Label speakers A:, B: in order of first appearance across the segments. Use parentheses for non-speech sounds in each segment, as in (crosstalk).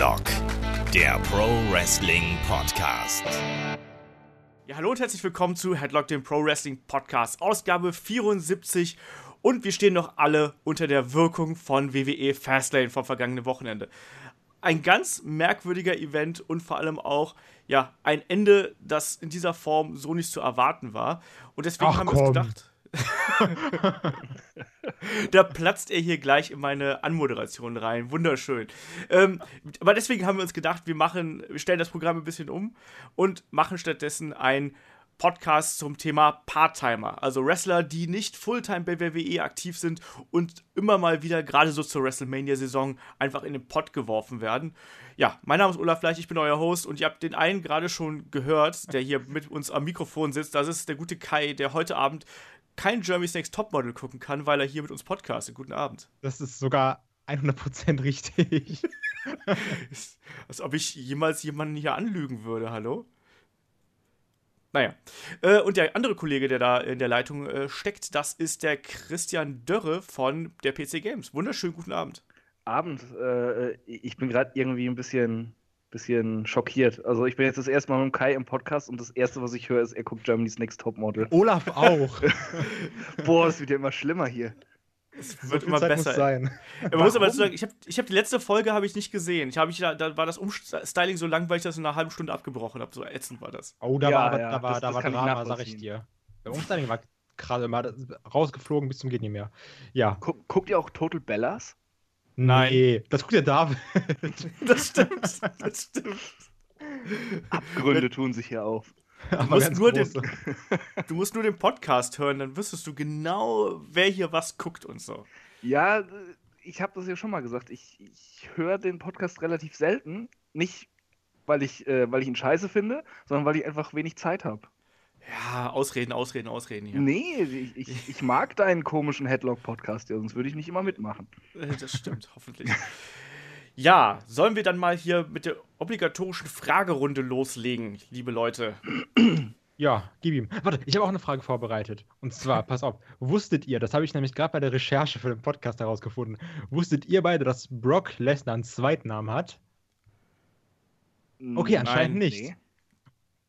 A: Headlock, der Pro Wrestling Podcast.
B: Ja, hallo und herzlich willkommen zu Headlock, dem Pro Wrestling Podcast, Ausgabe 74. Und wir stehen noch alle unter der Wirkung von WWE Fastlane vom vergangenen Wochenende. Ein ganz merkwürdiger Event und vor allem auch ja, ein Ende, das in dieser Form so nicht zu erwarten war. Und deswegen
C: Ach,
B: haben wir uns gedacht, (laughs) da platzt er hier gleich in meine Anmoderation rein. Wunderschön. Ähm, aber deswegen haben wir uns gedacht, wir machen, wir stellen das Programm ein bisschen um und machen stattdessen ein Podcast zum Thema Part-Timer. Also Wrestler, die nicht Fulltime bei WWE aktiv sind und immer mal wieder, gerade so zur WrestleMania-Saison, einfach in den Pott geworfen werden. Ja, mein Name ist Olaf Fleisch, ich bin euer Host und ihr habt den einen gerade schon gehört, der hier mit uns am Mikrofon sitzt. Das ist der gute Kai, der heute Abend kein Jeremy's Next Topmodel gucken kann, weil er hier mit uns podcastet. Guten Abend.
C: Das ist sogar 100% richtig. (laughs)
B: Als ob ich jemals jemanden hier anlügen würde, hallo? Naja. Äh, und der andere Kollege, der da in der Leitung äh, steckt, das ist der Christian Dörre von der PC Games. Wunderschönen guten Abend.
D: Abend. Äh, ich bin gerade irgendwie ein bisschen, bisschen schockiert. Also ich bin jetzt das erste Mal mit Kai im Podcast und das erste, was ich höre, ist, er guckt Germany's Next Topmodel.
C: Olaf auch. (laughs)
D: Boah, das wird ja immer schlimmer hier.
B: Es
C: So
B: wird
C: viel
B: immer
C: Zeit
B: besser.
C: muss sein.
B: Man muss aber sagen, ich habe hab die letzte Folge habe ich nicht gesehen. Ich habe ich da, da war das Umstyling so lang, weil ich das in einer halben Stunde abgebrochen habe. So ätzend war das.
C: Oh, da
D: Ja,
C: war,
D: ja,
C: da war,
D: das-
C: da
D: das
C: war
D: kann ich
C: Drama, sag ich dir. Der Umstyling war gerade mal rausgeflogen bis zum geht nicht mehr. Ja.
D: Guck, guckt ihr auch Total Bellas?
B: Nein.
C: Nee, das guckt ja David. (laughs)
B: Das stimmt. Das stimmt.
D: Abgründe tun sich hier auf.
C: Aber
B: musst nur den-. (laughs) Du musst nur den Podcast hören, dann wüsstest du genau, wer hier was guckt und so.
D: Ja, ich habe das ja schon mal gesagt. Ich, ich höre den Podcast relativ selten. Nicht, weil ich, äh, weil ich ihn scheiße finde, sondern weil ich einfach wenig Zeit habe.
B: Ja, Ausreden, Ausreden, Ausreden hier.
D: Nee, ich, ich, ich mag deinen komischen Headlock-Podcast, ja, sonst würde ich nicht immer mitmachen.
B: Äh, Das stimmt, hoffentlich. Ja, sollen wir dann mal hier mit der obligatorischen Fragerunde loslegen, liebe Leute?
C: Ja, gib ihm. Warte, ich habe auch eine Frage vorbereitet. Und zwar, (laughs) pass auf, wusstet ihr, das habe ich nämlich gerade bei der Recherche für den Podcast herausgefunden, wusstet ihr beide, dass Brock Lesnar einen Zweitnamen hat? Okay, anscheinend nicht.
D: Nee.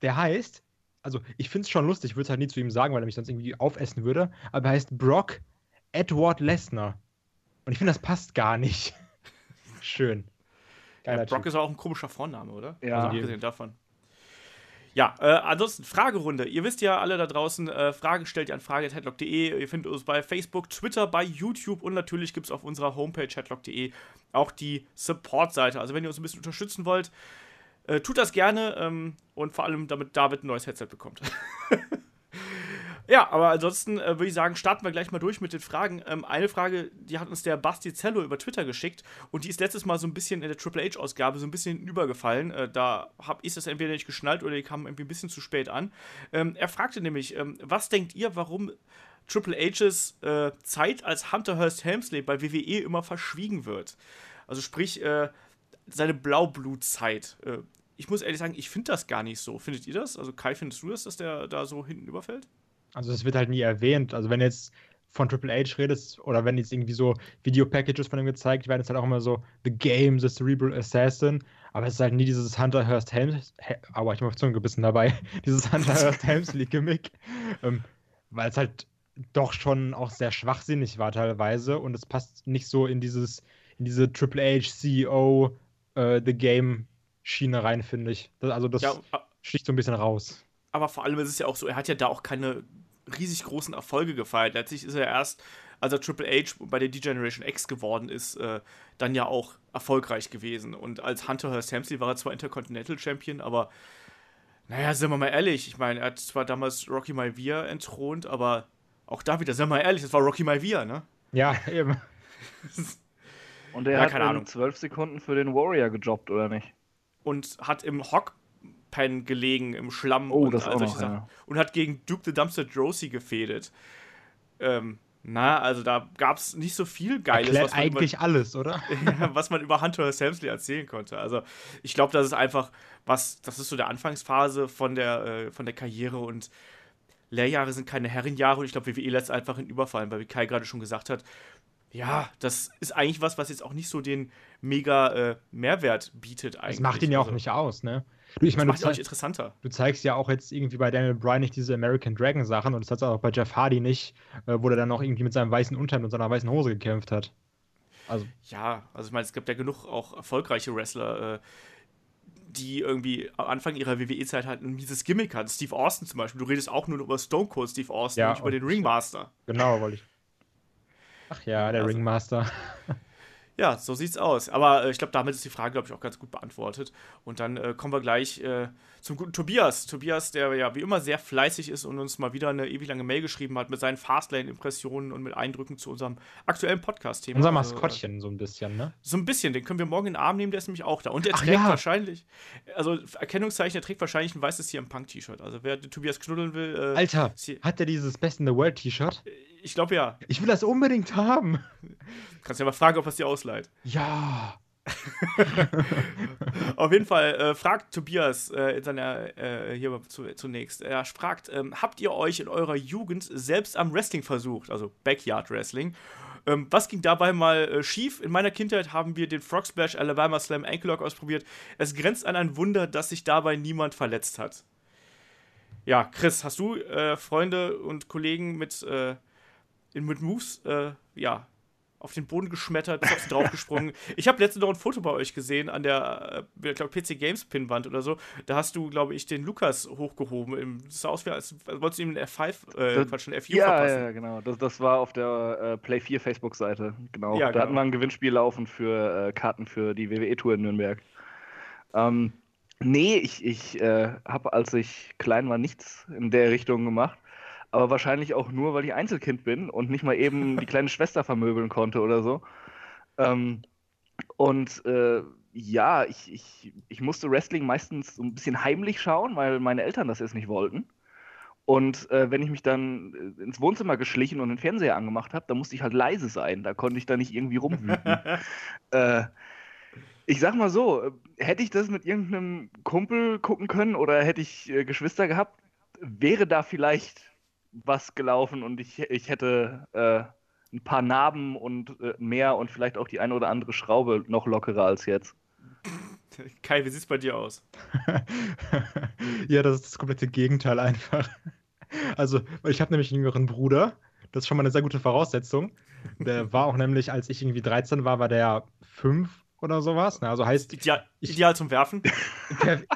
C: Der heißt, also ich finde es schon lustig, ich würde es halt nie zu ihm sagen, weil er mich sonst irgendwie aufessen würde, aber er heißt Brock Edward Lesnar. Und ich finde, das passt gar nicht. (laughs) Schön.
B: Ja, Brock
C: Typ.
B: ist auch ein komischer Vorname, oder?
D: Ja.
B: Also abgesehen davon. Ja, äh, ansonsten Fragerunde. Ihr wisst ja alle da draußen, äh, Fragen stellt ihr an frage.headlock.de. Ihr findet uns bei Facebook, Twitter, bei YouTube und natürlich gibt es auf unserer Homepage headlock.de auch die Support-Seite. Also wenn ihr uns ein bisschen unterstützen wollt, äh, tut das gerne ähm, und vor allem, damit David ein neues Headset bekommt. (laughs) ja, aber ansonsten äh, würde ich sagen, starten wir gleich mal durch mit den Fragen. Ähm, eine Frage, die hat uns der Basti Zello über Twitter geschickt und die ist letztes Mal so ein bisschen in der Triple H-Ausgabe so ein bisschen übergefallen. Äh, da habe ich das entweder nicht geschnallt oder die kam irgendwie ein bisschen zu spät an. Ähm, er fragte nämlich, ähm, was denkt ihr, warum Triple H's äh, Zeit als Hunter Hearst Helmsley bei WWE immer verschwiegen wird? Also sprich, äh, seine Blaublutzeit. Äh, ich muss ehrlich sagen, ich finde das gar nicht so. Findet ihr das? Also Kai, findest du das, dass der da so hinten überfällt?
C: Also das wird halt nie erwähnt. Also wenn jetzt von Triple H redest oder wenn jetzt irgendwie so Video-Packages von ihm gezeigt werden, ist halt auch immer so The Game, The Cerebral Assassin. Aber es ist halt nie dieses Hunter Hearst Helms, He aber ich habe auf Zunge gebissen dabei, (laughs) dieses Hunter Hearst Helmsley Gimmick. Ähm, weil es halt doch schon auch sehr schwachsinnig war teilweise und es passt nicht so in dieses, in diese Triple H CEO äh, The Game Schiene rein, finde ich. Das, also das
B: Ja,
C: sticht so ein bisschen raus.
B: aber vor allem ist es ja auch so, er hat ja da auch keine riesig großen Erfolge gefeiert. Letztlich ist er erst, als er Triple H bei der D-Generation X geworden ist, äh, dann ja auch erfolgreich gewesen. Und als Hunter Hearst Helmsley war er zwar Intercontinental Champion, aber naja, sind wir mal ehrlich, ich meine, er hat zwar damals Rocky Maivia entthront, aber auch da wieder, sind wir mal ehrlich, das war Rocky Maivia, ne?
C: Ja, eben. (laughs)
D: Und er
B: Ja,
D: hat
B: keine
D: in
B: Ahnung.
D: zwölf Sekunden für den Warrior gejobbt, oder nicht?
B: Und hat im Hockpen gelegen, im Schlamm
D: Oh,
B: und all solche Sachen.
D: ja.
B: Und hat gegen Duke the Dumpster Drosy gefädet. Ähm, na, also da gab es nicht so viel Geiles,
C: Erklärt
B: was man,
C: eigentlich alles, oder? (laughs)
B: über, was man über Hunter Helmsley erzählen konnte. Also ich glaube, das ist einfach was, das ist so der Anfangsphase von der, äh, von der Karriere und Lehrjahre sind keine Herrenjahre und ich glaube, WWE lässt einfach ihn überfallen, weil wie Kai gerade schon gesagt hat, ja, das ist eigentlich was, was jetzt auch nicht so den mega äh, Mehrwert bietet eigentlich.
C: Das macht ihn ja auch
B: Also,
C: nicht aus, ne? Du, ich
B: Das
C: meine, du,
B: macht auch
C: zei
B: interessanter.
C: du zeigst ja auch jetzt irgendwie bei Daniel Bryan nicht diese American Dragon Sachen und das hat auch bei Jeff Hardy nicht, äh, wo der dann noch irgendwie mit seinem weißen Unterhemd und seiner weißen Hose gekämpft hat. Also,
B: Ja, also ich meine, es gibt ja genug auch erfolgreiche Wrestler, äh, die irgendwie am Anfang ihrer WWE-Zeit halt ein mieses Gimmick hatten. Steve Austin zum Beispiel. Du redest auch nur über Stone Cold Steve Austin
C: Ja,
B: und nicht über den Ringmaster.
C: genau, wollte ich. Ach ja, der
B: Also-
C: Ringmaster.
B: Ja, so sieht's aus. Aber äh, ich glaube, damit ist die Frage, glaube ich, auch ganz gut beantwortet. Und dann äh, kommen wir gleich äh, zum guten Tobias. Tobias, der ja wie immer sehr fleißig ist und uns mal wieder eine ewig lange Mail geschrieben hat mit seinen Fastlane-Impressionen und mit Eindrücken zu unserem aktuellen Podcast-Thema.
C: Unser
B: Also,
C: Maskottchen so ein bisschen, ne?
B: So ein bisschen, den können wir morgen in den Arm nehmen, der ist nämlich auch da. Und der
C: Ach
B: trägt
C: ja.
B: wahrscheinlich, also Erkennungszeichen, der trägt wahrscheinlich ein weißes hier im Punk-T-Shirt. Also wer Tobias knuddeln will, äh,
C: Alter, hat der dieses Best in the World T-Shirt?
B: ich glaube ja.
C: Ich will das unbedingt haben.
B: Kannst ja mal fragen, ob er es dir ausleiht.
C: Ja.
B: Auf jeden Fall äh, fragt Tobias äh, in seiner, äh, hier zu, zunächst, er fragt, ähm, habt ihr euch in eurer Jugend selbst am Wrestling versucht, also Backyard Wrestling? Ähm, was ging dabei mal äh, schief? In meiner Kindheit haben wir den Frog Splash Alabama Slam Ankle Lock ausprobiert. Es grenzt an ein Wunder, dass sich dabei niemand verletzt hat. Ja, Chris, hast du äh, Freunde und Kollegen mit, äh, mit Moves, ja, auf den Boden geschmettert, bist auf sie draufgesprungen. (laughs) Ich habe letztens noch ein Foto bei euch gesehen an der, äh, ich glaube, PC Games Pinwand oder so. Da hast du, glaube ich, den Lukas hochgehoben. Im, das sah aus wie, als, als wolltest du ihm einen F5, äh, Quatsch, einen F4
D: Ja,
B: verpassen.
D: ja, genau. Das, das war auf der äh, Play 4 Facebook-Seite. Genau.
B: Ja,
D: da
B: genau.
D: hatten wir ein Gewinnspiel laufen für äh, Karten für die WWE-Tour in Nürnberg. Ähm, nee, ich, ich äh, habe, als ich klein war, nichts in der Richtung gemacht. Aber wahrscheinlich auch nur, weil ich Einzelkind bin und nicht mal eben die kleine (laughs) Schwester vermöbeln konnte oder so. Ähm, und äh, ja, ich, ich, ich musste Wrestling meistens so ein bisschen heimlich schauen, weil meine Eltern das jetzt nicht wollten. Und äh, wenn ich mich dann äh, ins Wohnzimmer geschlichen und den Fernseher angemacht habe, dann musste ich halt leise sein. Da konnte ich da nicht irgendwie rumwüten. (laughs) äh, ich sag mal so, äh, hätte ich das mit irgendeinem Kumpel gucken können oder hätte ich äh, Geschwister gehabt, wäre da vielleicht was gelaufen und ich, ich hätte äh, ein paar Narben und äh, mehr und vielleicht auch die eine oder andere Schraube noch lockerer als jetzt. (laughs)
B: Kai, wie sieht's bei dir aus? (laughs)
C: ja, das ist das komplette Gegenteil einfach. Also, ich habe nämlich einen jüngeren Bruder. Das ist schon mal eine sehr gute Voraussetzung. Der war auch nämlich, als ich irgendwie 13 war, war der 5 oder sowas. Ne? Also heißt,
B: Ideal,
C: Ich-
B: ideal zum Werfen.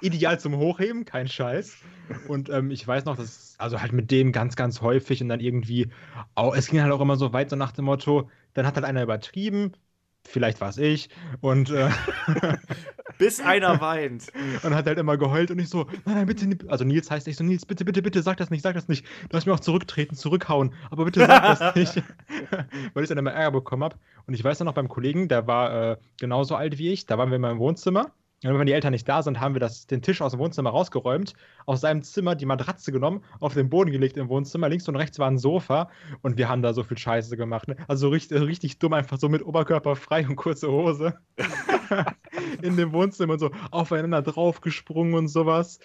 C: ideal zum Hochheben, kein Scheiß. Und ähm, ich weiß noch, dass, also halt mit dem ganz, ganz häufig und dann irgendwie, au- es ging halt auch immer so weit, so nach dem Motto, dann hat halt einer übertrieben, vielleicht war es ich, und, äh, (laughs)
B: Bis einer weint.
C: und hat halt immer geheult und ich so, nein, nein, bitte, nicht. also Nils heißt ich so, Nils, bitte, bitte, bitte, sag das nicht, sag das nicht. Du hast mir auch zurücktreten, zurückhauen, aber bitte sag das (laughs) nicht. Weil ich dann immer Ärger bekommen habe. Und ich weiß dann noch beim Kollegen, der war äh, genauso alt wie ich, da waren wir immer im Wohnzimmer. Und wenn die Eltern nicht da sind, haben wir das, den Tisch aus dem Wohnzimmer rausgeräumt, aus seinem Zimmer die Matratze genommen, auf den Boden gelegt im Wohnzimmer. Links und rechts war ein Sofa und wir haben da so viel Scheiße gemacht. Ne? Also richtig, richtig dumm, einfach so mit Oberkörper frei und kurze Hose (laughs) in dem Wohnzimmer und so aufeinander draufgesprungen und sowas.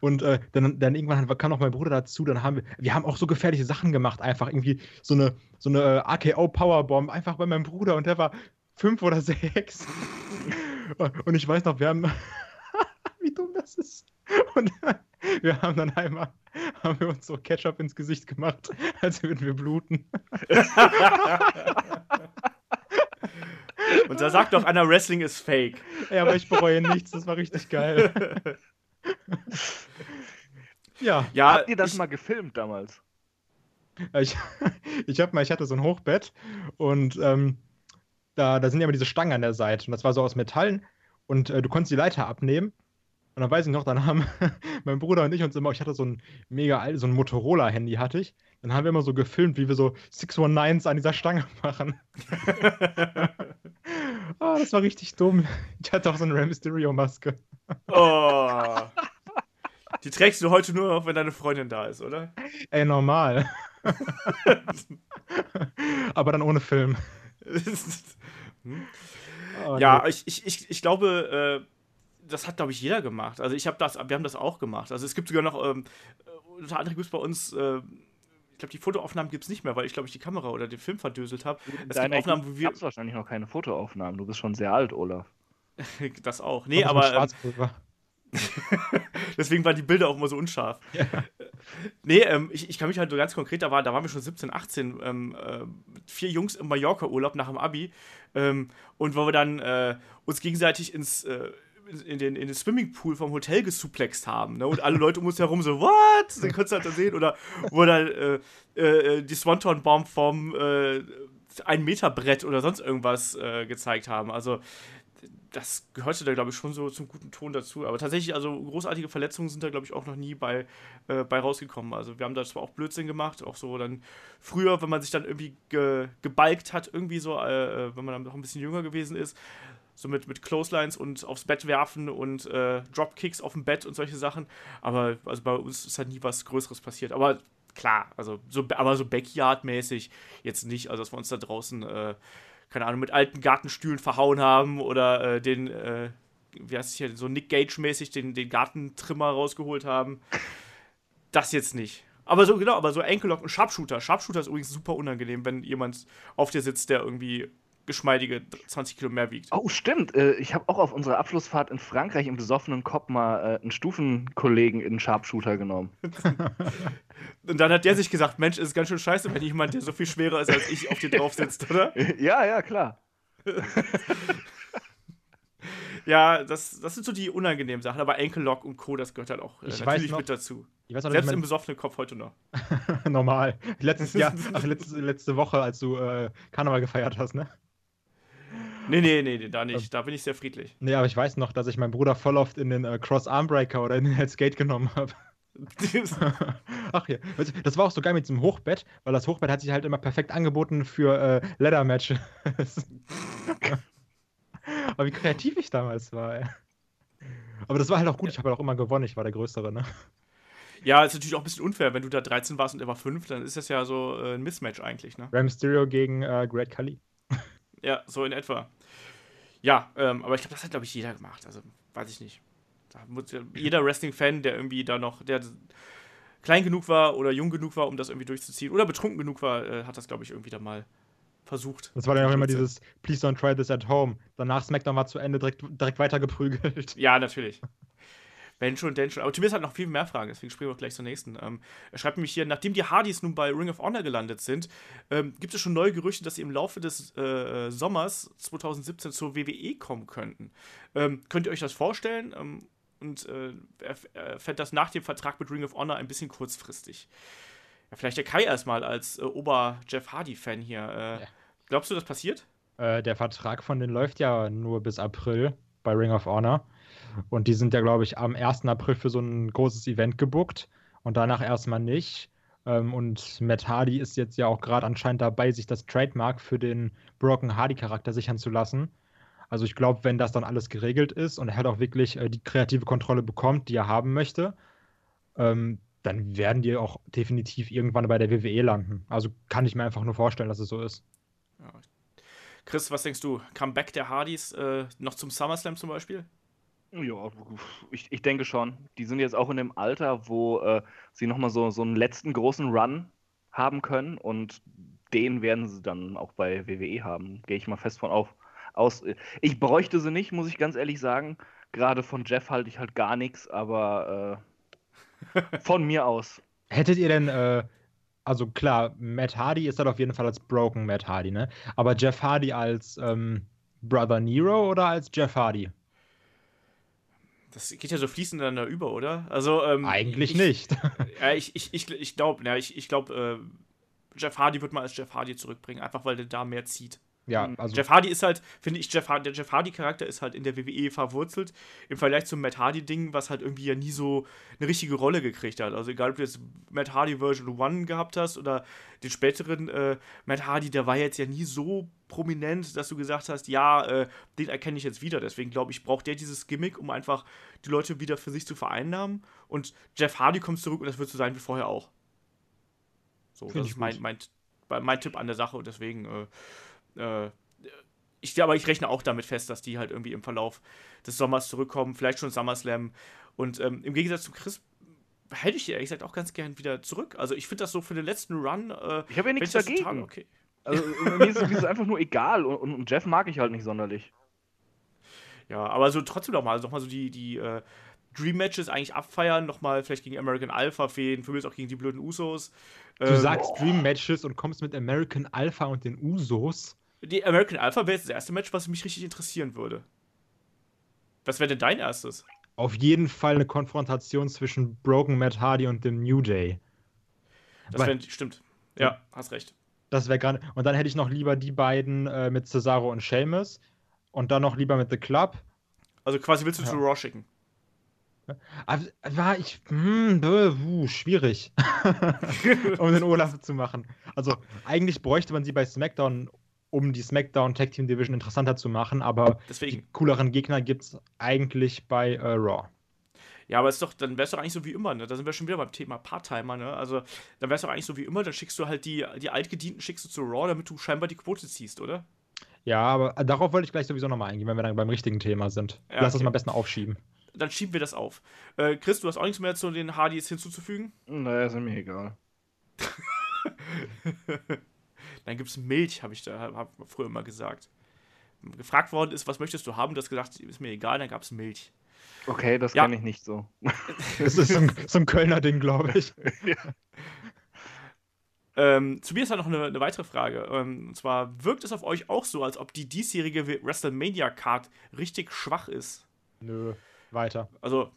C: Und äh, dann, dann irgendwann kam noch mein Bruder dazu, dann haben wir, wir haben auch so gefährliche Sachen gemacht, einfach irgendwie so eine, so eine äh, AKO Powerbomb, einfach bei meinem Bruder und der war fünf oder sechs. (laughs) Und ich weiß noch, wir haben, (laughs) wie dumm das ist. Und (laughs) wir haben dann einmal, haben wir uns so Ketchup ins Gesicht gemacht, als würden wir bluten.
B: Und da sagt doch einer, Wrestling ist fake.
C: Ja, aber ich bereue nichts, das war richtig geil. Ja,
B: Ja,
D: Habt ihr das
B: ich,
D: mal gefilmt damals?
C: ich, ich, hab mal, ich hatte so ein Hochbett und ähm, da, da sind ja immer diese Stangen an der Seite und das war so aus Metall und äh, du konntest die Leiter abnehmen. Und dann weiß ich noch, dann haben (laughs) mein Bruder und ich uns immer, ich hatte so ein mega alt, so ein Motorola-Handy hatte ich. Dann haben wir immer so gefilmt, wie wir so 619s an dieser Stange (laughs) machen. (laughs) Ah, das war richtig dumm. Ich hatte auch so eine Rey Mysterio-Maske.
B: oh. Die trägst du heute nur noch, wenn deine Freundin da ist, oder?
C: Ey, normal. Aber dann ohne Film. (laughs) Oh,
B: Ja,
C: nee.
B: ich, ich, ich, ich glaube, äh, das hat, glaube ich, jeder gemacht. Also ich habe das, wir haben das auch gemacht. Also es gibt sogar noch, ähm, äh, unter anderem gibt es bei uns, äh, ich glaube, die Fotoaufnahmen gibt es nicht mehr, weil ich, glaube ich, die Kamera oder den Film verdöselt habe.
D: Es gibt Aufnahmen, wo wir. Wahrscheinlich noch keine Fotoaufnahmen. Du bist schon sehr alt, Olaf. (laughs)
B: das auch. Nee, aber. (laughs) Deswegen waren die Bilder auch immer so unscharf. Ja. Nee, ähm, ich, ich kann mich halt so ganz konkret, da, war, da waren wir schon 17, 18, ähm, äh, vier Jungs im Mallorca-Urlaub nach dem Abi ähm, und wo wir dann äh, uns gegenseitig ins, äh, in, den, in den Swimmingpool vom Hotel gesuplext haben. Ne? Und alle (laughs) Leute um uns herum so, what? Den konntest du halt sehen. Oder wo dann äh, äh, die Swanton-Bomb vom äh, ein Meter Brett oder sonst irgendwas gezeigt haben. Also das gehörte da, glaube ich, schon so zum guten Ton dazu. Aber tatsächlich, also großartige Verletzungen sind da, glaube ich, auch noch nie bei, äh, bei rausgekommen. Also wir haben da zwar auch Blödsinn gemacht, auch so dann früher, wenn man sich dann irgendwie ge, gebalgt hat, irgendwie so, äh, äh, wenn man dann noch ein bisschen jünger gewesen ist, so mit, mit Clotheslines und aufs Bett werfen und äh, Dropkicks auf dem Bett und solche Sachen. Aber also bei uns ist halt nie was Größeres passiert. Aber klar, also so, aber so Backyard-mäßig jetzt nicht, also dass wir uns da draußen äh, keine Ahnung, mit alten Gartenstühlen verhauen haben oder äh, den, äh, wie heißt es hier, so Nick Gage-mäßig den, den Gartentrimmer rausgeholt haben. Das jetzt nicht. Aber so, genau, aber so Enkellock und Sharpshooter. Sharpshooter ist übrigens super unangenehm, wenn jemand auf dir sitzt, der irgendwie geschmeidige 20 Kilo mehr wiegt.
D: Oh, stimmt. Äh, ich habe auch auf unserer Abschlussfahrt in Frankreich im besoffenen Kopf mal äh, einen Stufenkollegen in Sharpshooter genommen. (laughs) (laughs)
B: Und dann hat der sich gesagt, Mensch, ist ganz schön scheiße, wenn jemand, der so viel schwerer ist als ich, auf dir drauf sitzt, oder? (laughs)
D: Ja, ja, klar.
B: ja, das, das sind so die unangenehmen Sachen, aber Enkellock und Co., das gehört halt auch
C: äh, natürlich
B: noch, mit dazu.
C: Noch,
B: Selbst im besoffenen Kopf heute noch.
C: Normal. Letztes Jahr, ach, letzte, letzte Woche, als du äh, Karneval gefeiert hast, ne?
B: Nee, nee, nee, da nicht. Da bin ich sehr friedlich.
C: Nee, aber ich weiß noch, dass ich meinen Bruder voll oft in den äh, Cross-Armbreaker oder in den Headskate genommen habe. (laughs) Ach ja, das war auch so geil mit diesem Hochbett, weil das Hochbett hat sich halt immer perfekt angeboten für äh, Leather-Matches. (laughs) aber wie kreativ ich damals war, ey. Aber das war halt auch gut, ich habe halt auch immer gewonnen, ich war der Größere, ne?
B: Ja, ist natürlich auch ein bisschen unfair, wenn du da 13 warst und er war 5, dann ist das ja so äh, ein Mismatch eigentlich, ne?
C: Ram Mysterio gegen äh, Great Khali.
B: Ja, so in etwa. Ja, ähm, aber ich glaube, das hat, glaube ich, jeder gemacht. Also, weiß ich nicht. jeder Wrestling-Fan, der irgendwie da noch, der klein genug war oder jung genug war, um das irgendwie durchzuziehen, oder betrunken genug war, äh, hat das, glaube ich, irgendwie da mal versucht.
C: Das war dann auch immer dieses Please don't try this at home. Danach SmackDown war zu Ende direkt, direkt weitergeprügelt.
B: Ja, natürlich. Wenn schon, denn schon. Aber Tobias hat noch viel mehr Fragen, deswegen springen wir gleich zur nächsten. Ähm, er schreibt nämlich hier, nachdem die Hardys nun bei Ring of Honor gelandet sind, ähm, gibt es schon neue Gerüchte, dass sie im Laufe des äh, Sommers 2017 zur WWE kommen könnten. Ähm, könnt ihr euch das vorstellen? Ähm, und äh, er, er fände das nach dem Vertrag mit Ring of Honor ein bisschen kurzfristig. Ja, vielleicht der Kai erstmal als äh, Ober-Jeff Hardy-Fan hier. Äh, ja. Glaubst du, das passiert?
C: Äh, der Vertrag von denen läuft ja nur bis April bei Ring of Honor. Und die sind ja, glaube ich, am 1. April für so ein großes Event gebuckt und danach erstmal nicht. Ähm, und Matt Hardy ist jetzt ja auch gerade anscheinend dabei, sich das Trademark für den Broken Hardy-Charakter sichern zu lassen. Also ich glaube, wenn das dann alles geregelt ist und er halt auch wirklich äh, die kreative Kontrolle bekommt, die er haben möchte, ähm, dann werden die auch definitiv irgendwann bei der WWE landen. Also kann ich mir einfach nur vorstellen, dass es so ist.
B: Chris, was denkst du? Comeback der Hardys äh, noch zum SummerSlam zum Beispiel?
D: Ja, ich, ich denke schon. Die sind jetzt auch in dem Alter, wo äh, sie nochmal so, so einen letzten großen Run haben können und den werden sie dann auch bei WWE haben. Gehe ich mal fest von auf, aus. Ich bräuchte sie nicht, muss ich ganz ehrlich sagen. Gerade von Jeff halte ich halt gar nichts, aber äh, von mir aus. (laughs)
C: Hättet ihr denn, äh, also klar, Matt Hardy ist halt auf jeden Fall als Broken Matt Hardy, ne? Aber Jeff Hardy als ähm, Brother Nero oder als Jeff Hardy?
B: Das geht ja so fließend ineinander über, oder? Also, ähm,
C: Eigentlich
B: ich,
C: nicht. (laughs)
B: Ja, ich, ich, ich, ich glaube, ja, ich, ich glaube, äh, Jeff Hardy wird mal als Jeff Hardy zurückbringen, einfach weil der da mehr zieht.
C: Ja, mhm. also
B: Jeff Hardy ist halt, finde ich, Jeff Hardy, der Jeff Hardy-Charakter ist halt in der WWE verwurzelt, im Vergleich zum Matt Hardy-Ding, was halt irgendwie ja nie so eine richtige Rolle gekriegt hat. Also egal, ob du jetzt Matt Hardy Version 1 gehabt hast oder den späteren äh, Matt Hardy, der war jetzt ja nie so prominent, dass du gesagt hast, ja, äh, den erkenne ich jetzt wieder. Deswegen glaube ich, braucht der dieses Gimmick, um einfach die Leute wieder für sich zu vereinnahmen. Und Jeff Hardy kommt zurück und das wird so sein wie vorher auch. So, Find das ist mein, mein, mein Tipp an der Sache und deswegen äh, äh, ich, aber ich rechne auch damit fest, dass die halt irgendwie im Verlauf des Sommers zurückkommen, vielleicht schon SummerSlam. Und ähm, im Gegensatz zu Chris hätte ich ehrlich gesagt auch ganz gern wieder zurück. Also ich finde das so für den letzten Run. Äh,
D: Ich habe ja nichts dagegen.
B: total okay.
D: Also mir ist, mir ist es einfach nur egal und, und Jeff mag ich halt nicht sonderlich.
B: Ja, aber so trotzdem noch mal, also noch mal so die, die äh, Dream Matches eigentlich abfeiern, noch mal vielleicht gegen American Alpha fehlen, für mich auch gegen die blöden Usos.
C: Du
B: Ähm,
C: sagst Dream Matches und kommst mit American Alpha und den Usos.
B: Die American Alpha wäre jetzt das erste Match, was mich richtig interessieren würde. Was wäre denn dein erstes?
C: Auf jeden Fall eine Konfrontation zwischen Broken Matt Hardy und dem New Day.
B: Das
C: Weil-
B: wär, stimmt. Ja, hast recht.
C: Das wäre gerade. Und dann hätte ich noch lieber die beiden äh, mit Cesaro und Sheamus. Und dann noch lieber mit The Club.
B: Also quasi willst du
C: Ja.
B: zu Raw schicken.
C: Aber war ich. Hm, uh, schwierig. (laughs) um den Olaf zu machen. Also, eigentlich bräuchte man sie bei SmackDown, um die SmackDown Tag Team Division interessanter zu machen. Aber die
B: Deswegen.
C: cooleren Gegner gibt es eigentlich bei äh, Raw.
B: Ja, aber ist doch, dann wäre es doch eigentlich so wie immer, ne? Da sind wir schon wieder beim Thema Part-Timer, ne? Also, dann wäre es doch eigentlich so wie immer, dann schickst du halt die, die Altgedienten schickst du zu Raw, damit du scheinbar die Quote ziehst, oder?
C: Ja, aber äh, darauf wollte ich gleich sowieso nochmal eingehen, wenn wir dann beim richtigen Thema sind.
B: Ja,
C: Lass das
B: okay.
C: mal am besten aufschieben.
B: Dann schieben wir das auf. Äh, Chris, du hast auch nichts mehr zu den Hardys hinzuzufügen?
D: Naja, ist mir egal. (laughs)
B: Dann gibt es Milch, habe ich da hab, früher immer gesagt. Gefragt worden ist, was möchtest du haben? Du hast gesagt, ist mir egal, dann gab es Milch.
D: Okay, das
B: Ja.
D: kenne ich nicht so. (laughs)
C: Das ist so ein, so ein Kölner Ding, glaube ich. (laughs)
B: Ähm, zu mir ist da noch eine, eine weitere Frage. Ähm, und zwar, wirkt es auf euch auch so, als ob die diesjährige WrestleMania-Card richtig schwach ist?
C: Nö, weiter.
B: Also,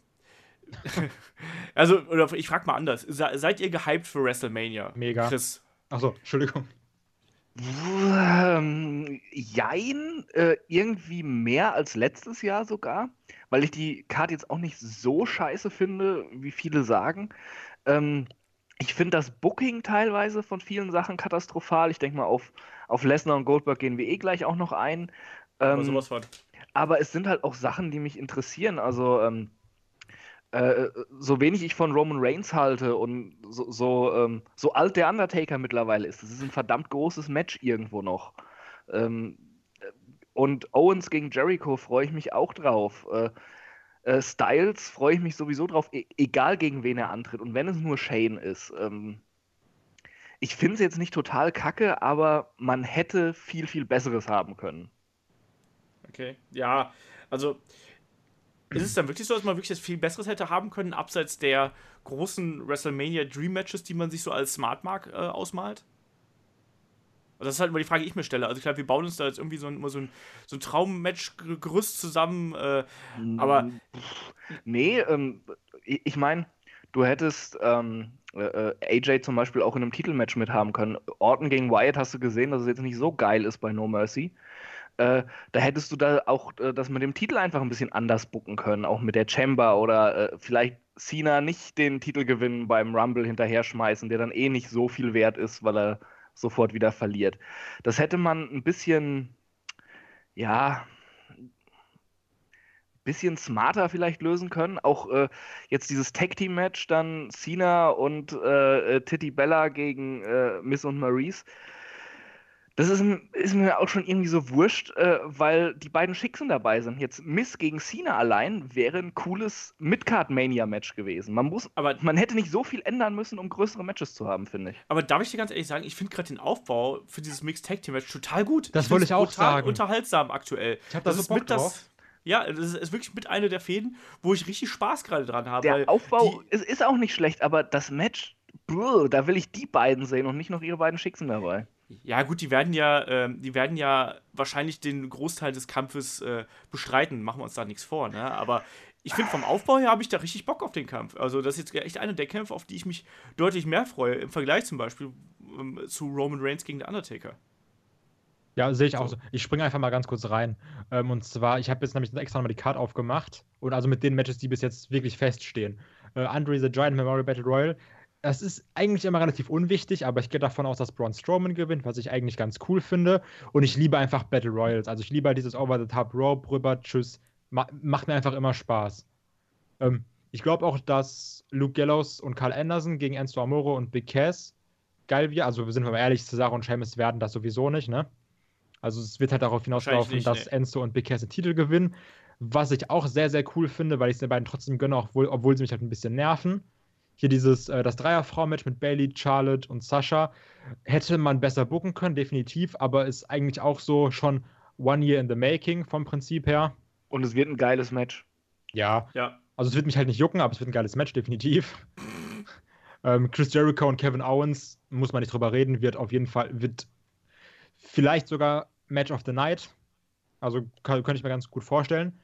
B: (laughs) also oder ich frage mal anders. Se, seid ihr gehypt für WrestleMania?
C: Mega.
B: Chris.
C: Achso, Entschuldigung.
D: Ähm, jein, äh, irgendwie mehr als letztes Jahr sogar, weil ich die Karte jetzt auch nicht so scheiße finde, wie viele sagen. Ähm, ich finde das Booking teilweise von vielen Sachen katastrophal. Ich denke mal, auf, auf Lesnar und Goldberg gehen wir eh gleich auch noch ein.
B: Aber
D: Ähm,
B: sowas von.
D: aber es sind halt auch Sachen, die mich interessieren. Also, ähm, äh, so wenig ich von Roman Reigns halte und so, so, ähm, so alt der Undertaker mittlerweile ist, das ist ein verdammt großes Match irgendwo noch. Ähm, äh, und Owens gegen Jericho freue ich mich auch drauf. Äh, äh, Styles freue ich mich sowieso drauf, e egal gegen wen er antritt. Und wenn es nur Shane ist. Ähm, ich finde es jetzt nicht total kacke, aber man hätte viel, viel Besseres haben können.
B: Okay. Ja, also ist es dann wirklich so, dass man wirklich das viel Besseres hätte haben können, abseits der großen WrestleMania Dream Matches, die man sich so als Smart Mark äh, ausmalt? Also das ist halt immer die Frage, die ich mir stelle. Also klar, wir bauen uns da jetzt irgendwie so ein, so ein, so ein Traummatch-Gerüst zusammen, äh, aber
D: Nee, ähm, ich, ich meine, du hättest ähm, äh, äh, AJ zum Beispiel auch in einem Titelmatch mithaben können. Orton gegen Wyatt hast du gesehen, dass es jetzt nicht so geil ist bei No Mercy. Äh, da hättest du da auch äh, das mit dem Titel einfach ein bisschen anders bucken können, auch mit der Chamber oder äh, vielleicht Cena nicht den Titel gewinnen beim Rumble hinterher schmeißen, der dann eh nicht so viel wert ist, weil er sofort wieder verliert. Das hätte man ein bisschen, ja, bisschen smarter vielleicht lösen können. Auch äh, jetzt dieses Tag-Team-Match, dann Cena und äh, äh, Titty Bella gegen äh, Miss und Maurice. Das ist, ist mir auch schon irgendwie so wurscht, äh, weil die beiden Schicksen dabei sind. Jetzt Miss gegen Cena allein wäre ein cooles Midcard-Mania-Match gewesen. Man, muss,
B: Aber-
D: man hätte nicht so viel ändern müssen, um größere Matches zu haben, finde ich.
B: Aber darf ich dir ganz ehrlich sagen, ich finde gerade den Aufbau für dieses Mixed Tag Team Match total gut.
C: Das
B: find's
C: wollte ich auch sagen.
B: unterhaltsam aktuell.
C: Ich hab da so
B: ist
C: Bock
B: mit das.
C: drauf.
B: Ja, das ist, wirklich mit einer der Fäden, wo ich richtig Spaß gerade dran habe.
D: Der
B: weil
D: Aufbau
B: die-
D: ist, ist auch nicht schlecht, aber das Match, brr, da will ich die beiden sehen und nicht noch ihre beiden Schicksen dabei.
B: Ja, gut, die werden ja, ähm, die werden ja wahrscheinlich den Großteil des Kampfes äh, bestreiten, machen wir uns da nichts vor, ne? Aber ich finde, vom Aufbau her habe ich da richtig Bock auf den Kampf. Also, das ist jetzt echt einer der Kämpfe, auf die ich mich deutlich mehr freue, im Vergleich zum Beispiel ähm, zu Roman Reigns gegen The Undertaker.
C: Ja, sehe ich auch
B: So.
C: Ich springe einfach mal ganz kurz rein. Ähm, und zwar, ich habe jetzt nämlich extra nochmal die Card aufgemacht. Und also mit den Matches, die bis jetzt wirklich feststehen. Äh, Andre the Giant Memorial Battle Royal. Das ist eigentlich immer relativ unwichtig, aber ich gehe davon aus, dass Braun Strowman gewinnt, was ich eigentlich ganz cool finde. Und ich liebe einfach Battle Royals. Also ich liebe halt dieses Over-the-Top Rope rüber, tschüss. Ma macht mir einfach immer Spaß. Ähm, ich glaube auch, dass Luke Gallows und Carl Anderson gegen Enzo Amore und Big Cass geil wäre. Also sind wir mal ehrlich, Cesaro und Sheamus werden das sowieso nicht, ne? Also es wird halt darauf hinauslaufen,
B: nicht,
C: dass
B: nee.
C: Enzo und Big Cass den Titel gewinnen. Was ich auch sehr, sehr cool finde, weil ich es den beiden trotzdem gönne, obwohl, obwohl sie mich halt ein bisschen nerven. Hier dieses, äh, das Dreierfrau-Match mit Bailey, Charlotte und Sascha hätte man besser booken können, definitiv, aber ist eigentlich auch so schon one year in the making vom Prinzip her.
D: Und es wird ein geiles Match.
C: Ja.
B: Ja.
C: Also es wird mich halt nicht jucken, aber es wird ein geiles Match, definitiv. (laughs) ähm, Chris Jericho und Kevin Owens, muss man nicht drüber reden, wird auf jeden Fall, wird vielleicht sogar Match of the Night. Also kann, könnte ich mir ganz gut vorstellen.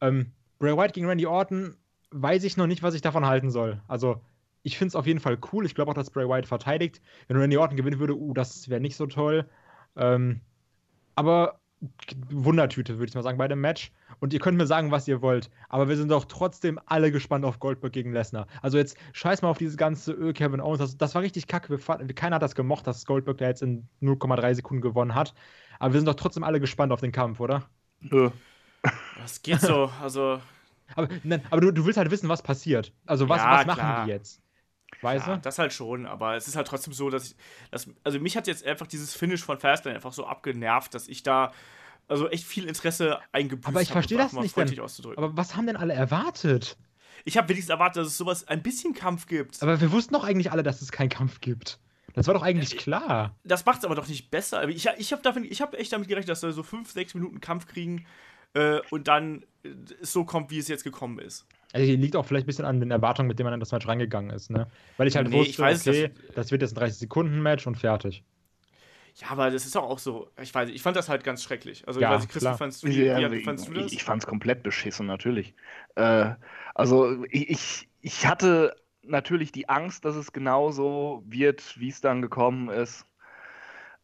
C: Ähm, Bray Wyatt gegen Randy Orton, weiß ich noch nicht, was ich davon halten soll. Also ich finde es auf jeden Fall cool. Ich glaube auch, dass Bray Wyatt verteidigt. Wenn Randy Orton gewinnen würde, uh, das wäre nicht so toll. Ähm, aber Wundertüte, würde ich mal sagen, bei dem Match. Und ihr könnt mir sagen, was ihr wollt. Aber wir sind doch trotzdem alle gespannt auf Goldberg gegen Lesnar. Also jetzt scheiß mal auf dieses ganze Öl Kevin Owens. Das, das war richtig kacke. Wir, keiner hat das gemocht, dass Goldberg da jetzt in 0,3 Sekunden gewonnen hat. Aber wir sind doch trotzdem alle gespannt auf den Kampf, oder?
D: Nö.
B: Das geht so. Also.
C: Aber, nein, aber du, du willst halt wissen, was passiert. Also was,
B: Ja,
C: was machen
B: klar.
C: die jetzt? Weißt
B: Ja,
C: du?
B: das halt schon, aber es ist halt trotzdem so, dass ich. Dass, also mich hat jetzt einfach dieses Finish von Fastlane einfach so abgenervt, dass ich da also echt viel Interesse eingebüßt
C: Aber ich verstehe das nicht
B: freundlich
C: denn.
B: auszudrücken.
C: Aber was haben denn alle erwartet?
B: ich habe wenigstens erwartet, dass es sowas ein bisschen Kampf gibt.
C: Aber wir wussten doch eigentlich alle, dass es keinen Kampf gibt. Das war doch eigentlich
B: Äh,
C: klar.
B: das macht es aber doch nicht besser. Ich, ich habe hab echt damit gerechnet, dass wir so fünf, sechs Minuten Kampf kriegen äh, und dann äh, so kommt, wie es jetzt gekommen ist.
C: Also hier liegt auch vielleicht ein bisschen an den Erwartungen, mit denen man in das Match reingegangen ist, ne? Weil ich halt
B: Nee,
C: wusste,
B: ich weiß,
C: okay, das, wird jetzt ein 30-Sekunden-Match und fertig.
B: Ja, aber das ist doch auch so. Ich weiß, ich fand das halt ganz schrecklich. Also,
C: Ja,
B: ich weiß nicht, Chris,
C: klar.
B: wie fandst du, wie,
D: Ja,
B: wie,
D: ich
B: fandst du das?
D: ich, ich fand es komplett beschissen, natürlich. Äh, also ich, ich, ich hatte natürlich die Angst, dass es genauso wird, wie es dann gekommen ist.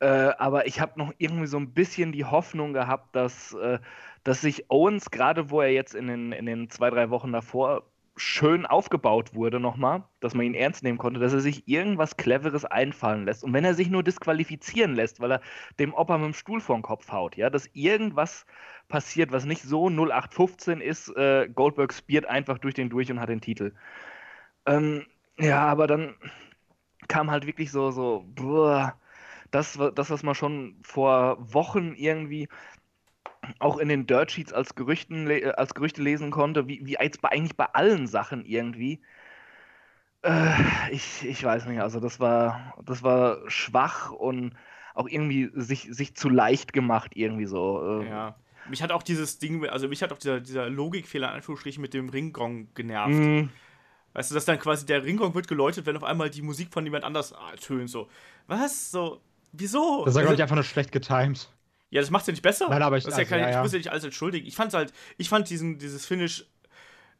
D: Äh, aber ich habe noch irgendwie so ein bisschen die Hoffnung gehabt, dass, äh, dass sich Owens, gerade wo er jetzt in den, in den zwei, drei Wochen davor schön aufgebaut wurde nochmal, dass man ihn ernst nehmen konnte, dass er sich irgendwas Cleveres einfallen lässt. Und wenn er sich nur disqualifizieren lässt, weil er dem Opa mit dem Stuhl vor den Kopf haut, ja, dass irgendwas passiert, was nicht so 0815 ist, äh, Goldberg spiert einfach durch den durch und hat den Titel. Ähm, ja, aber dann kam halt wirklich so, so, boah, das, das, was man schon vor Wochen irgendwie auch in den Dirt Sheets als, Gerüchten, äh, als Gerüchte lesen konnte, wie, wie jetzt bei, eigentlich bei allen Sachen irgendwie. Äh, ich, ich weiß nicht, also das war, das war schwach und auch irgendwie sich, sich zu leicht gemacht, irgendwie so. Äh,
B: Ja. Mich hat auch dieses Ding, also mich hat auch dieser, dieser Logikfehler in Anführungsstrichen mit dem Ringgong genervt.
D: mh,
B: Weißt du, dass dann quasi der Ringgong wird geläutet, wenn auf einmal die Musik von jemand anders ah, tönt. So, was? So, wieso?
C: Das war,
B: Also-
C: glaube ich, einfach nur schlecht getimed.
B: ja, das macht's ja nicht besser.
C: Nein, aber ich-
B: das ist ja
C: also,
B: keine,
C: ja,
B: ich
C: ja.
B: muss ja nicht alles entschuldigen. Ich fand's halt, ich fand diesen, dieses Finish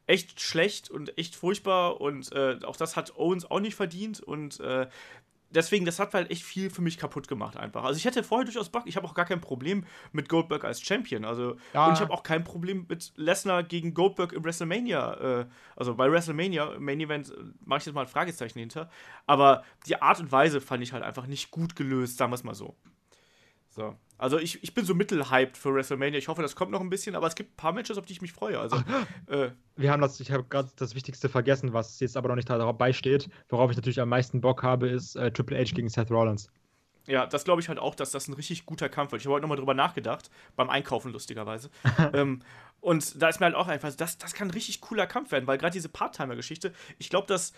B: echt schlecht und echt furchtbar und äh, auch das hat Owens auch nicht verdient und äh, deswegen, das hat halt echt viel für mich kaputt gemacht einfach. Also ich hätte vorher durchaus Bock, ich habe auch gar kein Problem mit Goldberg als Champion. Also
C: Ja.
B: und ich habe auch kein Problem mit Lesnar gegen Goldberg im WrestleMania. Äh, also bei WrestleMania, im Main Event, äh, mache ich jetzt mal ein Fragezeichen hinter. Aber die Art und Weise fand ich halt einfach nicht gut gelöst, sagen wir es mal so. So. Also ich, ich bin so mittelhyped für WrestleMania. Ich hoffe, das kommt noch ein bisschen, aber es gibt ein paar Matches, auf die ich mich freue. Also, (laughs) äh,
C: Wir haben das, ich habe gerade das Wichtigste vergessen, was jetzt aber noch nicht dabei steht. Worauf ich natürlich am meisten Bock habe, ist äh, Triple H gegen Seth Rollins.
B: ja, das glaube ich halt auch, dass das ein richtig guter Kampf wird. Ich habe heute nochmal drüber nachgedacht, beim Einkaufen lustigerweise. (laughs) ähm, und da ist mir halt auch einfach, das, das kann ein richtig cooler Kampf werden, weil gerade diese Part-Timer-Geschichte, ich glaube, dass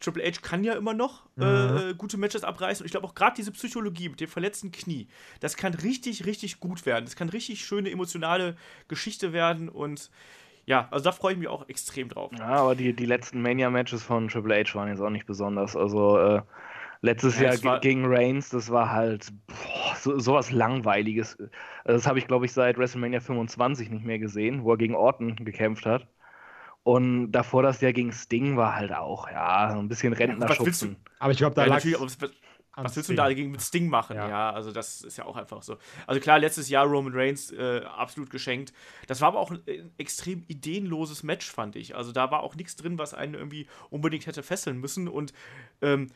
B: Triple H kann ja immer noch äh, äh, gute Matches abreißen. Und ich glaube auch gerade diese Psychologie mit dem verletzten Knie, das kann richtig, richtig gut werden. Das kann richtig schöne emotionale Geschichte werden. Und ja, also da freue ich mich auch extrem drauf.
D: Ja, aber die, die letzten Mania-Matches von Triple H waren jetzt auch nicht besonders. Also äh, letztes
B: Ja,
D: Jahr gegen Reigns, das war halt boah, so, sowas Langweiliges. Das habe ich, glaube ich, seit WrestleMania 25 nicht mehr gesehen, wo er gegen Orton gekämpft hat. Und davor das Jahr gegen Sting war halt auch, ja, so ein bisschen Rentner
B: was willst du-
D: schubsen.
C: Aber ich glaube, da
B: Ja,
C: lag
B: natürlich, aber was, was willst du denn da dagegen mit Sting machen? Ja.
C: Ja.
B: also das ist ja auch einfach so. Also klar, letztes Jahr Roman Reigns äh, absolut geschenkt. Das war aber auch ein, ein extrem ideenloses Match, fand ich. Also da war auch nichts drin, was einen irgendwie unbedingt hätte fesseln müssen. Und ähm,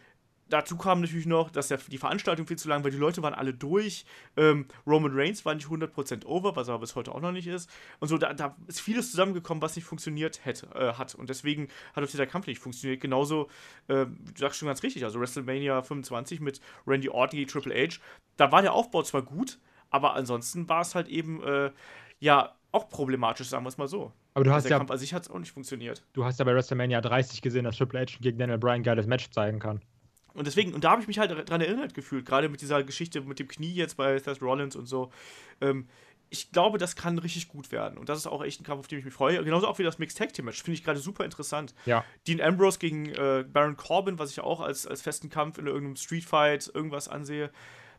B: dazu kam natürlich noch, dass der, die Veranstaltung viel zu lang war. Die Leute waren alle durch. Ähm, Roman Reigns war nicht 100% over, was er aber bis heute auch noch nicht ist. Und so, da, da ist vieles zusammengekommen, was nicht funktioniert hätte, äh, hat. Und deswegen hat auch dieser Kampf nicht funktioniert. Genauso, äh, du sagst schon ganz richtig, also WrestleMania 25 mit Randy Orton gegen Triple H. Da war der Aufbau zwar gut, aber ansonsten war es halt eben, äh, ja, auch problematisch, sagen wir es mal so.
C: Aber du
B: Also
C: hast
B: der
C: ja,
B: Kampf an sich hat es auch nicht funktioniert.
C: du hast ja bei WrestleMania 30 gesehen, dass Triple H gegen Daniel Bryan ein geiles Match zeigen kann.
B: Und deswegen, und da habe ich mich halt dran erinnert gefühlt, gerade mit dieser Geschichte mit dem Knie jetzt bei Seth Rollins und so. Ähm, ich glaube, das kann richtig gut werden. Und das ist auch echt ein Kampf, auf den ich mich freue. Genauso auch wie das Mixed Tag Team Match. Finde ich gerade super interessant.
C: Ja.
B: Dean Ambrose gegen äh, Baron Corbin, was ich ja auch als, als festen Kampf in irgendeinem Street Fight irgendwas ansehe.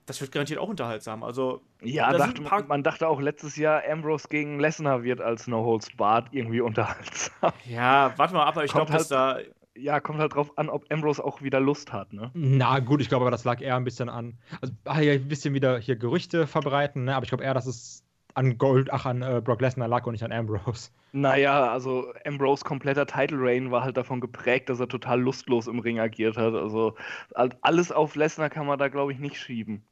B: Das wird garantiert auch unterhaltsam. Also,
D: Ja,
B: da
D: dachte, man dachte auch letztes Jahr, Ambrose gegen Lesnar wird als No Holds Barred irgendwie (laughs) unterhaltsam.
B: ja, warte mal ab, aber ich glaube, dass da.
D: Ja, kommt halt drauf an, ob Ambrose auch wieder Lust hat, ne?
C: Na gut, ich glaube aber, das lag eher ein bisschen an. Also, ah, ein bisschen wieder hier Gerüchte verbreiten, ne? aber ich glaube eher, dass es an Gold, ach, an äh, Brock Lesnar lag und nicht an Ambrose.
D: Naja, also Ambrose kompletter Title Reign war halt davon geprägt, dass er total lustlos im Ring agiert hat. Also halt alles auf Lesnar kann man da, glaube ich, nicht schieben.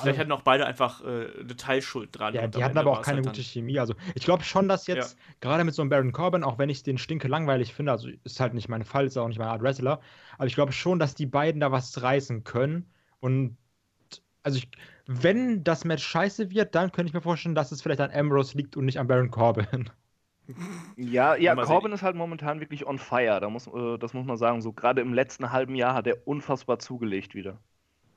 B: Vielleicht hatten auch beide einfach äh, eine Teilschuld dran.
C: Ja, die hatten
B: Ende
C: aber auch keine
B: halt
C: gute Chemie. Also ich glaube schon, dass jetzt, gerade mit so einem Baron Corbin, auch wenn ich den stinke langweilig finde, also ist halt nicht mein Fall, ist auch nicht meine Art Wrestler, aber ich glaube schon, dass die beiden da was reißen können. Und also ich, wenn das Match scheiße wird, dann könnte ich mir vorstellen, dass es vielleicht an Ambrose liegt und nicht an Baron Corbin. (laughs)
D: Ja, ja, Corbin
B: sehen.
D: ist halt momentan wirklich on fire. Da muss, äh, das muss man sagen. So gerade im letzten halben Jahr hat er unfassbar zugelegt wieder.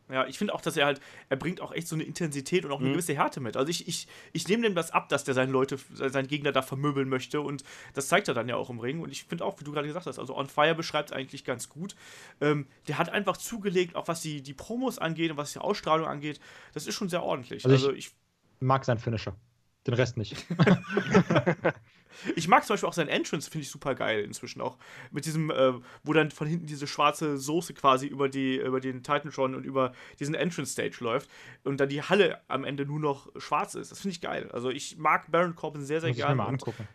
B: Ja, ich finde auch, dass er halt, er bringt auch echt so eine Intensität und auch eine
D: Mhm.
B: gewisse Härte mit. Also ich, ich, ich nehme dem das ab, dass der seine Leute, seinen Gegner da vermöbeln möchte und das zeigt er dann ja auch im Ring. Und ich finde auch, wie du gerade gesagt hast, also On Fire beschreibt es eigentlich ganz gut. Ähm, der hat einfach zugelegt, auch was die, die Promos angeht und was die Ausstrahlung angeht. Das ist schon sehr ordentlich.
C: Also ich-
B: Also ich,
C: Mag sein Finisher. Den Rest nicht. (laughs) (laughs)
B: ich mag zum Beispiel auch seinen Entrance, finde ich super geil inzwischen auch. Mit diesem, äh, wo dann von hinten diese schwarze Soße quasi über, die, über den Titantron und über diesen Entrance-Stage läuft und dann die Halle am Ende nur noch schwarz ist. Das finde ich geil. Also ich mag Baron Corbin sehr, sehr
C: Muss ich mir
B: gerne.
C: mal angucken.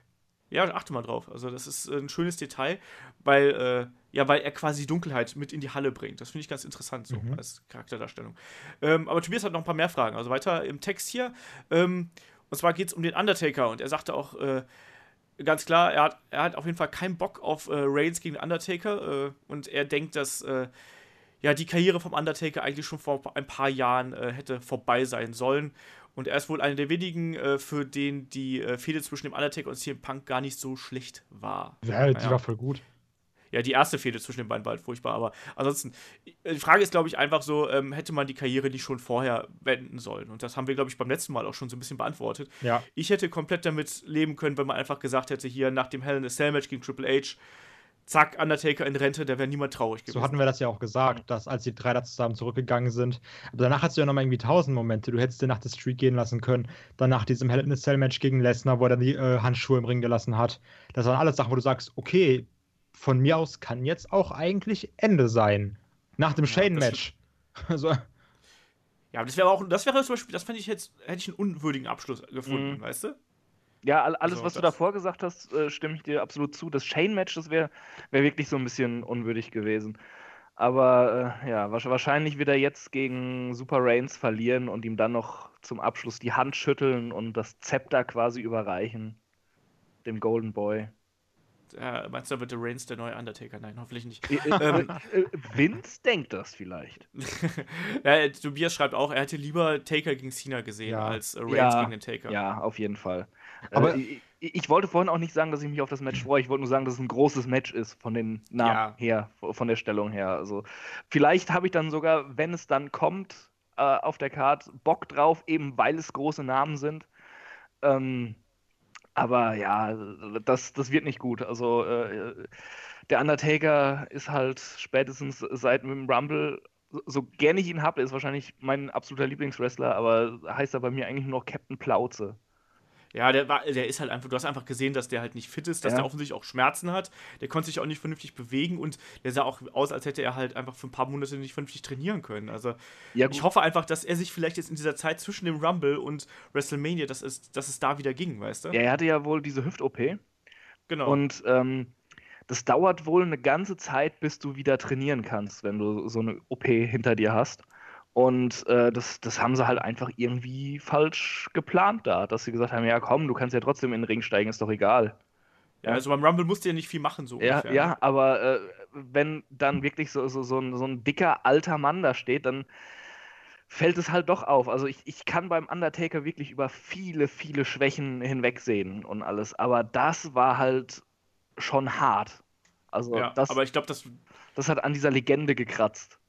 B: Ja, achte mal drauf. Also das ist ein schönes Detail, weil, äh, ja, weil er quasi Dunkelheit mit in die Halle bringt. Das finde ich ganz interessant so
C: Mhm.
B: als Charakterdarstellung. Ähm, aber Tobias hat noch ein paar mehr Fragen. Also weiter im Text hier. Ähm, und zwar geht es um den Undertaker und er sagte auch äh, ganz klar, er hat, er hat auf jeden Fall keinen Bock auf äh, Reigns gegen Undertaker äh, und er denkt, dass äh, ja, die Karriere vom Undertaker eigentlich schon vor ein paar Jahren äh, hätte vorbei sein sollen. Und er ist wohl einer der wenigen, äh, für den die äh, Fehde zwischen dem Undertaker und CM Punk gar nicht so schlecht war.
C: Ja, die
B: Naja.
C: war voll gut.
B: Ja, die erste Fehde zwischen den beiden war halt furchtbar, aber ansonsten, äh, die Frage ist, glaube ich, einfach so, ähm, hätte man die Karriere nicht schon vorher wenden sollen? Und das haben wir, glaube ich, beim letzten Mal auch schon so ein bisschen beantwortet.
C: Ja.
B: Ich hätte komplett damit leben können, wenn man einfach gesagt hätte, hier nach dem Hell in a Cell Match gegen Triple H, zack, Undertaker in Rente, da wäre niemand traurig gewesen.
C: So hatten wir das ja auch gesagt, dass als die drei da zusammen zurückgegangen sind. Aber danach hattest du ja nochmal irgendwie tausend Momente. Du hättest dir nach der Streak gehen lassen können. Dann nach diesem Hell in a Cell Match gegen Lesnar, wo er dann die äh, Handschuhe im Ring gelassen hat. Das waren alles Sachen, wo du sagst, okay, von mir aus kann jetzt auch eigentlich Ende sein. Nach dem
B: Ja,
C: Shane-Match. (laughs) Also,
B: Ja, aber das wäre auch, das wäre zum Beispiel, das fände ich jetzt, hätte ich einen unwürdigen Abschluss gefunden,
D: Mhm.
B: weißt du?
D: Ja, all- alles,
B: Also,
D: was du davor gesagt hast, äh, stimme ich dir absolut zu. Das Shane-Match, das wäre wär wirklich so ein bisschen unwürdig gewesen. Aber äh, ja, wahrsch- wahrscheinlich wird er jetzt gegen Super Reigns verlieren und ihm dann noch zum Abschluss die Hand schütteln und das Zepter quasi überreichen. Dem Golden Boy.
B: Ja, meinst du, da wird der Reigns der neue Undertaker? Nein, hoffentlich nicht.
D: Äh, äh, äh, (laughs) Vince denkt das vielleicht. (laughs)
B: ja, äh, Tobias schreibt auch, er hätte lieber Taker gegen Cena gesehen
C: Ja.
B: als äh, Reigns
D: Ja,
B: gegen den Taker.
D: Ja, auf jeden Fall.
C: Aber-
D: äh, ich, ich wollte vorhin auch nicht sagen, dass ich mich auf das Match freue. Ich wollte nur sagen, dass es ein großes Match ist von den Namen
B: Ja.
D: her, von der Stellung her. Also vielleicht habe ich dann sogar, wenn es dann kommt äh, auf der Card, Bock drauf, eben weil es große Namen sind. Ähm, aber ja, das, das wird nicht gut. Also äh, der Undertaker ist halt spätestens seit dem Rumble, so- so gern ich ihn habe, ist wahrscheinlich mein absoluter Lieblingswrestler, aber heißt er bei mir eigentlich nur noch Captain Plauze.
B: Ja, der, war, der ist halt einfach, du hast einfach gesehen, dass der halt nicht fit ist, dass
D: Ja.
B: der offensichtlich auch Schmerzen hat. Der konnte sich auch nicht vernünftig bewegen und der sah auch aus, als hätte er halt einfach für ein paar Monate nicht vernünftig trainieren können. Also
D: Ja,
B: ich hoffe einfach, dass er sich vielleicht jetzt in dieser Zeit zwischen dem Rumble und WrestleMania, dass es, dass es da wieder ging, weißt du?
D: Ja, er hatte ja wohl diese Hüft-OP
B: genau.
D: und ähm, das dauert wohl eine ganze Zeit, bis du wieder trainieren kannst, wenn du so eine OP hinter dir hast. Und äh, das, das haben sie halt einfach irgendwie falsch geplant da, dass sie gesagt haben, ja komm, du kannst ja trotzdem in den Ring steigen, ist doch egal.
B: ja, also beim Rumble musste er nicht viel machen, so
D: Ja,
B: ungefähr.
D: ja, aber äh, wenn dann wirklich so, so, so, ein, so ein dicker alter Mann da steht, dann fällt es halt doch auf. Also ich, ich kann beim Undertaker wirklich über viele, viele Schwächen hinwegsehen und alles. Aber das war halt schon hart. Also
B: Ja,
D: das,
B: aber ich glaube, das
D: das hat an dieser Legende gekratzt.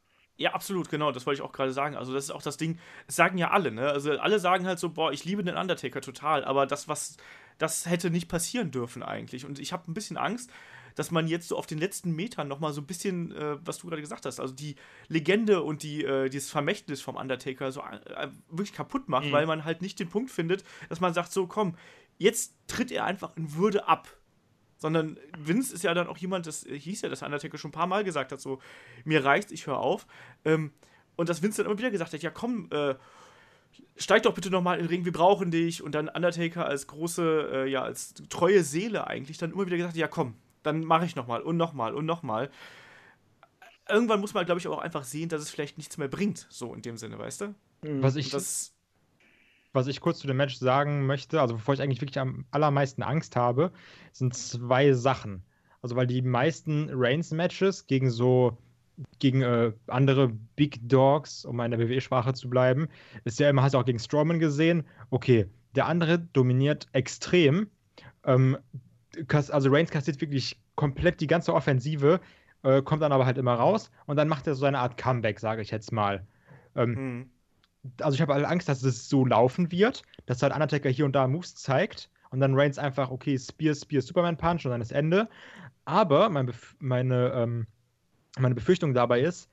B: Ja, absolut, genau, das wollte ich auch gerade sagen. Also, das ist auch das Ding, das sagen ja alle, ne? Also, alle sagen halt so, boah, ich liebe den Undertaker total, aber das, was, das hätte nicht passieren dürfen eigentlich. Und ich habe ein bisschen Angst, dass man jetzt so auf den letzten Metern nochmal so ein bisschen, äh, was du gerade gesagt hast, also die Legende und die, äh, dieses Vermächtnis vom Undertaker so äh, wirklich kaputt macht,
D: Mhm.
B: weil man halt nicht den Punkt findet, dass man sagt, so, komm, jetzt tritt er einfach in Würde ab. Sondern Vince ist ja dann auch jemand, das hieß ja, dass Undertaker schon ein paar Mal gesagt hat, so, mir reicht's, ich höre auf. Ähm, und dass Vince dann immer wieder gesagt hat, ja komm, äh, steig doch bitte nochmal in den Ring, wir brauchen dich. Und dann Undertaker als große, äh, ja, als treue Seele eigentlich dann immer wieder gesagt, ja komm, dann mache ich nochmal und nochmal und nochmal. Irgendwann muss man, glaube ich, auch einfach sehen, dass es vielleicht nichts mehr bringt, so in dem Sinne, weißt du?
C: Was ich,
B: das,
C: was ich kurz zu dem Match sagen möchte, also bevor ich eigentlich wirklich am allermeisten Angst habe, sind zwei Sachen. Also weil die meisten Reigns-Matches gegen so gegen äh, andere Big Dogs, um in der WWE-Sprache zu bleiben, ist ja immer, hast du auch gegen Strowman gesehen, okay, der andere dominiert extrem. Ähm, also Reigns kassiert wirklich komplett die ganze Offensive, äh, kommt dann aber halt immer raus und dann macht er so eine Art Comeback, sage ich jetzt mal. Ähm,
B: hm,
C: also ich habe halt Angst, dass es so laufen wird, dass halt Undertaker hier und da Moves zeigt und dann Reigns einfach, okay, Spear, Spear, Superman Punch und dann ist Ende. Aber mein Bef meine, ähm, meine Befürchtung dabei ist,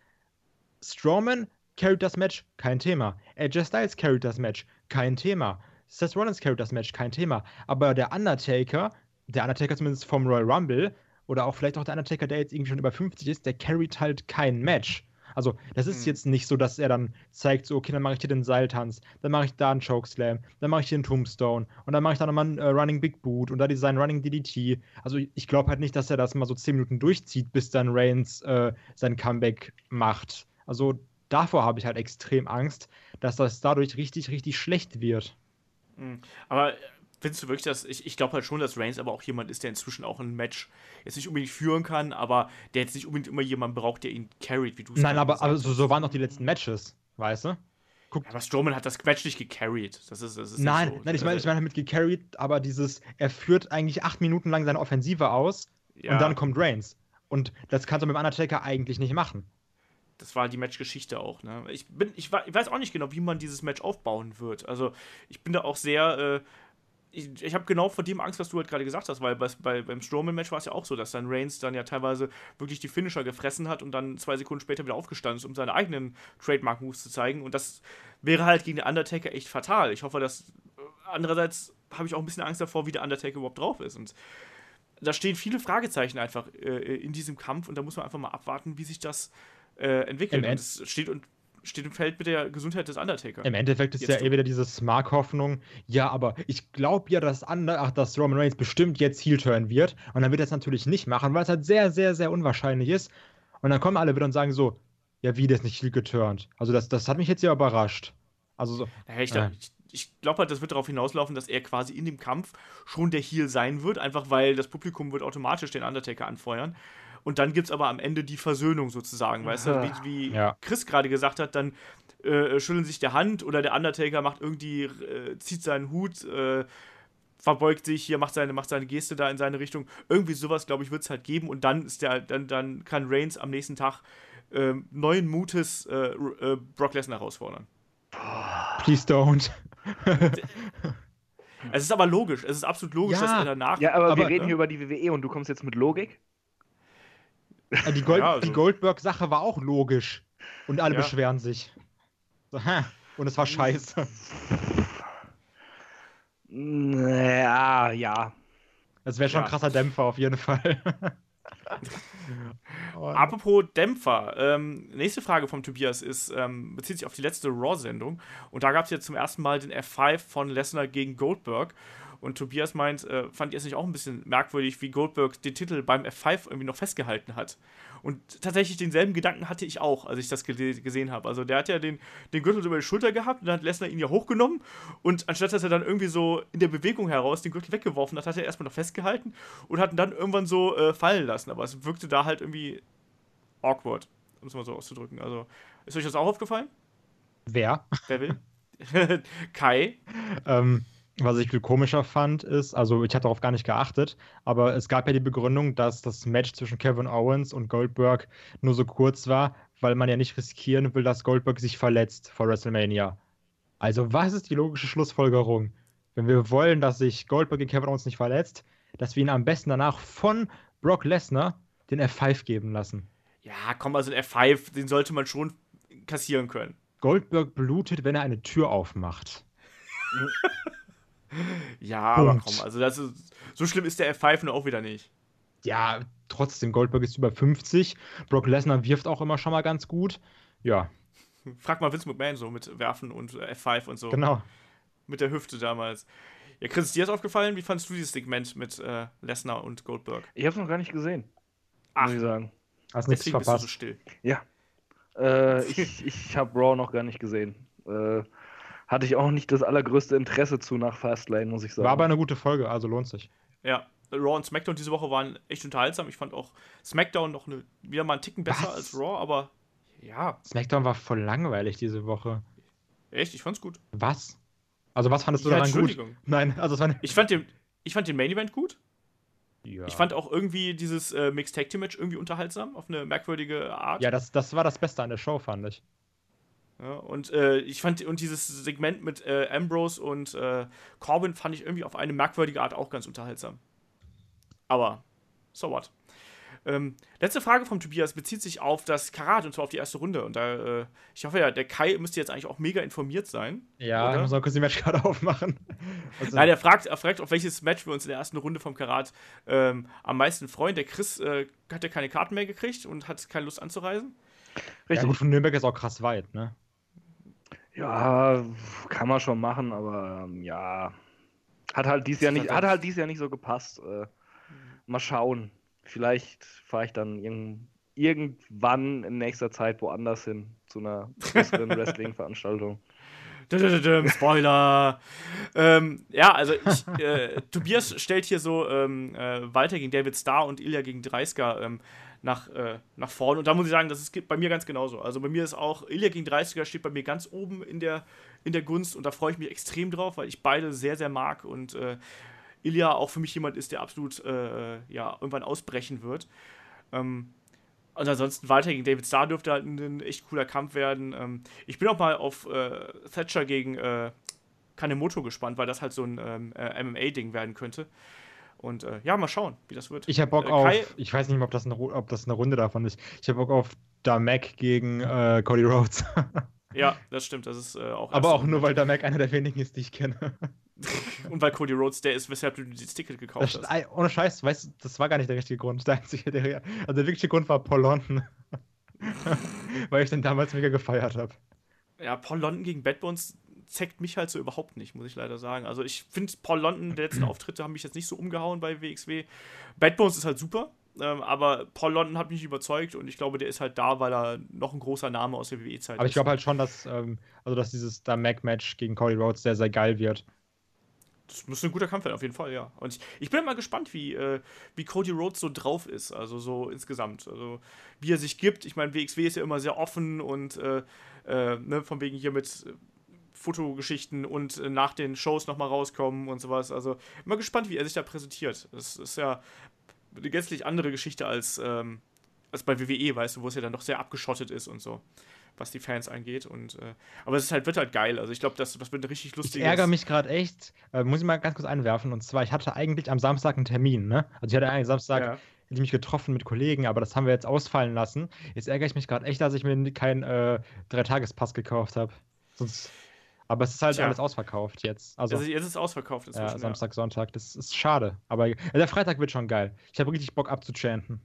C: Strowman carried das Match, kein Thema. AJ Styles carried das Match, kein Thema. Seth Rollins carried das Match, kein Thema. Aber der Undertaker, der Undertaker zumindest vom Royal Rumble, oder auch vielleicht auch der Undertaker, der jetzt irgendwie schon über 50 ist, der carried halt kein Match. Also, das ist
B: Mhm.
C: jetzt nicht so, dass er dann zeigt, so, okay, dann mache ich hier den Seiltanz, dann mache ich da einen Chokeslam, dann mache ich hier einen Tombstone und dann mache ich da nochmal einen äh, Running Big Boot und da sein Running DDT. Also, ich glaube halt nicht, dass er das mal so 10 Minuten durchzieht, bis dann Reigns äh, sein Comeback macht. Also, davor habe ich halt extrem Angst, dass das dadurch richtig, richtig schlecht wird.
B: hm. Aber äh, findest du wirklich, dass ich, ich glaube halt schon, dass Reigns aber auch jemand ist, der inzwischen auch ein Match jetzt nicht unbedingt führen kann, aber der jetzt nicht unbedingt immer jemanden braucht, der ihn carried, wie du es
C: Nein, aber, aber so, so waren doch die letzten Matches, weißt du?
B: Ja, aber Strowman hat das Match nicht gecarried. Das ist, das ist
C: Nein,
B: so.
C: nein, ich meine
B: Äh,
C: ich mein damit gecarried, aber dieses, er führt eigentlich acht Minuten lang seine Offensive aus
B: ja,
C: und dann kommt Reigns. Und das kannst du mit dem Undertaker eigentlich nicht machen.
B: das war die Matchgeschichte auch. Ne? Ich, bin, ich, ich weiß auch nicht genau, wie man dieses Match aufbauen wird. Also ich bin da auch sehr. Äh, ich ich habe genau vor dem Angst, was du halt gerade gesagt hast, weil bei, bei, beim Strowman-Match war es ja auch so, dass dann Reigns dann ja teilweise wirklich die Finisher gefressen hat und dann zwei Sekunden später wieder aufgestanden ist, um seine eigenen Trademark-Moves zu zeigen. Und das wäre halt gegen den Undertaker echt fatal. Ich hoffe, dass. äh, Andererseits habe ich auch ein bisschen Angst davor, wie der Undertaker überhaupt drauf ist. Und da stehen viele Fragezeichen einfach äh, in diesem Kampf und da muss man einfach mal abwarten, wie sich das äh, entwickelt.
C: Im
B: Und es steht und steht im Feld mit der Gesundheit des Undertaker.
C: Im Endeffekt ist
B: Jetzt
C: ja eh wieder diese Smart-Hoffnung, ja, aber ich glaube ja, dass, Under ach, dass Roman Reigns bestimmt jetzt Heel-Turn wird. Und dann wird er es natürlich nicht machen, weil es halt sehr, sehr, sehr unwahrscheinlich ist. Und dann kommen alle wieder und sagen so, ja, wie, der ist nicht Heel geturnt. Also das, das hat mich jetzt ja überrascht. Also so,
B: Naja, ich, ich, ich glaube halt, das wird darauf hinauslaufen, dass er quasi in dem Kampf schon der Heel sein wird, einfach weil das Publikum wird automatisch den Undertaker anfeuern. Und dann gibt es aber am Ende die Versöhnung sozusagen, weißt du, wie, wie
C: Ja.
B: Chris gerade gesagt hat, dann äh, schütteln sich der Hand oder der Undertaker macht irgendwie, äh, zieht seinen Hut, äh, verbeugt sich hier, macht seine, macht seine Geste da in seine Richtung. Irgendwie sowas, glaube ich, wird es halt geben und dann ist der, dann, dann kann Reigns am nächsten Tag ähm, neuen Mutes äh, äh, Brock Lesnar herausfordern.
C: please don't. (laughs)
B: Es ist aber logisch, es ist absolut logisch,
C: Ja.
B: dass er danach.
D: Ja, aber, wir
C: Aber,
D: reden
B: ne?
D: hier über die WWE und du kommst jetzt mit Logik?
C: Äh, Die, (laughs) Gold
B: Ja, also-
C: die Goldberg-Sache war auch logisch. Und alle
B: Ja.
C: beschweren sich. So? Und es war scheiße.
D: Ja, ja.
C: Das wäre schon
B: Ja.
C: ein krasser Dämpfer auf jeden Fall. (laughs)
B: Apropos Dämpfer, ähm, nächste Frage vom Tobias ist, ähm, bezieht sich auf die letzte Raw-Sendung. Und da gab es jetzt zum ersten Mal den F5 von Lesnar gegen Goldberg. Und Tobias meint, äh, fand ihr es nicht auch ein bisschen merkwürdig, wie Goldberg den Titel beim F5 irgendwie noch festgehalten hat? Und tatsächlich denselben Gedanken hatte ich auch, als ich das gesehen habe. Also der hat ja den, den Gürtel über die Schulter gehabt und dann hat Lesnar ihn ja hochgenommen. Und anstatt dass er dann irgendwie so in der Bewegung heraus den Gürtel weggeworfen hat, hat er erstmal noch festgehalten und hat ihn dann irgendwann so äh, fallen lassen. Aber es wirkte da halt irgendwie awkward, um es mal so auszudrücken. Also, ist euch das auch aufgefallen?
C: Wer?
B: Wer will? (laughs) Kai.
C: Ähm, was ich viel komischer fand, ist, also ich hatte darauf gar nicht geachtet, aber es gab ja die Begründung, dass das Match zwischen Kevin Owens und Goldberg nur so kurz war, weil man ja nicht riskieren will, dass Goldberg sich verletzt vor WrestleMania. Also, was ist die logische Schlussfolgerung? Wenn wir wollen, dass sich Goldberg gegen Kevin Owens nicht verletzt, dass wir ihn am besten danach von Brock Lesnar den F5 geben lassen.
B: Ja, komm, also ein F5, den sollte man schon kassieren können.
C: Goldberg blutet, wenn er eine Tür aufmacht. (laughs)
B: Ja,
C: Punkt.
B: aber komm, also das ist, so schlimm ist der F5 nur auch wieder nicht.
C: Ja, trotzdem, Goldberg ist über 50. Brock Lesnar wirft auch immer schon mal ganz gut. Ja,
B: Frag mal Vince McMahon so mit Werfen und äh, F5 und so.
C: genau.
B: Mit der Hüfte damals. Ja, Chris, ist dir das aufgefallen? Wie fandest du dieses Segment mit äh, Lesnar und Goldberg?
D: Ich habe es noch gar nicht gesehen,
B: Ach,
D: muss ich sagen.
C: Hast nichts
B: deswegen bist du so
C: verpasst.
B: still.
D: Ja. Äh, ich ich habe Raw noch gar nicht gesehen. Äh, hatte ich auch nicht das allergrößte Interesse zu nach Fastlane, muss ich sagen.
C: War aber eine gute Folge, also lohnt sich.
B: Ja, Raw und SmackDown diese Woche waren echt unterhaltsam. Ich fand auch SmackDown noch eine, wieder mal einen Ticken besser
C: Was?
B: als Raw, aber ja,
C: SmackDown war voll langweilig diese Woche.
B: echt, ich fand's gut.
C: Was? Also, was fandest du
B: Ja,
C: daran gut?
B: Entschuldigung.
C: Nein, also es war.
B: Ich fand den, ich fand den Main Event gut.
C: ja.
B: Ich fand auch irgendwie dieses äh, Mixed Tag Team Match irgendwie unterhaltsam, auf eine merkwürdige Art.
C: Ja, das, das war das Beste an der Show, fand ich.
B: Ja, und äh, ich fand und dieses Segment mit äh, Ambrose und äh, Corbin fand ich irgendwie auf eine merkwürdige Art auch ganz unterhaltsam. Aber so what. Ähm, letzte Frage vom Tobias bezieht sich auf das Karat und zwar auf die erste Runde. Und da, äh, ich hoffe ja, der Kai müsste jetzt eigentlich auch mega informiert sein.
C: Ja,
B: Oder?
C: muss mal kurz die Matchkarte (laughs) aufmachen. Also,
B: Nein, er fragt, er fragt, auf welches Match wir uns in der ersten Runde vom Karat ähm, am meisten freuen. Der Chris äh, hat ja keine Karten mehr gekriegt und hat keine Lust anzureisen.
C: ja,
D: Richtig.
C: gut, von Nürnberg ist auch krass weit, ne?
D: Ja, kann man schon machen, aber ähm, ja. Hat halt dies Jahr nicht, hat halt dies Jahr nicht so gepasst. Äh, mal schauen. Vielleicht fahre ich dann irgend, irgendwann in nächster Zeit woanders hin zu einer größeren (laughs) Wrestling-Veranstaltung.
B: Spoiler. (laughs) ähm, ja, also ich, äh, Tobias stellt hier so ähm, äh, Walter gegen David Starr und Ilya gegen Dreisker ähm, nach, äh, nach vorne. Und da muss ich sagen, das ist bei mir ganz genauso. Also bei mir ist auch Ilya gegen Dreisker steht bei mir ganz oben in der, in der Gunst und da freue ich mich extrem drauf, weil ich beide sehr, sehr mag und äh, Ilya auch für mich jemand ist, der absolut äh, ja, irgendwann ausbrechen wird. Ähm, und ansonsten Walter gegen David Starr dürfte halt ein, ein echt cooler Kampf werden. Ähm, ich bin auch mal auf äh, Thatcher gegen äh, Kanemoto gespannt, weil das halt so ein ähm, äh, MMA-Ding werden könnte. Und äh, ja, mal schauen, wie das wird.
C: Ich habe Bock
B: Äh,
C: auf, ich weiß nicht mehr, ob das eine, ob das eine Runde davon ist. Ich habe Bock auf Damek gegen äh, Cody Rhodes. (laughs)
B: Ja, das stimmt. Das ist äh, auch.
C: Aber auch nur, weil Damek einer der wenigen ist, die ich kenne. (laughs)
B: Und weil Cody Rhodes der ist, weshalb du dieses Ticket gekauft
C: Das,
B: hast.
C: ohne Scheiß, weißt du, das war gar nicht der richtige Grund. Der einzige, der, also der wirkliche Grund war Paul London. (laughs) weil ich den damals mega gefeiert habe.
B: Ja, Paul London gegen Bad Bones zeckt mich halt so überhaupt nicht, muss ich leider sagen. Also ich finde Paul London, der letzten (clears throat) Auftritte haben mich jetzt nicht so umgehauen bei WXW. Bad Bones ist halt super, ähm, aber Paul London hat mich überzeugt und ich glaube, der ist halt da, weil er noch ein großer Name aus der WWE-Zeit
C: Aber ich
B: ist.
C: glaube halt schon, dass, ähm, also dass dieses Damek-Match gegen Cody Rhodes sehr, sehr geil wird.
B: Das müsste ein guter Kampf werden, auf jeden Fall, ja. Und ich, ich bin mal gespannt, wie, äh, wie Cody Rhodes so drauf ist, also so insgesamt. Also wie er sich gibt. Ich meine, WXW ist ja immer sehr offen und äh, äh, ne, von wegen hier mit Fotogeschichten und äh, nach den Shows nochmal rauskommen und sowas. Also mal gespannt, wie er sich da präsentiert. Das ist ja eine gänzlich andere Geschichte als, ähm, als bei WWE, weißt du, wo es ja dann doch sehr abgeschottet ist und so, was die Fans angeht. Und, äh, aber es ist halt, wird halt geil. Also ich glaube, das, das wird richtig
C: Ich
B: lustige.
C: ärgere mich gerade echt, äh, muss ich mal ganz kurz einwerfen. Und zwar, ich hatte eigentlich am Samstag einen Termin, ne? Also ich hatte eigentlich Samstag,
B: Ja.
C: hätte ich mich getroffen mit Kollegen, aber das haben wir jetzt ausfallen lassen. Jetzt ärgere ich mich gerade echt, dass ich mir keinen äh, Dreitagespass gekauft habe. Sonst. Aber es ist halt
B: Tja.
C: alles ausverkauft jetzt. Also,
B: Also jetzt ist es ausverkauft inzwischen.
C: ja,
B: ja.
C: Samstag, Sonntag, das ist schade. Aber äh, der Freitag wird schon geil. Ich habe richtig Bock abzuchanten.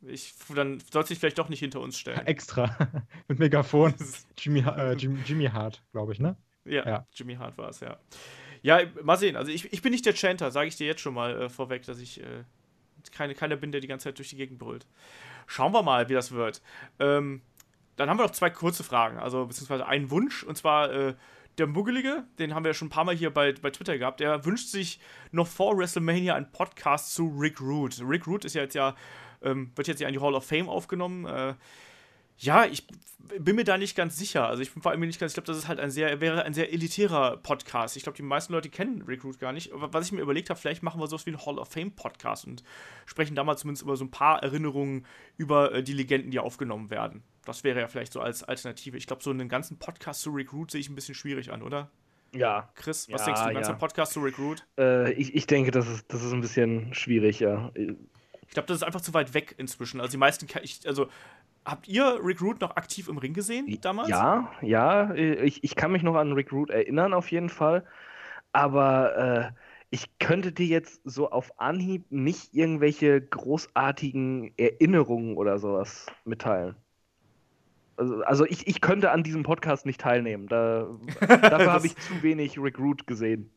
B: Ich, dann sollte sich vielleicht doch nicht hinter uns stellen. (laughs)
C: Extra. (laughs) mit Megafon. Jimmy, äh, (laughs) Jimmy, Jimmy Hart, glaube ich, ne?
B: ja,
C: ja.
B: Jimmy Hart war es, ja. Ja, mal sehen. Also ich, ich bin nicht der Chanter, sage ich dir jetzt schon mal äh, vorweg, dass ich äh, keine, keiner bin, der die ganze Zeit durch die Gegend brüllt. Schauen wir mal, wie das wird. Ähm, dann haben wir noch zwei kurze Fragen, also beziehungsweise einen Wunsch, und zwar äh, der Muggelige, den haben wir ja schon ein paar Mal hier bei, bei Twitter gehabt, der wünscht sich noch vor WrestleMania einen Podcast zu Rick Root. Rick Root ist ja jetzt ja, ähm, wird jetzt ja in die Hall of Fame aufgenommen. Äh, Ja, ich bin mir da nicht ganz sicher. Also ich bin vor allem nicht ganz, ich glaube, das ist halt ein sehr, wäre ein sehr elitärer Podcast. Ich glaube, die meisten Leute kennen Recruit gar nicht. Aber was ich mir überlegt habe, vielleicht machen wir sowas wie einen Hall of Fame Podcast und sprechen da mal zumindest über so ein paar Erinnerungen über äh, die Legenden, die aufgenommen werden. Das wäre ja vielleicht so als Alternative. Ich glaube, so einen ganzen Podcast zu Recruit sehe ich ein bisschen schwierig an, oder?
D: Ja.
B: Chris, was
D: Ja,
B: denkst du, ein ganzer
D: ja.
B: Podcast zu Recruit?
D: Äh, ich, ich denke, das ist, das ist ein bisschen schwierig, ja.
B: Ich glaube, das ist einfach zu weit weg inzwischen. Also die meisten, ich, also habt ihr Recruit noch aktiv im Ring gesehen damals?
D: Ja, ja, ich, ich kann mich noch an Recruit erinnern, auf jeden Fall. Aber äh, ich könnte dir jetzt so auf Anhieb nicht irgendwelche großartigen Erinnerungen oder sowas mitteilen. Also, also ich, ich könnte an diesem Podcast nicht teilnehmen. Da, (laughs) dafür habe ich zu wenig Recruit gesehen.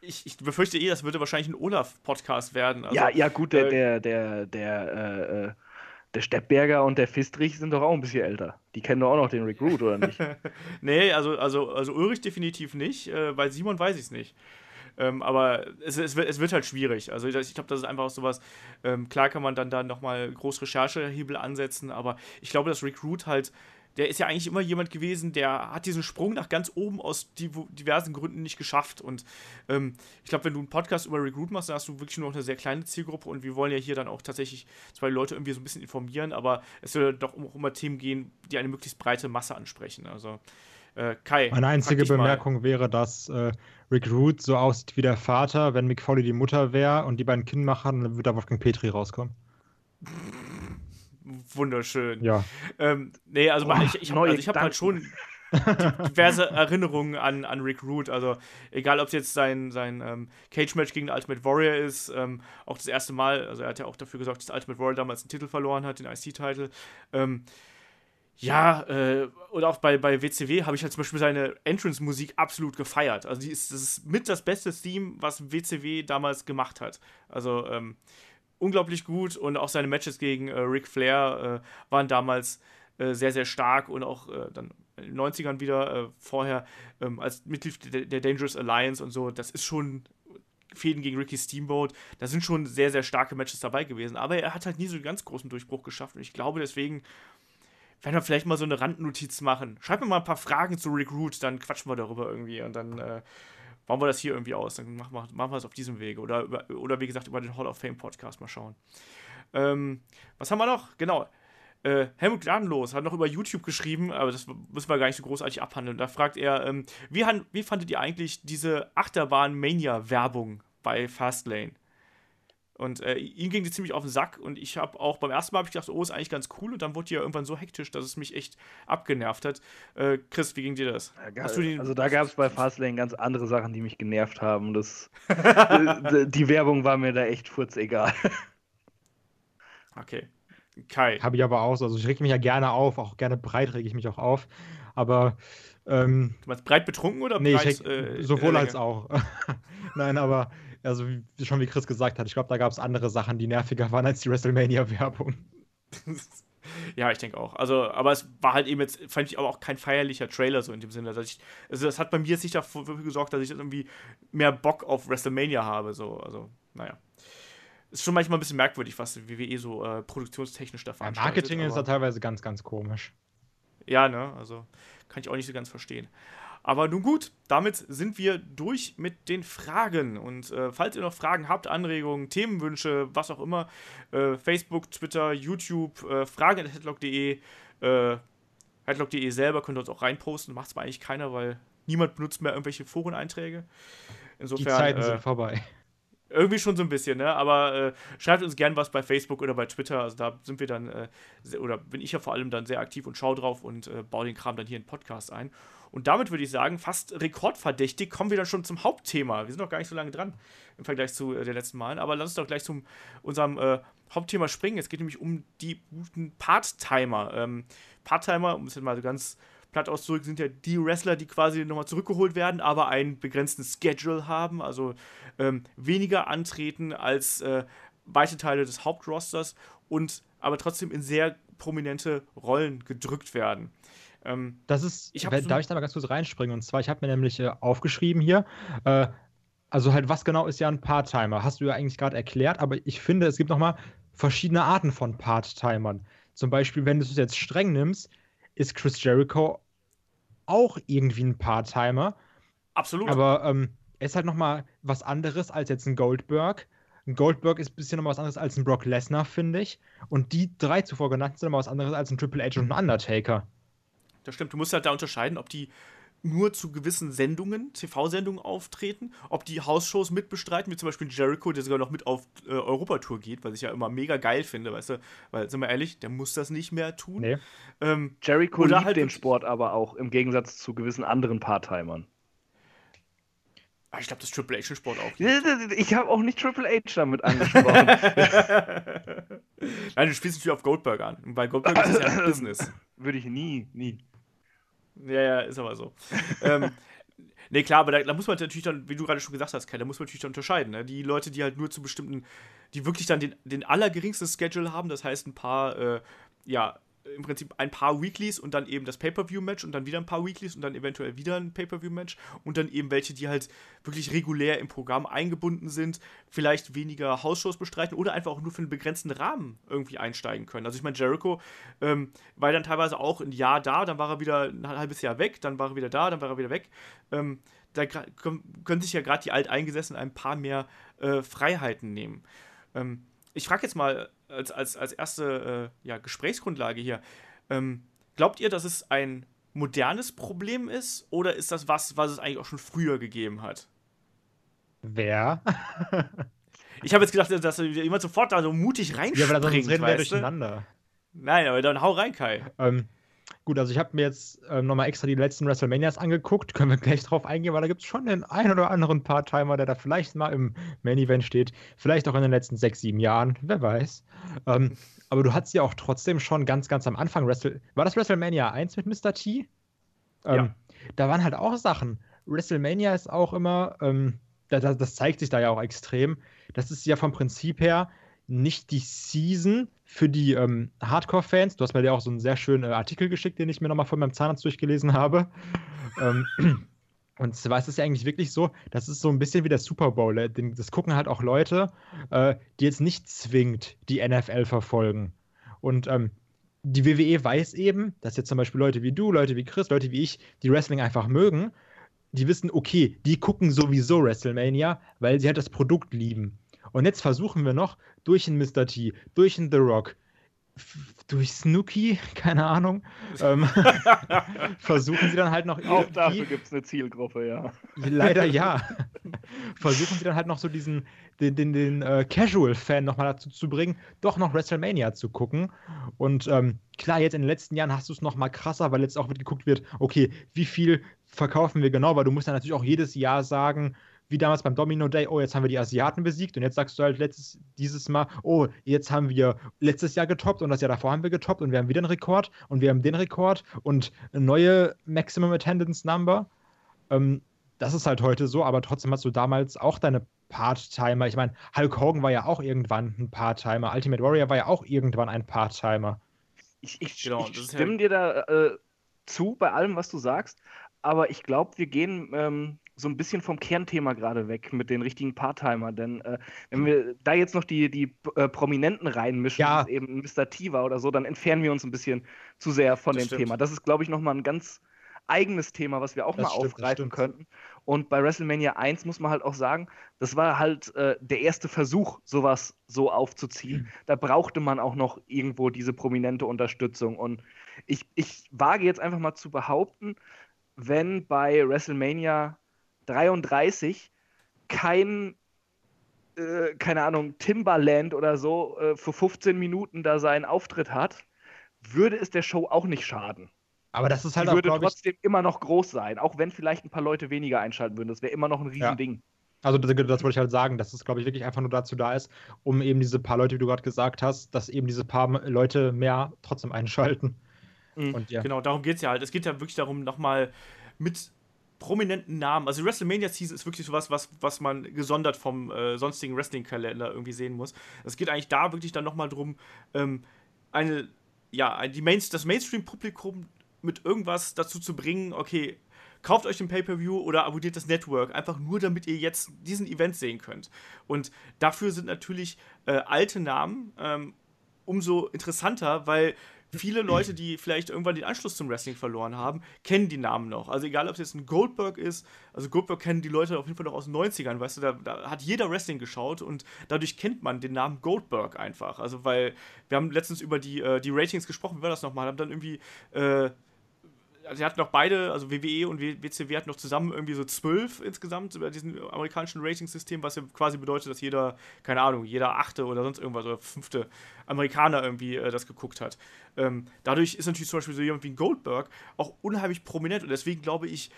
B: Ich, ich befürchte eh, das würde wahrscheinlich ein Olaf-Podcast werden. Also,
D: ja, ja, gut, der,
B: äh,
D: der, der, der, äh, äh, der Steppberger und der Fistrich sind doch auch ein bisschen älter. Die kennen doch auch noch den Recruit, oder nicht? (laughs)
B: Nee, also, also, also Ulrich definitiv nicht. Äh, bei Simon weiß ich es nicht. Ähm, aber es, es, wird, es wird halt schwierig. Also ich glaube, das ist einfach sowas. Ähm, klar kann man dann da nochmal groß Recherchehebel ansetzen, aber ich glaube, dass Recruit halt, der ist ja eigentlich immer jemand gewesen, der hat diesen Sprung nach ganz oben aus div diversen Gründen nicht geschafft. Und ähm, ich glaube, wenn du einen Podcast über Recruit machst, dann hast du wirklich nur noch eine sehr kleine Zielgruppe und wir wollen ja hier dann auch tatsächlich zwei Leute irgendwie so ein bisschen informieren, aber es soll doch auch immer Themen gehen, die eine möglichst breite Masse ansprechen. Also äh, Kai.
C: Meine einzige
B: dich mal.
C: Bemerkung wäre, dass äh, Rick Root so aussieht wie der Vater, wenn Mick Foley die Mutter wäre und die beiden Kinder machen, dann würde da Wolfgang Petri rauskommen. (laughs)
B: Wunderschön.
C: Ja.
B: Ähm, nee, also
D: Boah,
B: ich, ich habe also ich hab halt schon diverse Erinnerungen an, an Rick Root. Also egal, ob es jetzt sein, sein ähm, Cage-Match gegen den Ultimate Warrior ist, ähm, auch das erste Mal, also er hat ja auch dafür gesorgt, dass Ultimate Warrior damals den Titel verloren hat, den IC-Titel. Ähm, ja, äh, oder auch bei, bei WCW habe ich halt zum Beispiel seine Entrance-Musik absolut gefeiert. Also die ist, das ist mit das beste Theme, was WCW damals gemacht hat. Also ähm, unglaublich gut und auch seine Matches gegen äh, Ric Flair äh, waren damals äh, sehr, sehr stark und auch äh, dann in den 90ern wieder äh, vorher ähm, als Mitglied der, der Dangerous Alliance und so. Das ist schon Fäden gegen Ricky Steamboat. Da sind schon sehr, sehr starke Matches dabei gewesen. Aber er hat halt nie so einen ganz großen Durchbruch geschafft und ich glaube deswegen werden wir vielleicht mal so eine Randnotiz machen. Schreibt mir mal ein paar Fragen zu Rick Root, dann quatschen wir darüber irgendwie und dann äh, bauen wir das hier irgendwie aus. Dann machen wir, machen wir es auf diesem Wege. Oder, oder wie gesagt, über den Hall of Fame Podcast mal schauen. Ähm, was haben wir noch? Genau. Äh, Helmut Gnadenlos hat noch über YouTube geschrieben, aber das müssen wir gar nicht so großartig abhandeln. Da fragt er, ähm, wie, han- wie fandet ihr eigentlich diese Achterbahn-Mania-Werbung bei Fastlane? Und äh, ihm ging die ziemlich auf den Sack und ich habe auch beim ersten Mal ich gedacht, oh, ist eigentlich ganz cool und dann wurde die ja irgendwann so hektisch, dass es mich echt abgenervt hat. Äh, Chris, wie ging dir das? Hast du die-
D: also da gab es bei Fastlane ganz andere Sachen, die mich genervt haben. Das, (laughs) äh, die Werbung war mir da echt furzegal.
B: Okay. Kai.
C: Habe ich aber auch so. Also ich reg mich ja gerne auf, auch gerne breit rege ich mich auch auf. Aber ähm,
B: Du meinst breit betrunken oder
C: nee,
B: breit?
C: ich reg, sowohl als auch. (laughs) Nein, aber also wie, schon wie Chris gesagt hat, ich glaube, da gab es andere Sachen, die nerviger waren als die WrestleMania-Werbung. (laughs)
B: ja, ich denke auch. Also, aber es war halt eben jetzt, fand ich aber auch kein feierlicher Trailer so in dem Sinne. Dass ich, also das hat bei mir jetzt nicht dafür gesorgt, dass ich jetzt irgendwie mehr Bock auf WrestleMania habe. So, also, naja. Ist schon manchmal ein bisschen merkwürdig, was WWE so äh, produktionstechnisch da
C: Ja,
B: veranstaltet.
C: Marketing ist da teilweise ganz, ganz komisch.
B: Ja, ne, also kann ich auch nicht so ganz verstehen. Aber nun gut, damit sind wir durch mit den Fragen. Und äh, falls ihr noch Fragen habt, Anregungen, Themenwünsche, was auch immer, äh, Facebook, Twitter, YouTube, äh, fragen.headlock.de, äh, headlock.de selber könnt ihr uns auch reinposten. Macht es mal eigentlich keiner, weil niemand benutzt mehr irgendwelche Foreneinträge.
C: Die
B: Insofern.
C: Zeiten
B: äh,
C: sind vorbei.
B: irgendwie schon so ein bisschen, ne? Aber äh, schreibt uns gern was bei Facebook oder bei Twitter. Also da sind wir dann, äh, oder bin ich ja vor allem dann sehr aktiv und schau drauf und äh, baue den Kram dann hier in den Podcast ein. Und damit würde ich sagen, fast rekordverdächtig kommen wir dann schon zum Hauptthema. Wir sind noch gar nicht so lange dran im Vergleich zu äh, den letzten Malen. Aber lass uns doch gleich zum unserem äh, Hauptthema springen. Es geht nämlich um die guten Part-Timer. Ähm, Part-Timer, um es jetzt mal so ganz platt auszudrücken, sind ja die Wrestler, die quasi nochmal zurückgeholt werden, aber einen begrenzten Schedule haben, also ähm, weniger antreten als äh, weite Teile des Hauptrosters und aber trotzdem in sehr prominente Rollen gedrückt werden. Ähm,
C: Das ist,
B: Ich
C: wenn-
B: so-
C: darf ich da mal ganz kurz reinspringen? Und zwar, ich habe mir nämlich äh, aufgeschrieben hier, äh, also halt, was genau ist ja ein Part-Timer? Hast du ja eigentlich gerade erklärt, aber ich finde, es gibt nochmal verschiedene Arten von Part-Timern. Zum Beispiel, wenn du es jetzt streng nimmst, ist Chris Jericho auch irgendwie ein Part-Timer.
B: Absolut.
C: Aber ähm, er ist halt nochmal was anderes als jetzt ein Goldberg. Ein Goldberg ist ein bisschen nochmal was anderes als ein Brock Lesnar, finde ich. Und die drei zuvor genannten sind nochmal was anderes als ein Triple H und ein Undertaker.
B: Das stimmt. Du musst halt da unterscheiden, ob die nur zu gewissen Sendungen, TV-Sendungen auftreten, ob die Hausshows mitbestreiten, wie zum Beispiel Jericho, der sogar noch mit auf äh, Europatour geht, was ich ja immer mega geil finde, weißt du, weil, sind wir ehrlich, der muss das nicht mehr tun. Nee.
D: Ähm, Jericho liebt halt den Sport aber auch, im Gegensatz zu gewissen anderen Part-Timern.
B: Ah, ich glaube, das Triple H Sport auch. (laughs)
D: Ich habe auch nicht Triple H damit angesprochen. (laughs)
B: Nein, du spielst natürlich auf Goldberg an. Bei Goldberg ist es ja ein (laughs) Business.
D: Würde ich nie, nie.
B: Ja, ja, ist aber so. (laughs) ähm, nee, klar, aber da, da, muss man natürlich dann, wie du gerade schon gesagt hast, Kai, da muss man natürlich dann unterscheiden. Ne? Die Leute, die halt nur zu bestimmten, die wirklich dann den, den allergeringsten Schedule haben, das heißt ein paar, äh, ja, im Prinzip ein paar Weeklies und dann eben das Pay-Per-View-Match und dann wieder ein paar Weeklies und dann eventuell wieder ein Pay-Per-View-Match und dann eben welche, die halt wirklich regulär im Programm eingebunden sind, vielleicht weniger Hausshows bestreiten oder einfach auch nur für einen begrenzten Rahmen irgendwie einsteigen können. Also ich meine, Jericho ähm, war dann teilweise auch ein Jahr da, dann war er wieder ein halbes Jahr weg, dann war er wieder da, dann war er wieder weg. Ähm, da können sich ja gerade die Alteingesessenen ein paar mehr äh, Freiheiten nehmen. Ähm, ich frage jetzt mal als, als, als erste äh, ja, Gesprächsgrundlage hier. Ähm, glaubt ihr, dass es ein modernes Problem ist oder ist das was, was es eigentlich auch schon früher gegeben hat?
C: Wer? (laughs)
B: ich habe jetzt gedacht, dass jemand sofort da so mutig reinspringt. Ja, aber sonst reden wir
C: durcheinander.
B: Nein, aber dann hau rein, Kai.
C: Ähm, Gut, also ich habe mir jetzt ähm, nochmal extra die letzten WrestleManias angeguckt. Können wir gleich drauf eingehen, weil da gibt es schon den einen oder anderen Part-Timer, der da vielleicht mal im Main-Event steht. Vielleicht auch in den letzten sechs, sieben Jahren, wer weiß. Ähm, (laughs) aber du hattest ja auch trotzdem schon ganz, ganz am Anfang Wrestle War das WrestleMania 1 mit Mr. T? Ähm, ja. Da waren halt auch Sachen. WrestleMania ist auch immer, ähm, das, das zeigt sich da ja auch extrem. Das ist ja vom Prinzip her nicht die Season für die ähm, Hardcore-Fans. Du hast mir ja auch so einen sehr schönen äh, Artikel geschickt, den ich mir nochmal von meinem Zahnarzt durchgelesen habe. (laughs) ähm, (clears throat) und zwar ist es ja eigentlich wirklich so, das ist so ein bisschen wie der Super Bowl. Äh, das gucken halt auch Leute, äh, die jetzt nicht zwingend die NFL verfolgen. Und ähm, die WWE weiß eben, dass jetzt zum Beispiel Leute wie du, Leute wie Chris, Leute wie ich, die Wrestling einfach mögen, die wissen, okay, die gucken sowieso WrestleMania, weil sie halt das Produkt lieben. Und jetzt versuchen wir noch durch einen Mr. T, durch einen The Rock, durch Snooki, (laughs) keine Ahnung, ähm, (laughs) versuchen sie dann halt noch.
D: Auch dafür gibt es eine Zielgruppe, ja.
C: Leider ja. (laughs) versuchen sie dann halt noch so diesen, den, den, den äh, Casual-Fan nochmal dazu zu bringen, doch noch WrestleMania zu gucken. Und ähm, klar, jetzt in den letzten Jahren hast du es nochmal krasser, weil jetzt auch geguckt wird, okay, wie viel verkaufen wir genau, weil du musst ja natürlich auch jedes Jahr sagen, wie damals beim Domino Day, oh, jetzt haben wir die Asiaten besiegt und jetzt sagst du halt letztes, dieses Mal, oh, jetzt haben wir letztes Jahr getoppt und das Jahr davor haben wir getoppt und wir haben wieder einen Rekord und wir haben den Rekord und eine neue Maximum Attendance Number. Ähm, das ist halt heute so, aber trotzdem hast du damals auch deine Part-Timer. Ich meine, Hulk Hogan war ja auch irgendwann ein Part-Timer. Ultimate Warrior war ja auch irgendwann ein Part-Timer.
D: Ich, ich, genau, ich stimme halt dir da äh, zu bei allem, was du sagst, aber ich glaube, wir gehen ähm, so ein bisschen vom Kernthema gerade weg mit den richtigen Part-Timer. Denn äh, wenn wir da jetzt noch die, die äh, Prominenten reinmischen, ja. eben Mr. Tiva oder so, dann entfernen wir uns ein bisschen zu sehr von das dem stimmt. Thema. Das ist, glaube ich, nochmal ein ganz eigenes Thema, was wir auch das mal stimmt, aufgreifen könnten. Und bei WrestleMania 1 muss man halt auch sagen, das war halt äh, der erste Versuch, sowas so aufzuziehen. Mhm. Da brauchte man auch noch irgendwo diese prominente Unterstützung. Und ich, ich wage jetzt einfach mal zu behaupten, wenn bei WrestleMania 33 kein, äh, keine Ahnung, Timberland oder so äh, für 15 Minuten da seinen Auftritt hat, würde es der Show auch nicht schaden.
C: Aber das ist halt
D: Die auch, würde trotzdem ich... immer noch groß sein, auch wenn vielleicht ein paar Leute weniger einschalten würden. Das wäre immer noch ein Riesending. Ja.
C: Also das, das, wollte ich halt sagen, dass es, glaube ich, wirklich einfach nur dazu da ist, um eben diese paar Leute, wie du gerade gesagt hast, dass eben diese paar Leute mehr trotzdem einschalten.
B: Mhm. Und, ja. Genau, darum geht es ja halt. Es geht ja wirklich darum, nochmal mit prominenten Namen. Also die WrestleMania Season ist wirklich sowas, was, was man gesondert vom äh, sonstigen Wrestling-Kalender irgendwie sehen muss. Es geht eigentlich da wirklich dann nochmal drum, ähm, eine, ja, die Main das Mainstream-Publikum mit irgendwas dazu zu bringen, okay, kauft euch den Pay-Per-View oder abonniert das Network, einfach nur damit ihr jetzt diesen Event sehen könnt. Und dafür sind natürlich äh, alte Namen ähm, umso interessanter, weil viele Leute, die vielleicht irgendwann den Anschluss zum Wrestling verloren haben, kennen die Namen noch. Also egal, ob es jetzt ein Goldberg ist, also Goldberg kennen die Leute auf jeden Fall noch aus den 90ern, weißt du, da, da hat jeder Wrestling geschaut und dadurch kennt man den Namen Goldberg einfach. Also weil wir haben letztens über die, äh, die Ratings gesprochen, wie war das nochmal? Haben dann irgendwie äh, also sie hatten noch beide, also WWE und WCW hatten noch zusammen irgendwie so zwölf insgesamt über diesen amerikanischen Rating-System, was ja quasi bedeutet, dass jeder, keine Ahnung, jeder achte oder sonst irgendwas oder fünfte Amerikaner irgendwie äh, das geguckt hat. Ähm, dadurch ist natürlich zum Beispiel so jemand wie ein Goldberg auch unheimlich prominent und deswegen glaube ich,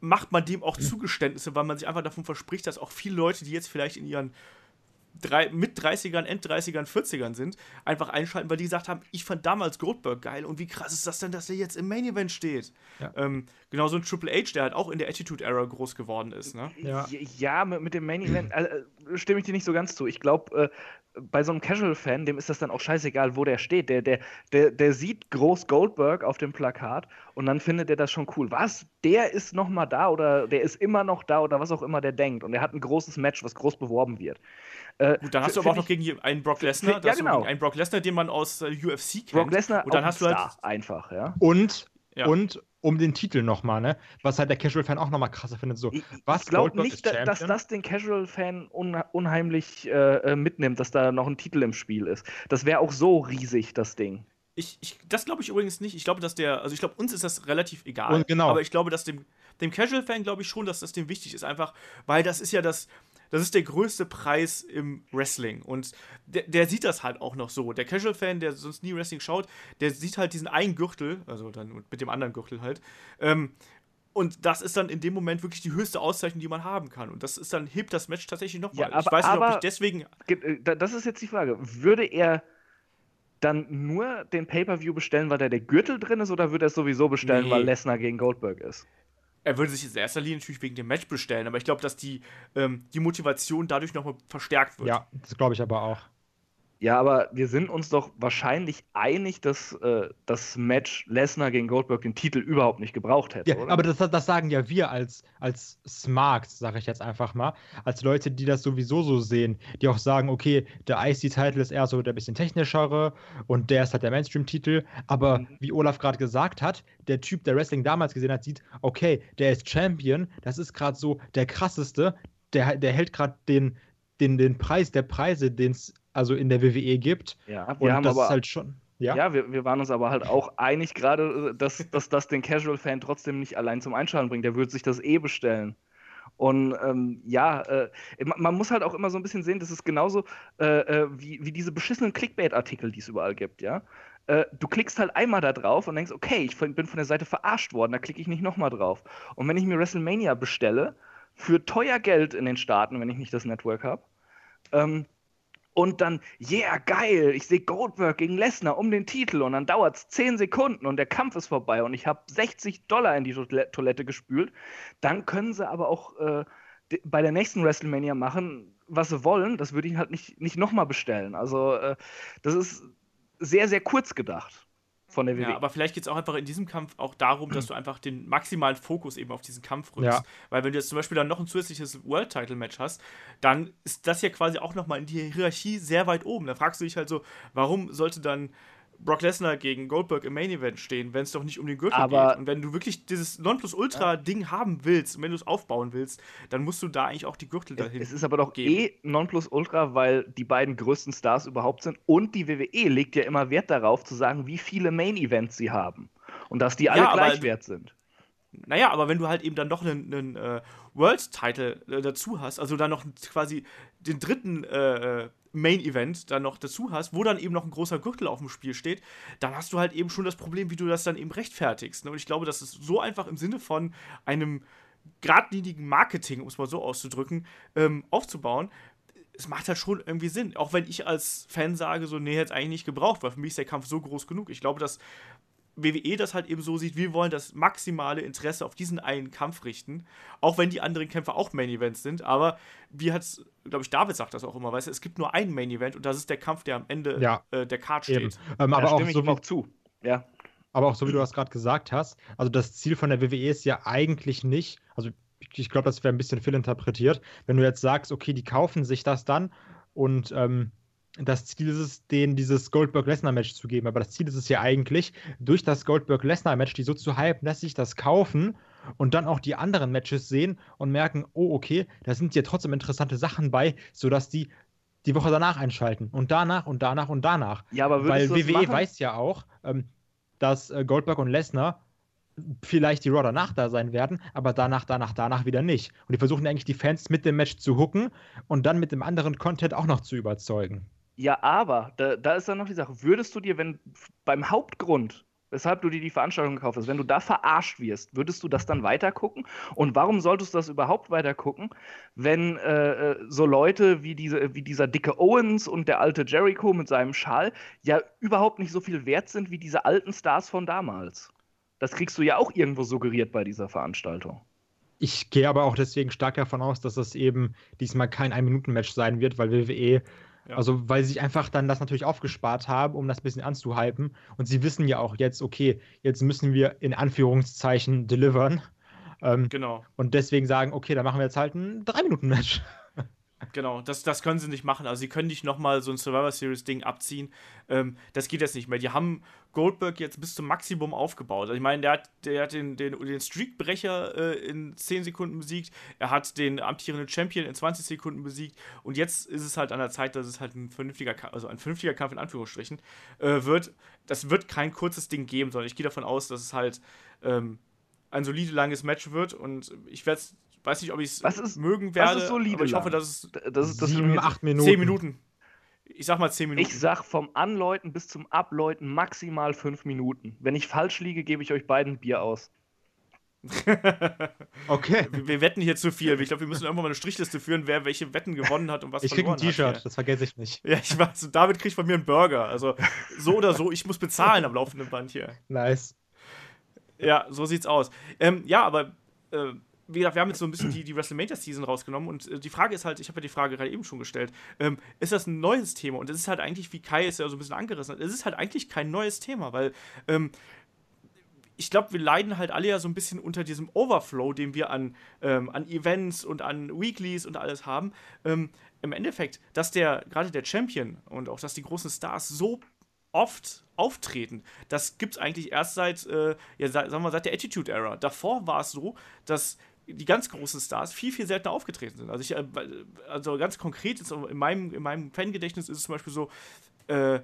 B: macht man dem auch Zugeständnisse, weil man sich einfach davon verspricht, dass auch viele Leute, die jetzt vielleicht in ihren drei, mit 30ern, End 30ern, 40ern sind, einfach einschalten, weil die gesagt haben, ich fand damals Goldberg geil und wie krass ist das denn, dass der jetzt im Main Event steht? Ja. Ähm, genau so ein Triple H, der halt auch in der Attitude Era groß geworden ist. Ne?
D: Ja, ja mit, dem Main Event äh, stimme ich dir nicht so ganz zu. Ich glaube, äh, bei so einem Casual-Fan, dem ist das dann auch scheißegal, wo der steht. Der, der, der, der sieht groß Goldberg auf dem Plakat und dann findet er das schon cool. Was? Der ist noch mal da oder der ist immer noch da oder was auch immer der denkt. Und er hat ein großes Match, was groß beworben wird.
B: Äh, Gut, dann hast du aber auch noch gegen einen Brock Lesnar. Ja, genau. Einen Brock Lesnar, den man aus äh, UFC kennt.
D: Brock Lesnar
B: und dann hast du halt
D: einfach, ja.
C: Und, ja. und um den Titel nochmal, ne? Was halt der Casual-Fan auch nochmal krasser findet. So, was
D: ich glaube nicht, dass das den Casual-Fan unheimlich äh, äh, mitnimmt, dass da noch ein Titel im Spiel ist. Das wäre auch so riesig, das Ding.
B: Ich, ich, das glaube ich übrigens nicht. Ich glaube, dass der, also ich glaube, uns ist das relativ egal.
C: Und genau.
B: Aber ich glaube, dass dem, dem Casual-Fan glaube ich schon, dass das dem wichtig ist. Einfach, weil das ist ja das, das ist der größte Preis im Wrestling. Und der, der sieht das halt auch noch so. Der Casual-Fan, der sonst nie Wrestling schaut, der sieht halt diesen einen Gürtel, also dann mit dem anderen Gürtel halt. Ähm, und das ist dann in dem Moment wirklich die höchste Auszeichnung, die man haben kann. Und das ist dann, hebt das Match tatsächlich nochmal.
D: Ja, ich weiß nicht, ob ich deswegen. Äh, das ist jetzt die Frage. Würde er dann nur den Pay-Per-View bestellen, weil da der Gürtel drin ist, oder würde er es sowieso bestellen, nee. weil Lesnar gegen Goldberg ist?
B: Er würde sich in erster Linie natürlich wegen dem Match bestellen, aber ich glaube, dass die, ähm, die Motivation dadurch nochmal verstärkt wird.
C: Ja, das glaube ich aber auch.
D: Ja, aber wir sind uns doch wahrscheinlich einig, dass äh, das Match Lesnar gegen Goldberg den Titel überhaupt nicht gebraucht hätte.
C: Ja, oder? aber das, das sagen ja wir als, als Smarks, sage ich jetzt einfach mal, als Leute, die das sowieso so sehen, die auch sagen, okay, der IC-Titel ist eher so der bisschen technischere und der ist halt der Mainstream-Titel. Aber mhm. wie Olaf gerade gesagt hat, der Typ, der Wrestling damals gesehen hat, sieht, okay, der ist Champion, das ist gerade so der krasseste, der, der hält gerade den, den, den Preis der Preise, den es also in der WWE gibt.
D: Ja,
C: wir und
D: haben
C: das
D: aber,
C: ist halt schon.
D: Ja, ja wir, wir waren uns aber halt auch einig gerade, dass, dass das den Casual-Fan trotzdem nicht allein zum Einschalten bringt. Der würde sich das eh bestellen. Und ähm, ja, äh, man muss halt auch immer so ein bisschen sehen, das ist genauso äh, äh, wie, wie diese beschissenen Clickbait-Artikel, die es überall gibt, ja. Äh, du klickst halt einmal da drauf und denkst, okay, ich bin von der Seite verarscht worden, da klicke ich nicht nochmal drauf. Und wenn ich mir WrestleMania bestelle, für teuer Geld in den Staaten, wenn ich nicht das Network habe, ähm, und dann, yeah, geil, ich sehe Goldberg gegen Lesnar um den Titel und dann dauert es 10 Sekunden und der Kampf ist vorbei und ich habe 60 Dollar in die Toilette gespült, dann können sie aber auch äh, bei der nächsten WrestleMania machen, was sie wollen. Das würde ich halt nicht, nicht nochmal bestellen. Also, äh, das ist sehr, sehr kurz gedacht von der WWE.
B: Ja, aber vielleicht geht es auch einfach in diesem Kampf auch darum, dass du einfach den maximalen Fokus eben auf diesen Kampf rückst. Ja. Weil wenn du jetzt zum Beispiel dann noch ein zusätzliches World-Title-Match hast, dann ist das ja quasi auch nochmal in die Hierarchie sehr weit oben. Da fragst du dich halt so, warum sollte dann Brock Lesnar gegen Goldberg im Main Event stehen, wenn es doch nicht um den Gürtel
D: aber
B: geht. Und wenn du wirklich dieses Nonplusultra-Ding haben willst, und wenn du es aufbauen willst, dann musst du da eigentlich auch die Gürtel dahin.
D: Es ist aber doch geben. eh Nonplusultra, weil die beiden größten Stars überhaupt sind. Und die WWE legt ja immer Wert darauf, zu sagen, wie viele Main Events sie haben. Und dass die alle ja, gleich wert sind.
B: Naja, aber wenn du halt eben dann noch einen, einen äh, World-Title äh, dazu hast, also dann noch quasi den dritten äh, äh Main-Event dann noch dazu hast, wo dann eben noch ein großer Gürtel auf dem Spiel steht, dann hast du halt eben schon das Problem, wie du das dann eben rechtfertigst. Ne? Und ich glaube, das ist so einfach im Sinne von einem geradlinigen Marketing, um es mal so auszudrücken, ähm, aufzubauen. Es macht halt schon irgendwie Sinn. Auch wenn ich als Fan sage, so, nee, hätte es eigentlich nicht gebraucht, weil für mich ist der Kampf so groß genug. Ich glaube, dass WWE das halt eben so sieht, wir wollen das maximale Interesse auf diesen einen Kampf richten, auch wenn die anderen Kämpfe auch Main Events sind, aber wie hat es, glaube ich, David sagt das auch immer, weißt du, es gibt nur einen Main Event und das ist der Kampf, der am Ende
C: ja,
B: äh, der Card steht.
C: Ähm, aber
D: da
C: auch so
D: auch zu. Ja.
C: Aber auch so wie du das gerade gesagt hast, also das Ziel von der WWE ist ja eigentlich nicht, also ich glaube, das wäre ein bisschen viel interpretiert, wenn du jetzt sagst, okay, die kaufen sich das dann und ähm, das Ziel ist es, denen dieses Goldberg-Lesnar-Match zu geben. Aber das Ziel ist es ja eigentlich, durch das Goldberg-Lesnar-Match die so zu hypen, dass sich das kaufen und dann auch die anderen Matches sehen und merken, oh, okay, da sind ja trotzdem interessante Sachen bei, sodass die die Woche danach einschalten. Und danach und danach und danach.
D: Ja, aber
C: Weil WWE
D: machen?
C: weiß ja auch, ähm, dass äh, Goldberg und Lesnar vielleicht die Raw danach da sein werden, aber danach, danach, danach wieder nicht. Und die versuchen eigentlich die Fans mit dem Match zu hooken und dann mit dem anderen Content auch noch zu überzeugen.
D: Ja, aber da, da ist dann noch die Sache. Würdest du dir, wenn beim Hauptgrund, weshalb du dir die Veranstaltung gekauft hast, wenn du da verarscht wirst, würdest du das dann weitergucken? Und warum solltest du das überhaupt weitergucken, wenn äh, äh, so Leute wie, diese, wie dieser dicke Owens und der alte Jericho mit seinem Schal ja überhaupt nicht so viel wert sind wie diese alten Stars von damals? Das kriegst du ja auch irgendwo suggeriert bei dieser Veranstaltung.
C: Ich gehe aber auch deswegen stark davon aus, dass das eben diesmal kein Ein-Minuten-Match sein wird, weil WWE,
B: Ja.
C: also weil sie sich einfach dann das natürlich aufgespart haben, um das ein bisschen anzuhypen. Und sie wissen ja auch jetzt, okay, jetzt müssen wir in Anführungszeichen delivern. Ähm,
B: Genau.
C: und deswegen sagen, okay, dann machen wir jetzt halt ein Drei-Minuten-Match.
B: Genau, das, das können sie nicht machen. Also sie können nicht nochmal so ein Survivor Series Ding abziehen. Ähm, das geht jetzt nicht mehr. Die haben Goldberg jetzt bis zum Maximum aufgebaut. Also ich meine, der hat, der hat den, den, den Streakbrecher äh, in 10 Sekunden besiegt. Er hat den amtierenden Champion in 20 Sekunden besiegt. Und jetzt ist es halt an der Zeit, dass es halt ein vernünftiger, Ka- also ein vernünftiger Kampf in Anführungsstrichen äh, wird. Das wird kein kurzes Ding geben, sondern ich gehe davon aus, dass es halt ähm, ein solide langes Match wird. Und ich werde weiß nicht, ob ich
D: Was
B: es mögen
D: was
B: werde.
D: ist solide
B: aber ich hoffe, dass es
D: Das ist das
C: Sieben, acht Minuten.
B: 10 Minuten. Ich sag mal 10 Minuten.
D: Ich sag vom Anläuten bis zum Abläuten maximal fünf Minuten. Wenn ich falsch liege, gebe ich euch beiden Bier aus. (laughs)
C: Okay.
B: wir, wir wetten hier zu viel. Ich glaube, wir müssen irgendwann mal eine Strichliste führen, wer welche Wetten gewonnen hat und was
C: Ich krieg ein
B: verloren hat.
C: T-Shirt, das vergesse ich nicht.
B: Ja, ich weiß. Und David kriegt von mir einen Burger. Also so oder so, ich muss bezahlen am laufenden Band hier.
C: Nice.
B: Ja, so sieht's aus. Ähm, ja, aber äh, wie gesagt, wir haben jetzt so ein bisschen die, die WrestleMania-Season rausgenommen und äh, die Frage ist halt, ich habe ja die Frage gerade eben schon gestellt, ähm, ist das ein neues Thema? Und es ist halt eigentlich, wie Kai es ja so ein bisschen angerissen hat, es ist halt eigentlich kein neues Thema, weil ähm, ich glaube, wir leiden halt alle ja so ein bisschen unter diesem Overflow, den wir an, ähm, an Events und an Weeklies und alles haben. Ähm, Im Endeffekt, dass der, gerade der Champion und auch, dass die großen Stars so oft auftreten, das gibt es eigentlich erst seit, äh, ja, seit, sagen wir, seit der Attitude Era. Davor war es so, dass die ganz großen Stars viel, viel seltener aufgetreten sind. Also, ich, äh, also ganz konkret, ist in meinem, in meinem Fangedächtnis ist es zum Beispiel so, äh,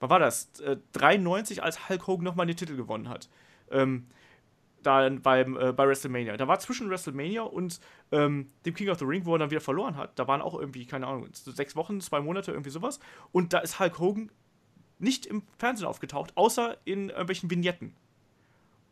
B: wann war das? Äh, 93, als Hulk Hogan nochmal den Titel gewonnen hat. Ähm, da beim, äh, bei WrestleMania. Da war zwischen WrestleMania und ähm, dem King of the Ring, wo er dann wieder verloren hat, da waren auch irgendwie, keine Ahnung, sechs Wochen, zwei Monate, irgendwie sowas. Und da ist Hulk Hogan nicht im Fernsehen aufgetaucht, außer in irgendwelchen Vignetten.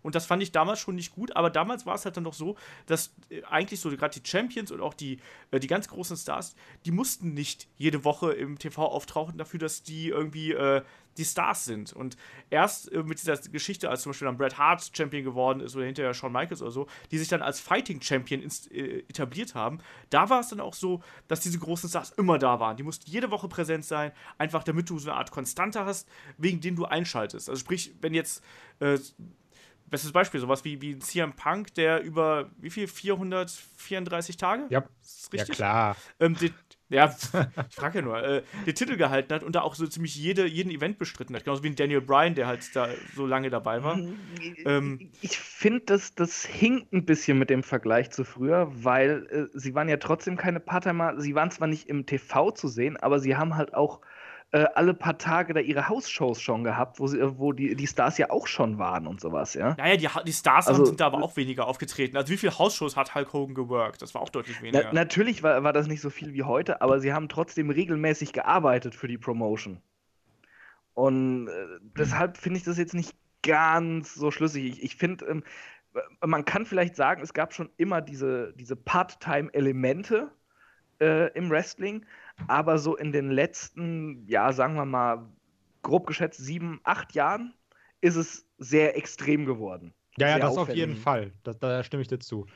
B: Und das fand ich damals schon nicht gut, aber damals war es halt dann doch so, dass äh, eigentlich so gerade die Champions und auch die, äh, die ganz großen Stars, die mussten nicht jede Woche im TV auftauchen dafür, dass die irgendwie äh, die Stars sind. Und erst äh, mit dieser Geschichte, als zum Beispiel dann Bret Hart Champion geworden ist oder hinterher Shawn Michaels oder so, die sich dann als Fighting Champion äh, etabliert haben, da war es dann auch so, dass diese großen Stars immer da waren. Die mussten jede Woche präsent sein, einfach damit du so eine Art Konstante hast, wegen dem du einschaltest. Also sprich, wenn jetzt äh, Bestes Beispiel, sowas wie, wie ein CM Punk, der über wie viel? 434 Tage?
C: Ja,
B: Ist
C: ja
B: richtig?
C: klar.
B: Ähm, den, ja, ich frage ja nur, äh, den Titel gehalten hat und da auch so ziemlich jede, jeden Event bestritten hat. Genauso wie ein Daniel Bryan, der halt da so lange dabei war. Ähm,
D: ich finde, das, das hinkt ein bisschen mit dem Vergleich zu früher, weil äh, sie waren ja trotzdem keine Part-Timer. Sie waren zwar nicht im TV zu sehen, aber sie haben halt auch äh, alle paar Tage da ihre Hausshows schon gehabt, wo, sie, äh, wo die, die Stars ja auch schon waren und sowas, ja.
B: naja, die, die Stars
D: Also-
B: sind da aber auch weniger aufgetreten. Also wie viele Hausshows hat Hulk Hogan geworkt? Das war auch deutlich weniger.
D: Na, natürlich war, war das nicht so viel wie heute, aber sie haben trotzdem regelmäßig gearbeitet für die Promotion. Und äh, deshalb finde ich das jetzt nicht ganz so schlüssig. Ich, ich finde, ähm, man kann vielleicht sagen, es gab schon immer diese, diese Part-Time-Elemente äh, im Wrestling, aber so in den letzten, ja, sagen wir mal, grob geschätzt sieben, acht Jahren ist es sehr extrem geworden.
C: Ja, ja, das auf
D: auffällig.
C: jeden Fall. Da, da stimme ich dir zu.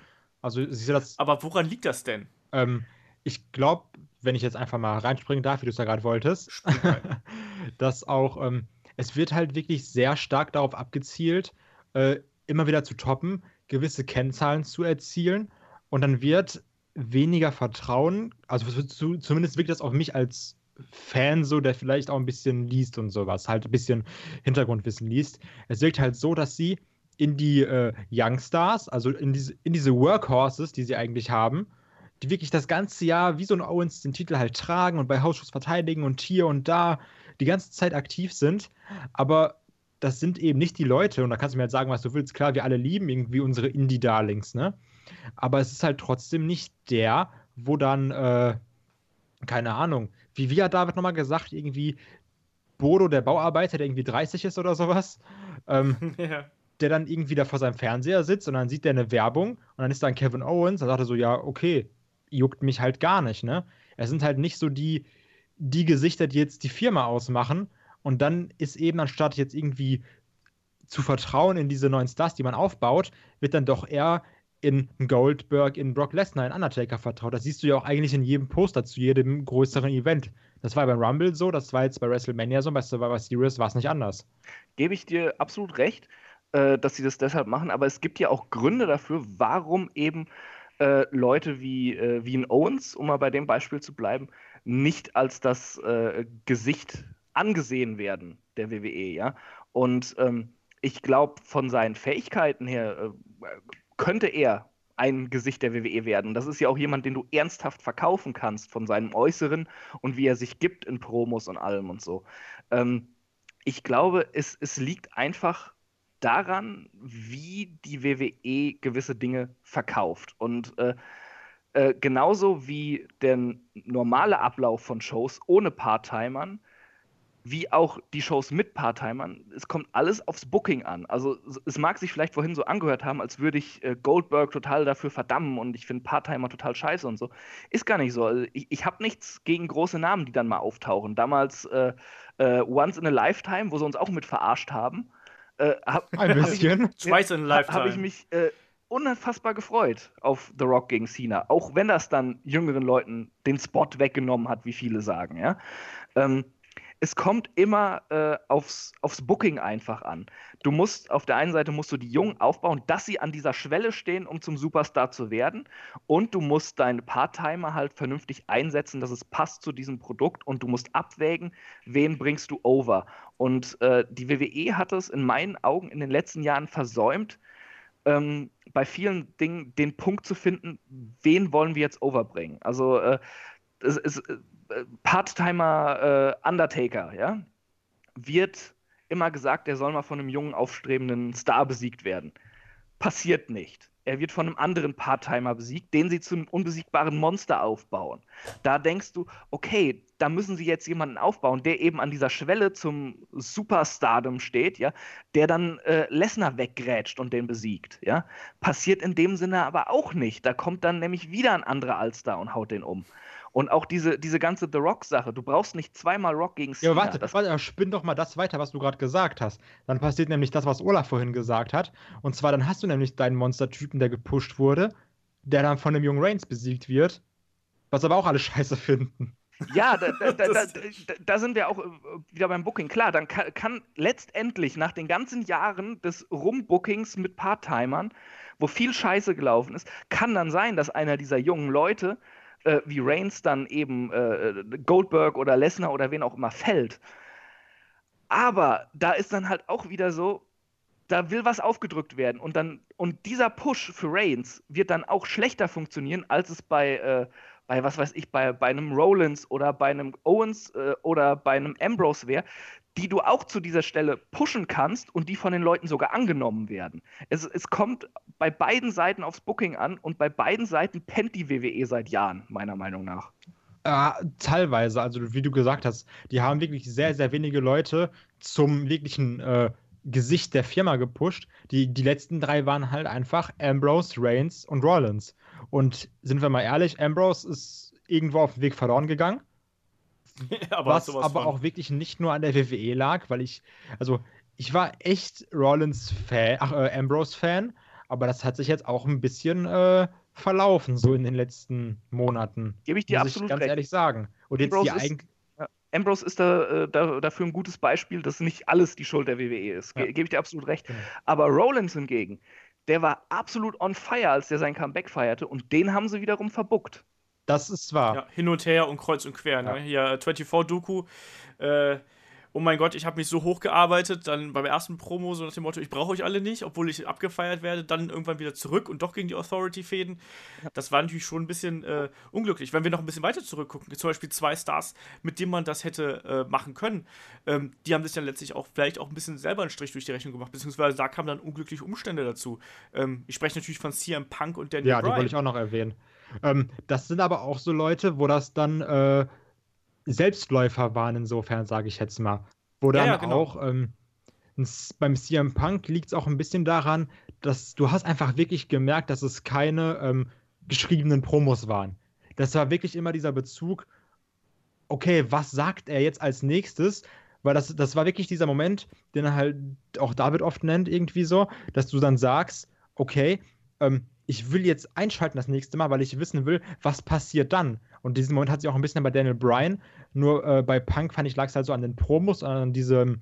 C: Also, siehst du das?
B: aber woran liegt das denn?
C: Ähm, ich glaube, wenn ich jetzt einfach mal reinspringen darf, wie du es ja gerade wolltest, (laughs) dass auch, ähm, es wird halt wirklich sehr stark darauf abgezielt, äh, immer wieder zu toppen, gewisse Kennzahlen zu erzielen und dann wird weniger Vertrauen, also zumindest wirkt das auf mich als Fan so, der vielleicht auch ein bisschen liest und sowas, halt ein bisschen Hintergrundwissen liest. Es wirkt halt so, dass sie in die äh, Youngstars, also in diese, in diese Workhorses, die sie eigentlich haben, die wirklich das ganze Jahr wie so ein Owens den Titel halt tragen und bei Hausschuss verteidigen und hier und da die ganze Zeit aktiv sind. Aber das sind eben nicht die Leute, und da kannst du mir halt sagen, was du willst. Klar, wir alle lieben irgendwie unsere Indie-Darlings, ne? Aber es ist halt trotzdem nicht der, wo dann, äh, keine Ahnung, wie, hat David nochmal gesagt, irgendwie Bodo, der Bauarbeiter, der irgendwie 30 ist oder sowas, ähm, (laughs) ja. der dann irgendwie da vor seinem Fernseher sitzt und dann sieht der eine Werbung und dann ist da Kevin Owens, dann sagt er so, ja, okay, juckt mich halt gar nicht, ne? Es sind halt nicht so die, die Gesichter, die jetzt die Firma ausmachen. Und dann ist eben, anstatt jetzt irgendwie zu vertrauen in diese neuen Stars, die man aufbaut, wird dann doch eher in Goldberg, in Brock Lesnar, in Undertaker vertraut. Das siehst du ja auch eigentlich in jedem Poster zu jedem größeren Event. Das war beim Rumble so, das war jetzt bei WrestleMania so, bei Survivor Series war es nicht anders.
D: Gebe ich dir absolut recht, äh, dass sie das deshalb machen, aber es gibt ja auch Gründe dafür, warum eben äh, Leute wie, äh, wie ein Owens, um mal bei dem Beispiel zu bleiben, nicht als das äh, Gesicht angesehen werden der WWE, ja. Und ähm, ich glaube, von seinen Fähigkeiten her äh, könnte er ein Gesicht der WWE werden. Das ist ja auch jemand, den du ernsthaft verkaufen kannst von seinem Äußeren und wie er sich gibt in Promos und allem und so. Ähm, ich glaube, es, es liegt einfach daran, wie die WWE gewisse Dinge verkauft. Und äh, äh, genauso wie der normale Ablauf von Shows ohne Part-Timern, wie auch die Shows mit Part-Timern, es kommt alles aufs Booking an. Also es mag sich vielleicht vorhin so angehört haben, als würde ich äh, Goldberg total dafür verdammen und ich finde Part-Timer total scheiße und so. Ist gar nicht so. Also ich, ich habe nichts gegen große Namen, die dann mal auftauchen. Damals äh, äh, Once in a Lifetime, wo sie uns auch mit verarscht haben
C: äh, hab, Ein bisschen.
B: Twice in Lifetime.
D: Habe ich mich äh, unfassbar gefreut auf The Rock gegen Cena. Auch wenn das dann jüngeren Leuten den Spot weggenommen hat, wie viele sagen. Ja? Ähm, es kommt immer äh, aufs, aufs Booking einfach an. Du musst, auf der einen Seite musst du die Jungen aufbauen, dass sie an dieser Schwelle stehen, um zum Superstar zu werden. Und du musst deine Part-Timer halt vernünftig einsetzen, dass es passt zu diesem Produkt. Und du musst abwägen, wen bringst du over. Und äh, die WWE hat es in meinen Augen in den letzten Jahren versäumt, ähm, bei vielen Dingen den Punkt zu finden, wen wollen wir jetzt overbringen. Also äh, es, äh, Part-Timer äh, Undertaker, ja, wird immer gesagt, er soll mal von einem jungen, aufstrebenden Star besiegt werden. Passiert nicht. Er wird von einem anderen Part-Timer besiegt, den sie zu einem unbesiegbaren Monster aufbauen. Da denkst du, okay, da müssen sie jetzt jemanden aufbauen, der eben an dieser Schwelle zum Superstardom steht, ja, der dann äh, Lesnar weggrätscht und den besiegt, ja. Passiert in dem Sinne aber auch nicht. Da kommt dann nämlich wieder ein anderer Allstar und haut den um. Und auch diese, diese ganze The Rock-Sache. Du brauchst nicht zweimal Rock gegen
C: Cena. Ja, warte, das warte, spinn doch mal das weiter, was du gerade gesagt hast. Dann passiert nämlich das, was Olaf vorhin gesagt hat. Und zwar, dann hast du nämlich deinen Monster-Typen, der gepusht wurde, der dann von dem jungen Reigns besiegt wird, was aber auch alle (laughs) scheiße finden.
D: Ja, da, da, (laughs) da, da, sind wir auch äh, wieder beim Booking. Klar, dann kann, kann letztendlich nach den ganzen Jahren des Rumbookings mit Part-Timern, wo viel Scheiße gelaufen ist, kann dann sein, dass einer dieser jungen Leute äh, wie Reigns dann eben äh, Goldberg oder Lesnar oder wen auch immer fällt. Aber da ist dann halt auch wieder so, da will was aufgedrückt werden und dann und dieser Push für Reigns wird dann auch schlechter funktionieren, als es bei äh, bei was weiß ich bei bei einem Rollins oder bei einem Owens äh, oder bei einem Ambrose wäre, die du auch zu dieser Stelle pushen kannst und die von den Leuten sogar angenommen werden. Es, es kommt bei beiden Seiten aufs Booking an und bei beiden Seiten pennt die WWE seit Jahren, meiner Meinung nach.
C: Äh, teilweise, also wie du gesagt hast, die haben wirklich sehr, sehr wenige Leute zum wirklichen äh, Gesicht der Firma gepusht. Die, die letzten drei waren halt einfach Ambrose, Reigns und Rollins. Und sind wir mal ehrlich, Ambrose ist irgendwo auf dem Weg verloren gegangen. (laughs) aber was aber auch wirklich nicht nur an der WWE lag, weil ich, also ich war echt Rollins-Fan, ach, äh, Ambrose-Fan, aber das hat sich jetzt auch ein bisschen äh, verlaufen, so in den letzten Monaten.
D: Gebe ich dir muss absolut ich
C: ganz
D: recht.
C: ehrlich sagen.
D: Und jetzt Ambrose die eigentlich. Ambrose ist da, äh, da, dafür ein gutes Beispiel, dass nicht alles die Schuld der WWE ist. Ge ja. Gebe ich dir absolut recht. Genau. Aber Rollins hingegen, der war absolut on fire, als der sein Comeback feierte und den haben sie wiederum verbuckt.
C: Das ist wahr.
B: Ja, hin und her und kreuz und quer. Ne? Hier 24-Doku. Äh, oh mein Gott, ich habe mich so hochgearbeitet, dann beim ersten Promo so nach dem Motto, ich brauche euch alle nicht, obwohl ich abgefeiert werde, dann irgendwann wieder zurück und doch gegen die Authority fäden. Das war natürlich schon ein bisschen äh, unglücklich. Wenn wir noch ein bisschen weiter zurückgucken, zum Beispiel zwei Stars, mit denen man das hätte äh, machen können, ähm, die haben sich dann letztlich auch vielleicht auch ein bisschen selber einen Strich durch die Rechnung gemacht, beziehungsweise da kamen dann unglückliche Umstände dazu. Ähm, ich spreche natürlich von CM Punk und Daniel
C: Ja, die
B: Bryan.
C: wollte ich auch noch erwähnen. Ähm, das sind aber auch so Leute, wo das dann äh, Selbstläufer waren, insofern, sage ich jetzt mal. Wo
B: Ja,
C: dann
B: ja, genau.
C: auch ähm, beim CM Punk liegt es auch ein bisschen daran, dass du hast einfach wirklich gemerkt, dass es keine ähm, geschriebenen Promos waren. Das war wirklich immer dieser Bezug, okay, was sagt er jetzt als nächstes? Weil das, das war wirklich dieser Moment, den er halt auch David oft nennt, irgendwie so, dass du dann sagst, okay, ähm, ich will jetzt einschalten das nächste Mal, weil ich wissen will, was passiert dann. Und diesen Moment hat sich auch ein bisschen bei Daniel Bryan, nur äh, bei Punk fand ich, lag es halt so an den Promos, an diesem,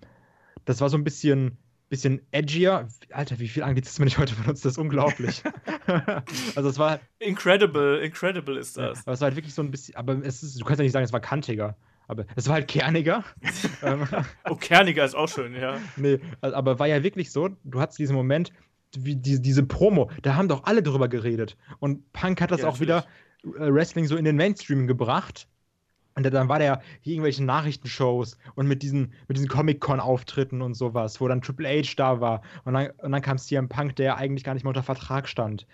C: das war so ein bisschen, bisschen edgier. Alter, wie viel Anglizismen ich heute benutze, das ist unglaublich. (laughs) (laughs) also es war,
B: Incredible, incredible ist das.
C: aber es war halt wirklich so ein bisschen, aber es ist, du kannst ja nicht sagen, es war kantiger. Aber es war halt kerniger. (laughs)
B: Oh, Kerniger ist auch schön, ja.
C: Nee, aber war ja wirklich so, du hattest diesen Moment, wie die, diese Promo, da haben doch alle drüber geredet. Und Punk hat das
B: Ja,
C: auch wieder äh, Wrestling so in den Mainstream gebracht. Und dann war der hier irgendwelche Nachrichtenshows und mit diesen, mit diesen Comic-Con-Auftritten und sowas, wo dann Triple H da war. Und dann, und dann kam CM Punk, der eigentlich gar nicht mehr unter Vertrag stand.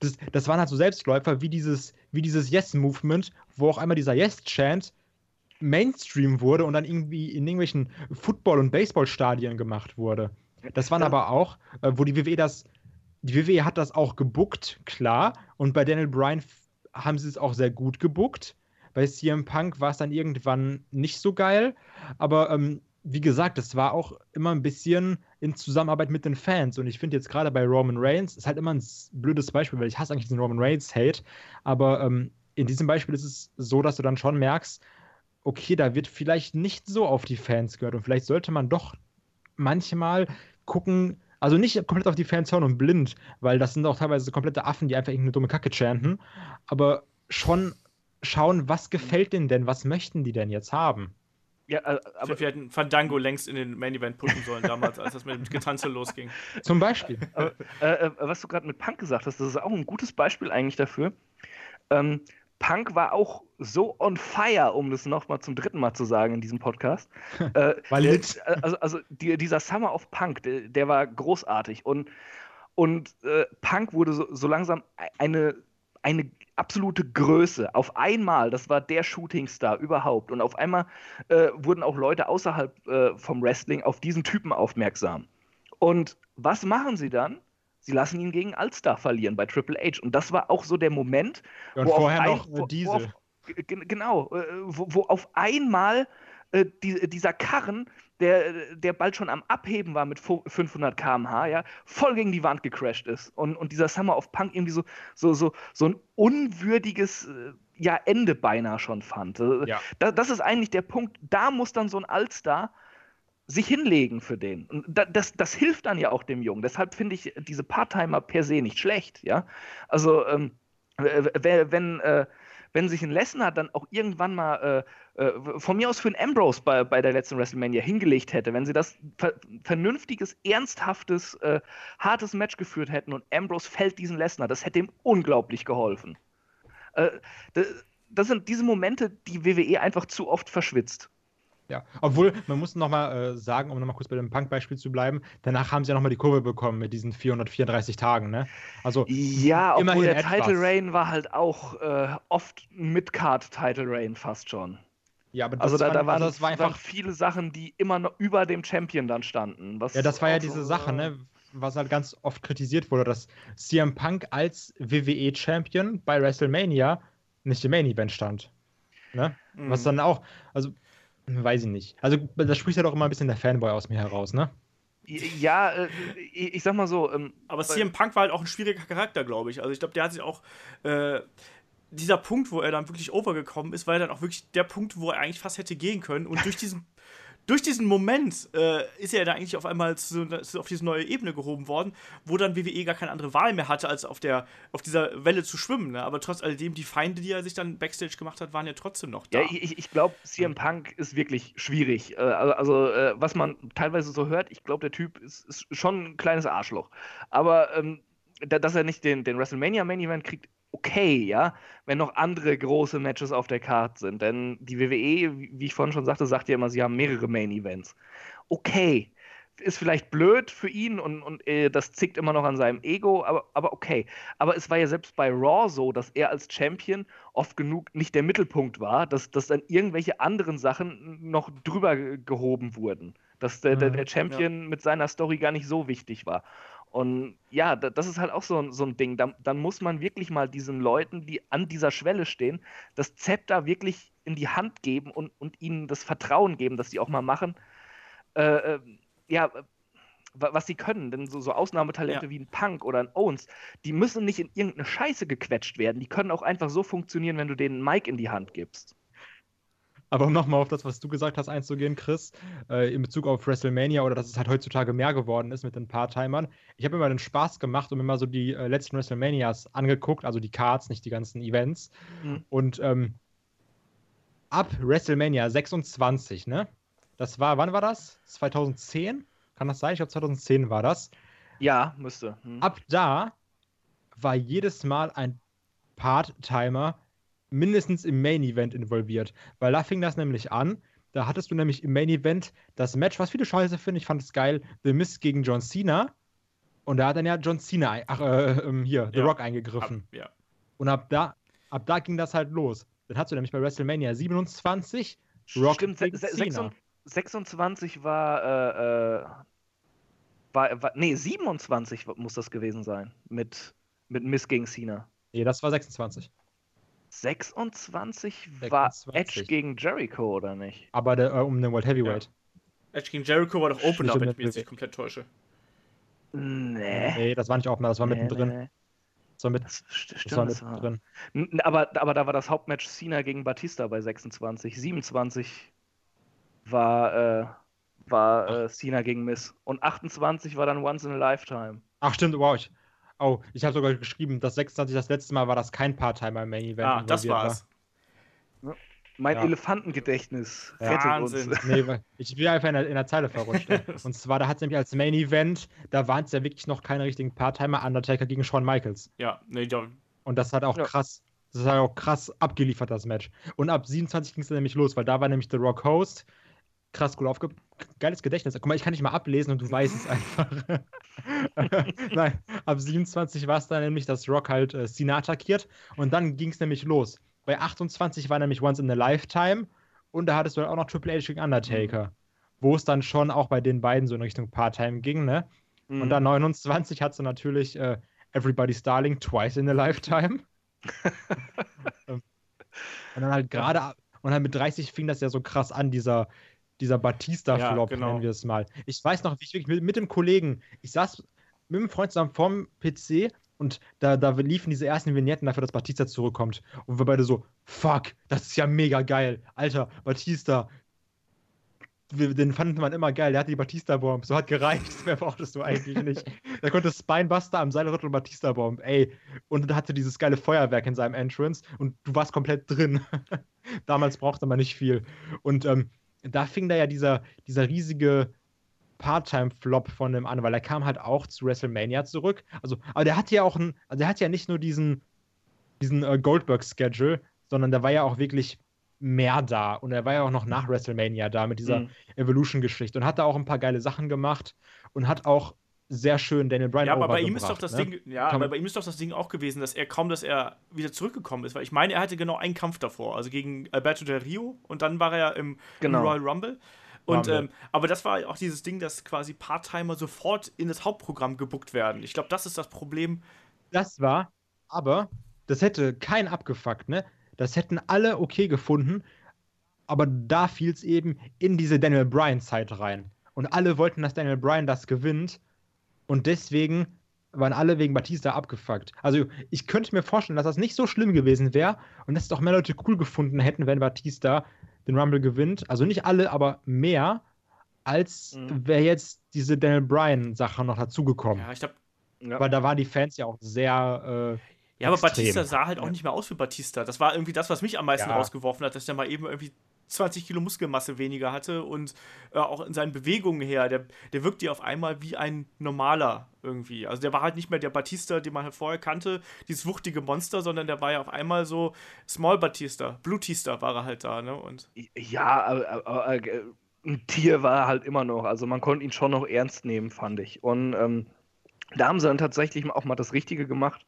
C: Das, das waren halt so Selbstläufer wie dieses, wie dieses Yes-Movement, wo auch einmal dieser Yes-Chant Mainstream wurde und dann irgendwie in irgendwelchen Football- und Baseballstadien gemacht wurde. Das waren aber auch, äh, wo die WWE das, die WWE hat das auch gebuckt, klar. Und bei Daniel Bryan haben sie es auch sehr gut gebuckt. Bei CM Punk war es dann irgendwann nicht so geil. Aber ähm, wie gesagt, das war auch immer ein bisschen in Zusammenarbeit mit den Fans. Und ich finde jetzt gerade bei Roman Reigns, ist halt immer ein blödes Beispiel, weil ich hasse eigentlich diesen Roman Reigns-Hate. Aber ähm, in diesem Beispiel ist es so, dass du dann schon merkst, okay, da wird vielleicht nicht so auf die Fans gehört. Und vielleicht sollte man doch manchmal gucken, also nicht komplett auf die Fans hören und blind, weil das sind auch teilweise komplette Affen, die einfach irgendeine dumme Kacke chanten, aber schon schauen, was gefällt denen denn, was möchten die denn jetzt haben?
D: Ja, äh,
B: Aber
D: aber
B: wir hätten Fandango längst in den Main Event putten sollen damals, als das mit dem Getanze (laughs) losging.
C: Zum Beispiel.
D: äh, äh, was du gerade mit Punk gesagt hast, das ist auch ein gutes Beispiel eigentlich dafür. Ähm, Punk war auch so on fire, um das nochmal zum dritten Mal zu sagen in diesem Podcast. (laughs) äh,
C: lit.
D: äh, Also, also die, dieser Summer of Punk, der, der war großartig. Und, und äh, Punk wurde so, so langsam eine, eine absolute Größe. Auf einmal, das war der Shootingstar überhaupt. Und auf einmal äh, wurden auch Leute außerhalb äh, vom Wrestling auf diesen Typen aufmerksam. Und was machen sie dann? Sie lassen ihn gegen Alstar verlieren bei Triple H. Und das war auch so der Moment,
C: Und
D: wo auf
C: vorher
D: ein-
C: noch
D: wo-
C: äh, Diesel.
D: Wo auf, genau, wo, wo auf einmal äh, die, dieser Karren, der, der bald schon am Abheben war mit fu- 500 km/h, ja, voll gegen die Wand gecrashed ist. Und, und dieser Summer of Punk irgendwie so, so, so, so ein unwürdiges äh, ja, Ende beinahe schon fand. Äh,
C: Ja.
D: Da, das ist eigentlich der Punkt, da muss dann so ein Allstar sich hinlegen für den. Und da, das, das hilft dann ja auch dem Jungen. Deshalb finde ich diese Part-Timer per se nicht schlecht, ja. Also, ähm, wenn, äh, wenn sich ein Lesnar dann auch irgendwann mal äh, äh, von mir aus für einen Ambrose bei, bei der letzten WrestleMania hingelegt hätte, wenn sie das ver vernünftiges, ernsthaftes, äh, hartes Match geführt hätten und Ambrose fällt diesen Lesnar, das hätte ihm unglaublich geholfen. Äh, das sind diese Momente, die WWE einfach zu oft verschwitzt.
C: Ja, obwohl, man muss nochmal äh, sagen, um nochmal kurz bei dem Punk-Beispiel zu bleiben, danach haben sie ja nochmal die Kurve bekommen mit diesen 434 Tagen, ne? Also,
D: Ja, obwohl der
C: etwas.
D: Title Reign war halt auch äh, oft ein Mid-Card Title Reign fast schon.
C: ja, aber das,
D: Also da, da waren,
C: also das war einfach,
D: viele Sachen, die immer noch über dem Champion dann standen. Was
C: ja, das war ja diese
D: so,
C: Sache,
D: äh,
C: ne? Was halt ganz oft kritisiert wurde, dass CM Punk als WWE-Champion bei WrestleMania nicht im Main-Event stand. Ne?
B: Mhm.
C: Was dann auch, also, weiß ich nicht. Also, da spricht ja doch immer ein bisschen der Fanboy aus mir heraus, ne?
D: Ja, äh, ich, ich sag mal so, ähm,
B: Aber CM Punk war halt auch ein schwieriger Charakter, glaube ich. Also ich glaube, der hat sich auch. Äh, dieser Punkt, wo er dann wirklich overgekommen ist, war ja dann auch wirklich der Punkt, wo er eigentlich fast hätte gehen können. Und durch diesen, durch diesen Moment äh, ist er da eigentlich auf einmal zu, zu, auf diese neue Ebene gehoben worden, wo dann WWE gar keine andere Wahl mehr hatte, als auf, der, auf dieser Welle zu schwimmen. Ne? Aber trotz alledem, die Feinde, die er sich dann Backstage gemacht hat, waren ja trotzdem noch da.
D: Ja, ich, ich glaube, CM Punk ist wirklich schwierig. Äh, also, also äh, was man teilweise so hört, ich glaube, der Typ ist, ist, schon ein kleines Arschloch. Aber ähm, dass er nicht den, den WrestleMania Main Event kriegt, okay, ja, wenn noch andere große Matches auf der Karte sind. Denn die WWE, wie ich vorhin schon sagte, sagt ja immer, sie haben mehrere Main Events. Okay. Ist vielleicht blöd für ihn und, und äh, das zickt immer noch an seinem Ego, aber, aber okay. Aber es war ja selbst bei Raw so, dass er als Champion oft genug nicht der Mittelpunkt war, dass, dass dann irgendwelche anderen Sachen noch drüber gehoben wurden. Dass der, der, der mhm, Champion ja. mit seiner Story gar nicht so wichtig war. Und ja, das ist halt auch so, so ein Ding. Dann, dann, muss man wirklich mal diesen Leuten, die an dieser Schwelle stehen, das Zepter wirklich in die Hand geben und, und ihnen das Vertrauen geben, dass sie auch mal machen, äh, äh, ja, was sie können. Denn so, so Ausnahmetalente ja. wie ein Punk oder ein Owens, die müssen nicht in irgendeine Scheiße gequetscht werden. Die können auch einfach so funktionieren, wenn du denen einen Mic in die Hand gibst.
C: Aber um nochmal auf das, was du gesagt hast, einzugehen, Chris, äh, in Bezug auf WrestleMania oder dass es halt heutzutage mehr geworden ist mit den Part-Timern. Ich habe mir mal den Spaß gemacht und mir mal so die äh, letzten WrestleManias angeguckt, also die Cards, nicht die ganzen Events. Mhm. Und ähm, ab WrestleMania 26, ne? Das war, wann war das? 2010? Kann das sein? Ich glaube 2010 war das.
D: Ja, müsste.
C: Mhm. Ab da war jedes Mal ein Part-Timer mindestens im Main Event involviert. Weil da fing das nämlich an. Da hattest du nämlich im Main Event das Match, was viele Scheiße finden. Ich fand es geil. The Miz gegen John Cena. Und da hat dann ja John Cena, ach, äh, ähm, hier, The ja. Rock eingegriffen. Ab, ja. Und ab da, ab da ging das halt los. Dann hast du nämlich bei WrestleMania 27
D: Rock Stimmt, gegen Cena. 26 war, äh, äh, war, war, nee, 27 muss das gewesen sein. Mit, mit Miss gegen Cena.
C: Nee, das war 26.
D: 26 war 26. Edge gegen Jericho, oder nicht?
C: Aber der, äh, um den World Heavyweight.
B: Ja. Edge gegen Jericho war doch Opener, wenn ich mich jetzt nicht komplett täusche.
C: Nee. Nee, das war nicht Opener, das war nee, mittendrin. Nee. Das war mit, das,
D: stimmt, das war mittendrin. War. Aber, aber da war das Hauptmatch Cena gegen Batista bei 26. 27 war, äh, war äh, Cena gegen Miss. Und 28 war dann Once in a Lifetime.
C: Ach, stimmt, wow. Ich, Oh, ich habe sogar geschrieben, dass 26 das letzte Mal war das kein Part-Timer im Main Event.
B: Ah, das war's.
D: War. Mein ja. Elefantengedächtnis
C: rettet Wahnsinn. uns. (laughs) Nee, ich bin einfach in der, in der Zeile verrutscht. (laughs) Und zwar, da hat es nämlich als Main Event, da waren es ja wirklich noch keine richtigen Part-Timer, Undertaker gegen Shawn Michaels.
B: Ja, nee, ja.
C: Und das hat auch ja. krass, das hat auch krass abgeliefert, das Match. Und ab 27 ging es dann nämlich los, weil da war nämlich The Rock Host, krass cool aufge... Geiles Gedächtnis. Guck mal, ich kann nicht mal ablesen und du weißt es einfach. (laughs) Nein, ab 27 war es dann nämlich, dass Rock halt äh, Cena attackiert und dann ging es nämlich los. Bei 28 war nämlich Once in a Lifetime und da hattest du halt auch noch Triple H gegen Undertaker, mhm. wo es dann schon auch bei den beiden so in Richtung Part-Time ging, ne? Mhm. Und dann 29 hat sie natürlich äh, Everybody's Darling Twice in a Lifetime. (laughs) und dann halt gerade und dann mit 30 fing das ja so krass an, dieser, dieser Batista-Flop, ja, genau. nennen wir es mal. Ich weiß noch, wie ich wirklich mit, mit dem Kollegen, ich saß mit dem Freund zusammen vorm PC und da, da liefen diese ersten Vignetten dafür, dass Batista zurückkommt. Und wir beide so, fuck, das ist ja mega geil. Alter, Batista, den fand man immer geil. Der hatte die Batista-Bomb. So hat gereicht. (laughs) Mehr brauchtest du eigentlich nicht. Der konnte Spinebuster am und Batista-Bomb. Ey. Und dann hatte dieses geile Feuerwerk in seinem Entrance und du warst komplett drin. (laughs) Damals brauchte man nicht viel. Und ähm, da fing da ja dieser, dieser riesige Part-Time-Flop von dem an, weil er kam halt auch zu WrestleMania zurück. Also, aber der hatte ja auch ein, also der hat ja nicht nur diesen, diesen äh, Goldberg-Schedule, sondern der war ja auch wirklich mehr da und er war ja auch noch nach WrestleMania da mit dieser mhm. Evolution-Geschichte und hat da auch ein paar geile Sachen gemacht und hat auch sehr schön Daniel Bryan
B: Ja, aber bei ihm ist doch das ne? Ding, ja, aber bei ihm ist doch das Ding auch gewesen, dass er kaum, dass er wieder zurückgekommen ist, weil ich meine, er hatte genau einen Kampf davor, also gegen Alberto Del Rio und dann war er ja im, genau. im Royal Rumble. Und, ähm, aber das war auch dieses Ding, dass quasi Part-Timer sofort in das Hauptprogramm gebuckt werden. Ich glaube, das ist das Problem.
C: Das war, aber das hätte keinen abgefuckt, ne? Das hätten alle okay gefunden, aber da fiel es eben in diese Daniel Bryan-Zeit rein. Und alle wollten, dass Daniel Bryan das gewinnt. Und deswegen waren alle wegen Batista abgefuckt. Also ich könnte mir vorstellen, dass das nicht so schlimm gewesen wäre und dass es doch mehr Leute cool gefunden hätten, wenn Batista den Rumble gewinnt. Also nicht alle, aber mehr. als
D: Mhm.
C: wäre jetzt diese Daniel Bryan-Sache noch dazugekommen.
B: Ja, ich glaube,
D: Ja.
C: Weil da waren die Fans ja auch sehr. Äh,
B: Ja, aber
C: Extrem.
B: Batista sah halt auch nicht mehr aus wie Batista. Das war irgendwie das, was mich am meisten
C: Ja.
B: rausgeworfen hat, dass der mal eben irgendwie 20 Kilo Muskelmasse weniger hatte und äh, auch in seinen Bewegungen her, der, der wirkte auf einmal wie ein normaler irgendwie. Also der war halt nicht mehr der Batista, den man halt vorher kannte, dieses wuchtige Monster, sondern der war ja auf einmal so Small Batista, Blutista war er halt da, ne? Und
D: Ja, aber, aber, äh, ein Tier war er halt immer noch. Also man konnte ihn schon noch ernst nehmen, fand ich. Und ähm, da haben sie dann tatsächlich auch mal das Richtige gemacht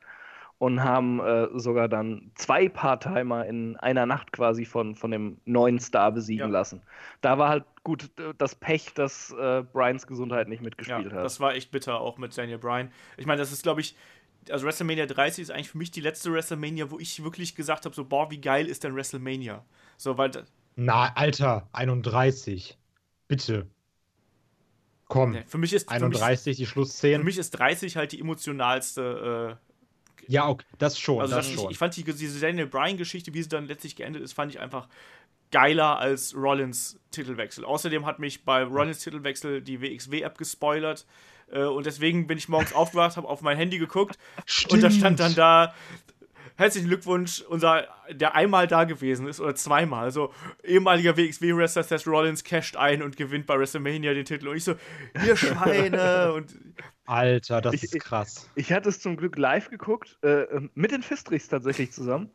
D: und haben äh, sogar dann zwei Part-Timer in einer Nacht quasi von, von dem neuen Star besiegen
B: Ja.
D: lassen. Da war halt gut äh, das Pech, dass äh, Bryans Gesundheit nicht
B: ja,
D: mitgespielt hat.
B: das war echt bitter auch mit Daniel Bryan. Ich meine, das ist, glaube ich, also WrestleMania 30 ist eigentlich für mich die letzte WrestleMania, wo ich wirklich gesagt habe, so, boah, wie geil ist denn WrestleMania? So, weil
C: na, Alter, 31. Bitte. Komm,
B: Nee, für mich ist für
C: 31, die
B: Mich, für mich ist 30 halt die emotionalste.
C: Ja, okay, das schon.
B: Also
C: das
B: das ich,
C: schon.
B: ich fand die, diese Daniel Bryan-Geschichte, wie sie dann letztlich geendet ist, fand ich einfach geiler als Rollins Titelwechsel. Außerdem hat mich bei Rollins Titelwechsel die WXW-App gespoilert. Äh, und deswegen bin ich morgens (laughs) aufgewacht, habe auf mein Handy geguckt und da stand dann da. Herzlichen Glückwunsch, unser, der einmal da gewesen ist oder zweimal. Also ehemaliger WXW-Wrestler Seth Rollins casht ein und gewinnt bei WrestleMania den Titel. Und ich so, ihr (laughs) Schweine! und
C: Alter, das
D: Ich-
C: ist
D: ich-
C: krass.
D: Ich hatte es zum Glück live geguckt, äh, ähm, mit den Fistrichs tatsächlich zusammen.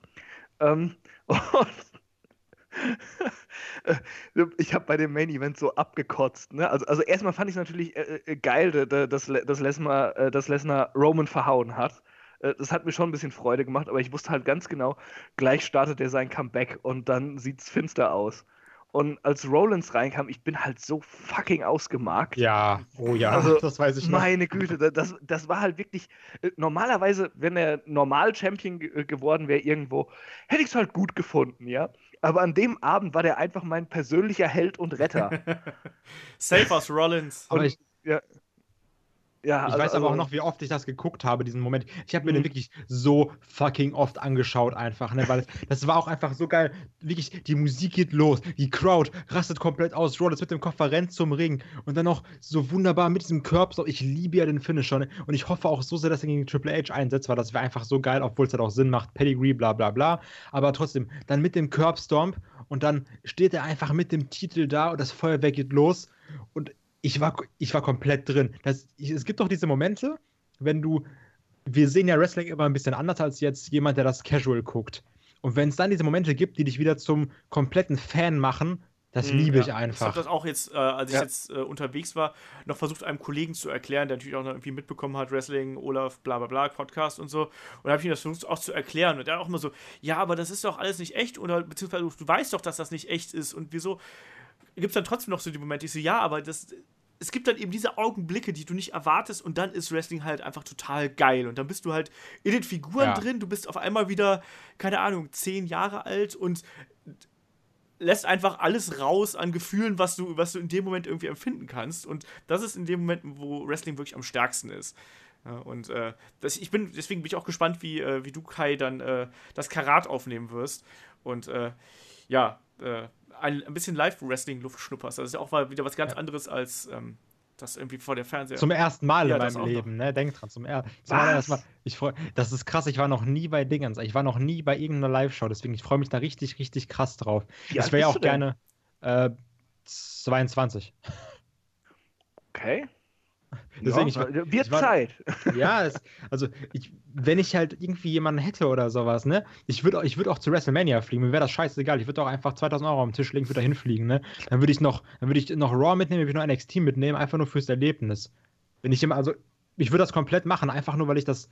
D: Ähm, (laughs) und (laughs) ich habe bei dem Main Event so abgekotzt. Ne? Also, also erstmal fand ich es natürlich äh, äh, geil, da- da- dass, dass, Lesnar, äh, dass Lesnar Roman verhauen hat. Äh, Das hat mir schon ein bisschen Freude gemacht, aber ich wusste halt ganz genau, gleich startet er sein Comeback und dann sieht es finster aus. Und als Rollins reinkam, ich bin halt so fucking ausgemarkt.
C: Ja, oh ja,
D: Also,
C: das weiß ich noch.
D: Meine Güte, da- das, das war halt wirklich. äh, Normalerweise, wenn er normal Champion äh, geworden wäre irgendwo, hätte ich es halt gut gefunden, ja. Aber an dem Abend war der einfach mein persönlicher Held und Retter. (laughs)
B: Safe aus Rollins.
C: Aber
D: Und-
C: ich,
D: ja. Ja,
C: ich
D: also-
C: weiß aber auch
D: also-
C: noch, wie oft ich das geguckt habe, diesen Moment. Ich habe mir den
D: Mhm.
C: wirklich so fucking oft angeschaut, einfach, ne? Weil (laughs) das war auch einfach so geil. Wirklich, die Musik geht los, die Crowd rastet komplett aus, Rollins mit dem Koffer rennt zum Ring und dann noch so wunderbar mit diesem Curbstop. Ich liebe ja den Finisher, ne? Und ich hoffe auch so sehr, dass er gegen Triple H einsetzt, weil das wäre einfach so geil, obwohl es halt auch Sinn macht. Pedigree, bla bla bla. Aber trotzdem, dann mit dem Curbstomp und dann steht er einfach mit dem Titel da und das Feuerwerk geht los und ich war, ich war komplett drin. Das, ich, es gibt doch diese Momente, wenn du. Wir sehen ja Wrestling immer ein bisschen anders als jetzt jemand, der das casual guckt. Und wenn es dann diese Momente gibt, die dich wieder zum kompletten Fan machen, das
B: Mhm,
C: liebe ich
B: ja. Ich habe
C: einfach.
B: das auch jetzt, äh, als ich
D: Ja.
B: jetzt äh, unterwegs war, noch versucht, einem Kollegen zu erklären, der natürlich auch noch irgendwie mitbekommen hat, Wrestling, Olaf, bla bla bla, Podcast und so. Und da habe ich ihm das versucht auch zu erklären. Und er auch immer so, ja, aber das ist doch alles nicht echt. Oder beziehungsweise du weißt doch, dass das nicht echt ist. Und wieso gibt es dann trotzdem noch so die Momente? Ich so, ja, aber das. Es gibt dann eben diese Augenblicke, die du nicht erwartest, und dann ist Wrestling halt einfach total geil. Und dann bist du halt in den Figuren
C: Ja.
B: drin, du bist auf einmal wieder, keine Ahnung, zehn Jahre alt und lässt einfach alles raus an Gefühlen, was du, was du in dem Moment irgendwie empfinden kannst. Und das ist in dem Moment, wo Wrestling wirklich am stärksten ist. Und äh, das, ich bin, deswegen bin ich auch gespannt, wie, äh, wie du, Kai, dann äh, das Karat aufnehmen wirst. Und äh, ja, äh, ein, ein bisschen Live-Wrestling-Luft schnupperst. Das ist ja auch mal wieder was ganz anderes als ähm, das irgendwie vor der Fernseher.
C: Zum ersten Mal
B: Ja,
C: in meinem
B: auch noch.
C: Leben, ne? Denk dran, zum, er zum allerersten Mal. Ich freu, das ist krass, ich war noch nie bei Dingens. Ich war noch nie bei irgendeiner Live-Show, deswegen ich freue mich da richtig, richtig krass drauf.
D: Wie
C: ich wäre ja auch gerne äh, 22.
D: Okay.
C: Deswegen,
D: ja,
C: ich,
D: wird
C: ich war-
D: Zeit. (laughs)
C: Ja, es, also ich, wenn ich halt irgendwie jemanden hätte oder sowas, ne? Ich würde ich würd auch zu WrestleMania fliegen, mir wäre das scheißegal. Ich würde auch einfach 2000 Euro am Tisch legen, würde da hinfliegen, ne? Dann würde ich noch, dann würde ich noch Raw mitnehmen, würde ich noch NXT mitnehmen, einfach nur fürs Erlebnis. Wenn ich immer, also ich würde das komplett machen, einfach nur, weil ich das,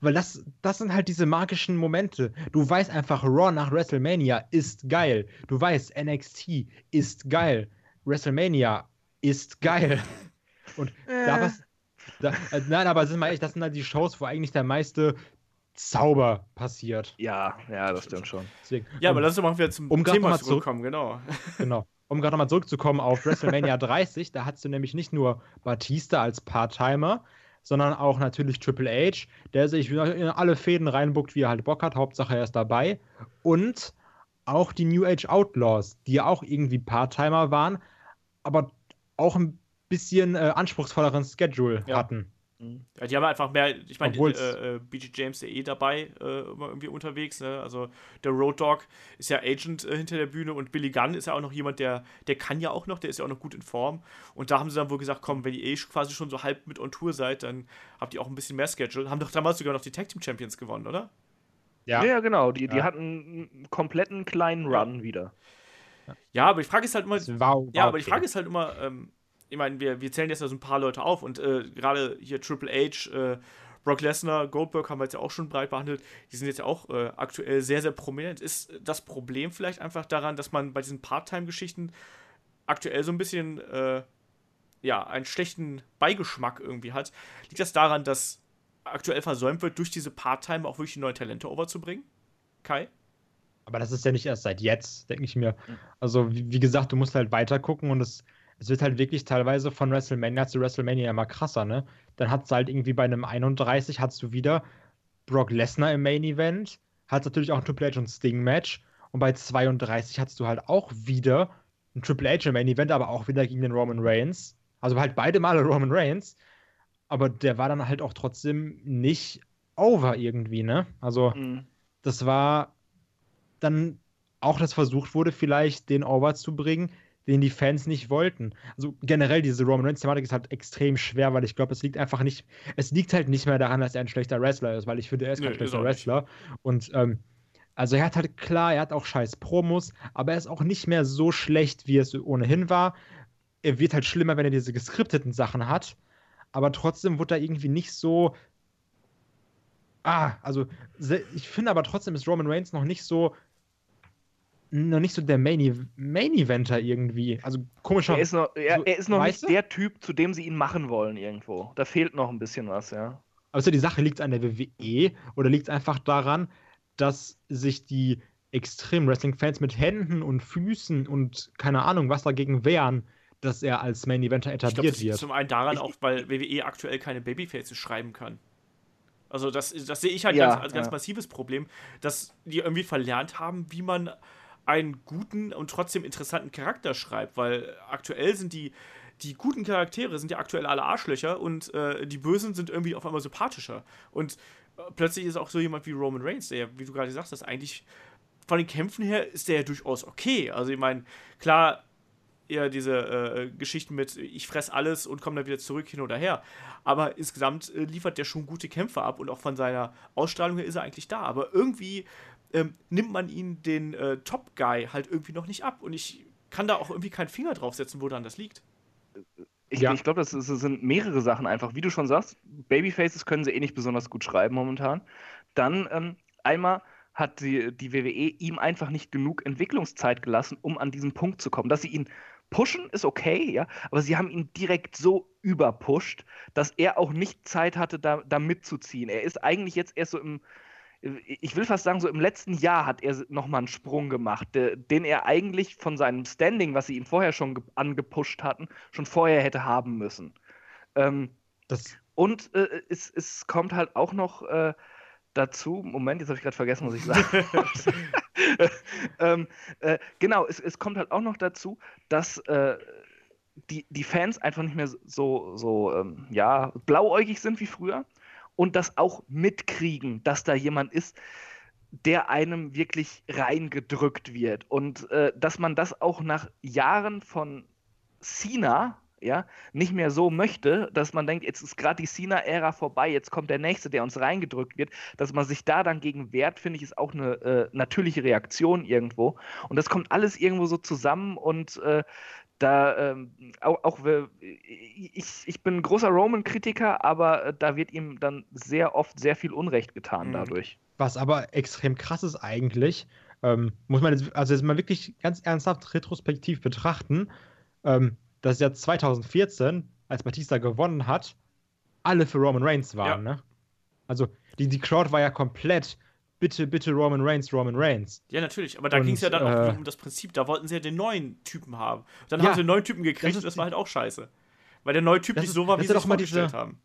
C: weil das, das sind halt diese magischen Momente. Du weißt einfach, Raw nach WrestleMania ist geil. Du weißt, NXT ist geil. WrestleMania ist geil. (laughs) Und da was. Da, äh, nein, aber sind wir ehrlich, das sind halt die Shows, wo eigentlich der meiste Zauber passiert.
D: Ja, ja, das stimmt schon.
C: Deswegen,
B: ja, aber
C: um,
B: lass uns mal wieder zum
C: um
B: Thema
C: mal zurück-
B: zurückkommen, genau. (laughs)
C: genau. Um gerade nochmal zurückzukommen auf WrestleMania (laughs) 30, da hast du nämlich nicht nur Batista als Part-Timer, sondern auch natürlich Triple H, der sich in alle Fäden reinbuckt, wie er halt Bock hat. Hauptsache er ist dabei. Und auch die New Age Outlaws, die ja auch irgendwie Part-Timer waren, aber auch ein bisschen äh, anspruchsvolleren Schedule
B: Ja.
C: hatten.
B: Ja, die haben einfach mehr, ich meine, äh, äh, BG James ist ja eh dabei, äh, immer irgendwie unterwegs. Ne? Also der Road Dog ist ja Agent äh, hinter der Bühne und Billy Gunn ist ja auch noch jemand, der, der kann ja auch noch, der ist ja auch noch gut in Form. Und da haben sie dann wohl gesagt, komm, wenn ihr eh quasi schon so halb mit on Tour seid, dann habt ihr auch ein bisschen mehr Schedule. Haben doch damals sogar noch die Tag Team Champions gewonnen, oder?
D: Ja,
C: Ja,
D: genau. Die, die
C: Ja.
D: hatten einen kompletten kleinen Run wieder.
B: Ja, aber die Frage ist halt immer,
C: war, war
B: Ja, aber die
C: okay.
B: Frage ist halt immer, ähm, ich meine, wir, wir zählen jetzt ja so ein paar Leute auf und äh, gerade hier Triple H, äh, Brock Lesnar, Goldberg haben wir jetzt ja auch schon breit behandelt, die sind jetzt ja auch äh, aktuell sehr, sehr prominent. Ist das Problem vielleicht einfach daran, dass man bei diesen Part-Time-Geschichten aktuell so ein bisschen, äh, ja, einen schlechten Beigeschmack irgendwie hat? Liegt das daran, dass aktuell versäumt wird, durch diese Part-Time auch wirklich die neuen Talente overzubringen? Kai?
C: Aber das ist ja nicht erst seit jetzt, denke ich mir. Also, wie, wie gesagt, du musst halt weiter gucken und es, es wird halt wirklich teilweise von WrestleMania zu WrestleMania immer krasser, ne? Dann hat es halt irgendwie bei einem 31 hast du wieder Brock Lesnar im Main Event, hat natürlich auch ein Triple H und Sting Match und bei 32 hattest du halt auch wieder ein Triple H im Main Event, aber auch wieder gegen den Roman Reigns. Also halt beide Male (laughs) Roman Reigns, aber der war dann halt auch trotzdem nicht over irgendwie, ne? Also
D: Mhm.
C: das war dann auch, dass versucht wurde, vielleicht den over zu bringen, den die Fans nicht wollten. Also generell diese Roman Reigns-Thematik ist halt extrem schwer, weil ich glaube, es liegt einfach nicht, es liegt halt nicht mehr daran, dass er ein schlechter Wrestler ist, weil ich finde, er ist kein
B: ist
C: schlechter
B: er nicht.
C: Wrestler. Und ähm, also er hat halt klar, er hat auch scheiß Promos, aber er ist auch nicht mehr so schlecht, wie es ohnehin war. Er wird halt schlimmer, wenn er diese geskripteten Sachen hat, aber trotzdem wurde er irgendwie nicht so Ah, also ich finde aber trotzdem ist Roman Reigns noch nicht so noch nicht so der Main, Main Eventer irgendwie. Also komischer.
D: Er ist noch, er,
C: so-
D: er ist noch nicht
C: du?
D: der Typ, zu dem sie ihn machen wollen irgendwo. Da fehlt noch ein bisschen was, ja.
C: Also die Sache liegt an der WWE oder liegt es einfach daran, dass sich die extrem Wrestling-Fans mit Händen und Füßen und keine Ahnung was dagegen wehren, dass er als Main Eventer etabliert
B: das liegt
C: wird.
B: zum einen daran
D: Ich-
B: auch, weil WWE aktuell keine Babyfaces schreiben kann. Also das, das sehe ich halt
D: Ja,
B: ganz, als ganz
D: ja.
B: massives Problem, dass die irgendwie verlernt haben, wie man einen guten und trotzdem interessanten Charakter schreibt, weil aktuell sind die, die guten Charaktere sind ja aktuell alle Arschlöcher und äh, die Bösen sind irgendwie auf einmal sympathischer. Und äh, plötzlich ist auch so jemand wie Roman Reigns, der, ja, wie du gerade gesagt hast, eigentlich von den Kämpfen her ist der ja durchaus okay. Also ich meine, klar, eher diese äh, Geschichten mit ich fress alles und komme dann wieder zurück hin oder her. Aber insgesamt äh, liefert der schon gute Kämpfe ab und auch von seiner Ausstrahlung her ist er eigentlich da. Aber irgendwie ähm, nimmt man ihn den äh, Top Guy halt irgendwie noch nicht ab und ich kann da auch irgendwie keinen Finger draufsetzen, wo dann das liegt.
D: Ich,
C: Ja.
D: ich glaube, das, das sind mehrere Sachen einfach. Wie du schon sagst, Babyfaces können sie eh nicht besonders gut schreiben momentan. Dann ähm, einmal hat die, die WWE ihm einfach nicht genug Entwicklungszeit gelassen, um an diesen Punkt zu kommen. Dass sie ihn pushen, ist okay, ja, aber sie haben ihn direkt so überpusht, dass er auch nicht Zeit hatte, da, da mitzuziehen. Er ist eigentlich jetzt erst so im, ich will fast sagen, so im letzten Jahr hat er nochmal einen Sprung gemacht, den er eigentlich von seinem Standing, was sie ihm vorher schon ge- angepusht hatten, schon vorher hätte haben müssen. Ähm, und äh, es, es kommt halt auch noch äh, dazu, Moment, jetzt habe ich gerade vergessen, was ich sage. (laughs) (laughs) ähm, äh, genau, es, es kommt halt auch noch dazu, dass äh, die, die Fans einfach nicht mehr so, so ähm, ja, blauäugig sind wie früher und das auch mitkriegen, dass da jemand ist, der einem wirklich reingedrückt wird. Und äh, dass man das auch nach Jahren von Cena, ja, nicht mehr so möchte, dass man denkt, jetzt ist gerade die Cena-Ära vorbei, jetzt kommt der nächste, der uns reingedrückt wird, dass man sich da dann gegen wehrt, finde ich, ist auch eine äh, natürliche Reaktion irgendwo. Und das kommt alles irgendwo so zusammen und äh, da ähm, auch, auch ich, ich bin ein großer Roman-Kritiker, aber äh, da wird ihm dann sehr oft sehr viel Unrecht getan
B: Mhm.
D: dadurch.
C: was aber extrem krass ist eigentlich, ähm, muss man jetzt, also jetzt mal wirklich ganz ernsthaft retrospektiv betrachten, ähm, dass ja 2014, als Batista gewonnen hat, alle für Roman Reigns waren, ne? Also die, die Crowd war ja komplett, bitte, bitte Roman Reigns, Roman Reigns.
B: Ja, natürlich, aber da ging es ja dann
C: äh,
B: auch um das Prinzip, da wollten sie ja den neuen Typen haben. Und dann
C: Ja,
B: haben sie den neuen Typen gekriegt
C: das
B: und das war halt auch scheiße. Weil der neue Typ nicht so war, wie sie
C: mal
B: vorgestellt
C: diese-
B: haben.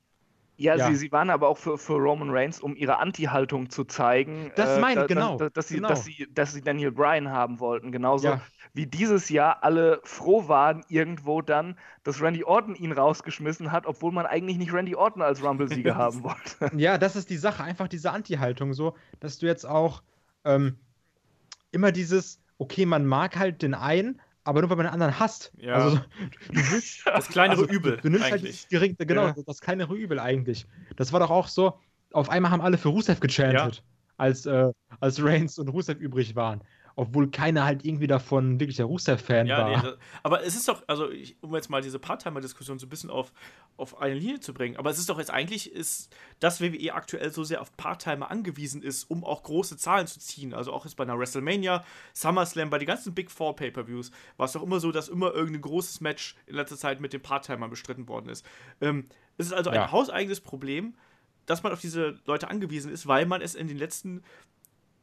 D: Ja,
C: Ja.
D: Sie, sie waren aber auch für, für Roman Reigns, um ihre Anti-Haltung zu zeigen.
C: Das meine ich,
D: da-
C: genau,
D: da- dass, sie,
C: genau.
D: dass, sie, dass sie Daniel Bryan haben wollten. Genauso
C: Ja.
D: wie dieses Jahr alle froh waren, irgendwo dann, dass Randy Orton ihn rausgeschmissen hat, obwohl man eigentlich nicht Randy Orton als Rumble-Sieger (laughs) haben wollte.
C: Ja, das ist die Sache, einfach diese Anti-Haltung so, dass du jetzt auch ähm, immer dieses, okay, man mag halt den einen, aber nur weil man den anderen hasst.
B: Ja.
C: Also willst, (laughs)
B: Das kleinere
C: also,
B: Übel.
C: Du nimmst halt
B: eigentlich.
C: das geringste, genau,
B: Ja.
C: das kleinere Übel eigentlich. Das war doch auch so, auf einmal haben alle für Rusev gechantet, als, äh, als Reigns und Rusev übrig waren. Obwohl keiner halt irgendwie davon wirklich der Rusev-Fan
B: Ja,
C: war.
B: nee, das, aber es ist doch, also ich, um jetzt mal diese Part-Timer-Diskussion so ein bisschen auf, auf eine Linie zu bringen, aber es ist doch jetzt eigentlich, ist, dass WWE aktuell so sehr auf Part-Timer angewiesen ist, um auch große Zahlen zu ziehen. Also auch jetzt bei einer WrestleMania, SummerSlam, bei den ganzen Big Four Pay-Per-Views war es doch immer so, dass immer irgendein großes Match in letzter Zeit mit den Part-Timern bestritten worden ist. Ähm, es ist also ein
C: Ja.
B: hauseigenes Problem, dass man auf diese Leute angewiesen ist, weil man es in den letzten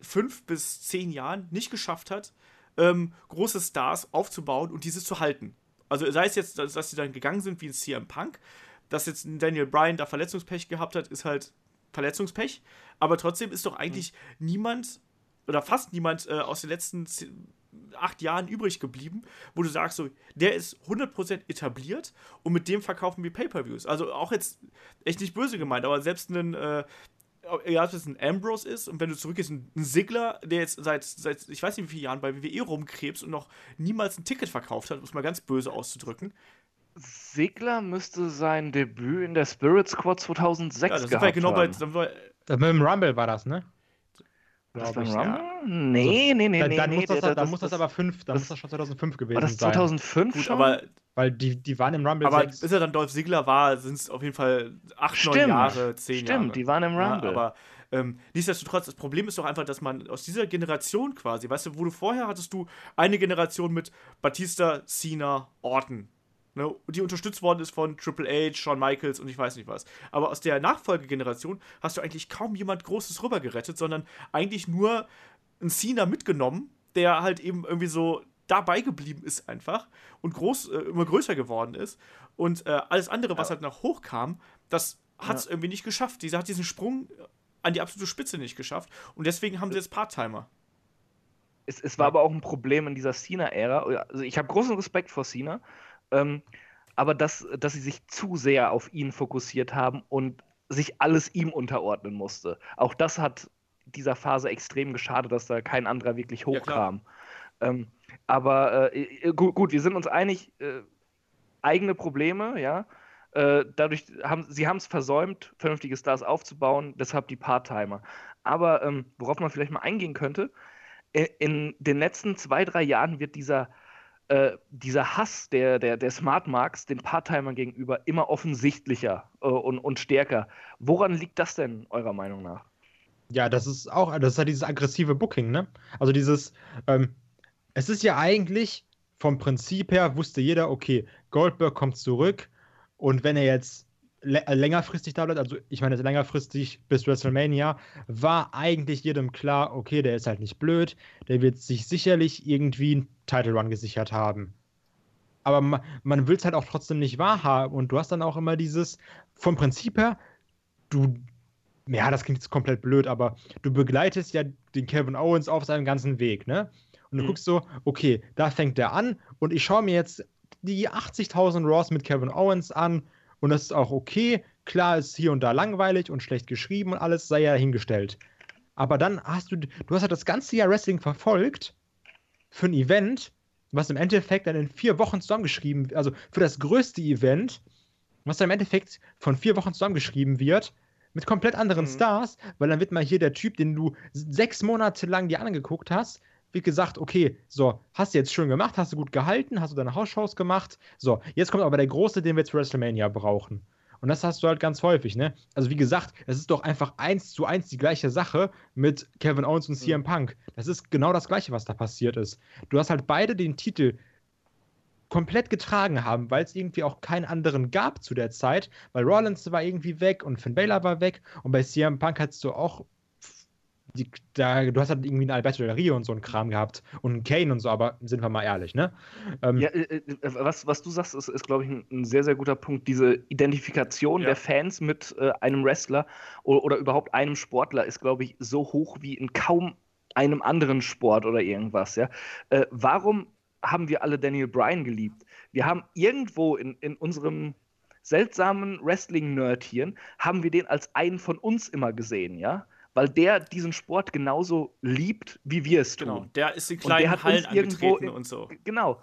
B: fünf bis zehn Jahren nicht geschafft hat, ähm, große Stars aufzubauen und diese zu halten. Also sei es jetzt, dass, sie dann gegangen sind wie ein CM Punk, dass jetzt ein Daniel Bryan da Verletzungspech gehabt hat, ist halt Verletzungspech. Aber trotzdem ist doch eigentlich niemand oder fast niemand äh, aus den letzten ze- acht Jahren übrig geblieben, wo du sagst, so, der ist 100% etabliert und mit dem verkaufen wir Pay-Per-Views. Also auch jetzt echt nicht böse gemeint, aber selbst ein, äh, egal ob es ein Ambrose ist und wenn du zurückgehst, ein Sigler, der jetzt seit, seit ich weiß nicht wie vielen Jahren bei WWE rumkrebst und noch niemals ein Ticket verkauft hat, um es mal ganz böse auszudrücken.
D: Sigler müsste sein Debüt in der Spirit Squad 2006
B: Ja, das
D: gehabt
B: genau bei.
D: haben.
B: Sind wir,
C: Das mit dem Rumble war das, ne? Glaub
D: beim
C: ich,
D: Rumble? Nee, nee, nee,
C: dann,
D: nee.
C: dann
D: nee,
C: muss das,
D: der-
C: dann muss das aber fünf, dann
D: das-
C: muss das schon 2005 gewesen
D: War das
C: sein.
D: 2005
B: gut,
D: schon?
B: aber,
C: Weil die, die waren im Rumble
B: aber
C: 6.
B: bis er dann Dolph Ziggler war, sind es auf jeden Fall acht, neun
D: Stimmt,
B: Jahre, zehn
D: Stimmt,
B: Jahre.
D: die waren im
B: Ja,
D: Rumble.
B: aber ähm, nichtsdestotrotz, das Problem ist doch einfach, dass man aus dieser Generation quasi, weißt du, wo du vorher hattest du eine Generation mit Batista, Cena, Orton. Ne, die unterstützt worden ist von Triple H, Shawn Michaels und ich weiß nicht was. Aber aus der Nachfolgegeneration hast du eigentlich kaum jemand Großes rübergerettet, sondern eigentlich nur einen Cena mitgenommen, der halt eben irgendwie so dabei geblieben ist einfach und groß, äh, immer größer geworden ist. Und äh, alles andere, was halt nach hoch kam, das hat es irgendwie nicht geschafft. Dieser hat diesen Sprung an die absolute Spitze nicht geschafft. Und deswegen haben sie jetzt Part-Timer.
D: Es, es war aber auch ein Problem in dieser Cena-Ära. Also ich habe großen Respekt vor Cena, ähm, aber dass, dass sie sich zu sehr auf ihn fokussiert haben und sich alles ihm unterordnen musste. Auch das hat dieser Phase extrem geschadet, dass da kein anderer wirklich
B: Ja,
D: hochkam. Ähm, aber äh, gut, gut, wir sind uns einig, äh, eigene Probleme, ja. Äh, dadurch haben sie haben es versäumt, vernünftige Stars aufzubauen, deshalb die Part-Timer. Aber ähm, worauf man vielleicht mal eingehen könnte, i- in den letzten zwei, drei Jahren wird dieser, äh, dieser Hass der, der, der Smart Marks den Part-Timern gegenüber immer offensichtlicher äh, und, und stärker. Woran liegt das denn, eurer Meinung nach?
C: Ja, das ist auch, das ist halt dieses aggressive Booking, ne? Also dieses, ähm, es ist ja eigentlich vom Prinzip her, wusste jeder, okay, Goldberg kommt zurück und wenn er jetzt äh, längerfristig da bleibt, also ich meine jetzt längerfristig bis WrestleMania, war eigentlich jedem klar, okay, der ist halt nicht blöd, der wird sich sicherlich irgendwie einen Title Run gesichert haben. Aber ma, man will es halt auch trotzdem nicht wahrhaben und du hast dann auch immer dieses, vom Prinzip her, du ja, das klingt jetzt komplett blöd, aber du begleitest ja den Kevin Owens auf seinem ganzen Weg, ne? Und du
B: Mhm.
C: guckst so, okay, da fängt der an und ich schaue mir jetzt die 80.000 Raws mit Kevin Owens an und das ist auch okay. Klar ist hier und da langweilig und schlecht geschrieben und alles sei ja hingestellt. Aber dann hast du, du hast halt das ganze Jahr Wrestling verfolgt für ein Event, was im Endeffekt dann in vier Wochen zusammengeschrieben, also für das größte Event, was dann im Endeffekt von vier Wochen zusammengeschrieben wird, mit komplett anderen
B: Mhm.
C: Stars, weil dann wird mal hier der Typ, den du sechs Monate lang dir angeguckt hast, wird gesagt, okay, so, hast du jetzt schön gemacht, hast du gut gehalten, hast du deine Hausshows gemacht, so, jetzt kommt aber der Große, den wir für WrestleMania brauchen. Und das hast du halt ganz häufig, ne? Also wie gesagt, es ist doch einfach eins zu eins die gleiche Sache mit Kevin Owens und CM Punk. Das ist genau das gleiche, was da passiert ist. Du hast halt beide den Titel komplett getragen haben, weil es irgendwie auch keinen anderen gab zu der Zeit, weil Rollins war irgendwie weg und Finn Balor war weg und bei CM Punk hattest du auch die, da, du hast halt irgendwie einen Alberto Del Rio und so einen Kram gehabt und einen Kane und so, aber sind wir mal ehrlich, ne?
D: Ähm, ja, äh, äh, was, was du sagst, ist, ist glaube ich, ein, ein, sehr, sehr guter Punkt. Diese Identifikation ja. der Fans mit äh, einem Wrestler oder, oder überhaupt einem Sportler ist, glaube ich, so hoch wie in kaum einem anderen Sport oder irgendwas, ja. Äh, warum haben wir alle Daniel Bryan geliebt? Wir haben irgendwo in, in unserem seltsamen Wrestling-Nerd-Hirn, haben wir den als einen von uns immer gesehen, ja weil der diesen Sport genauso liebt, wie wir es
B: genau,
D: tun.
B: der ist in kleinen und Hallen irgendwo in, und so.
D: Genau.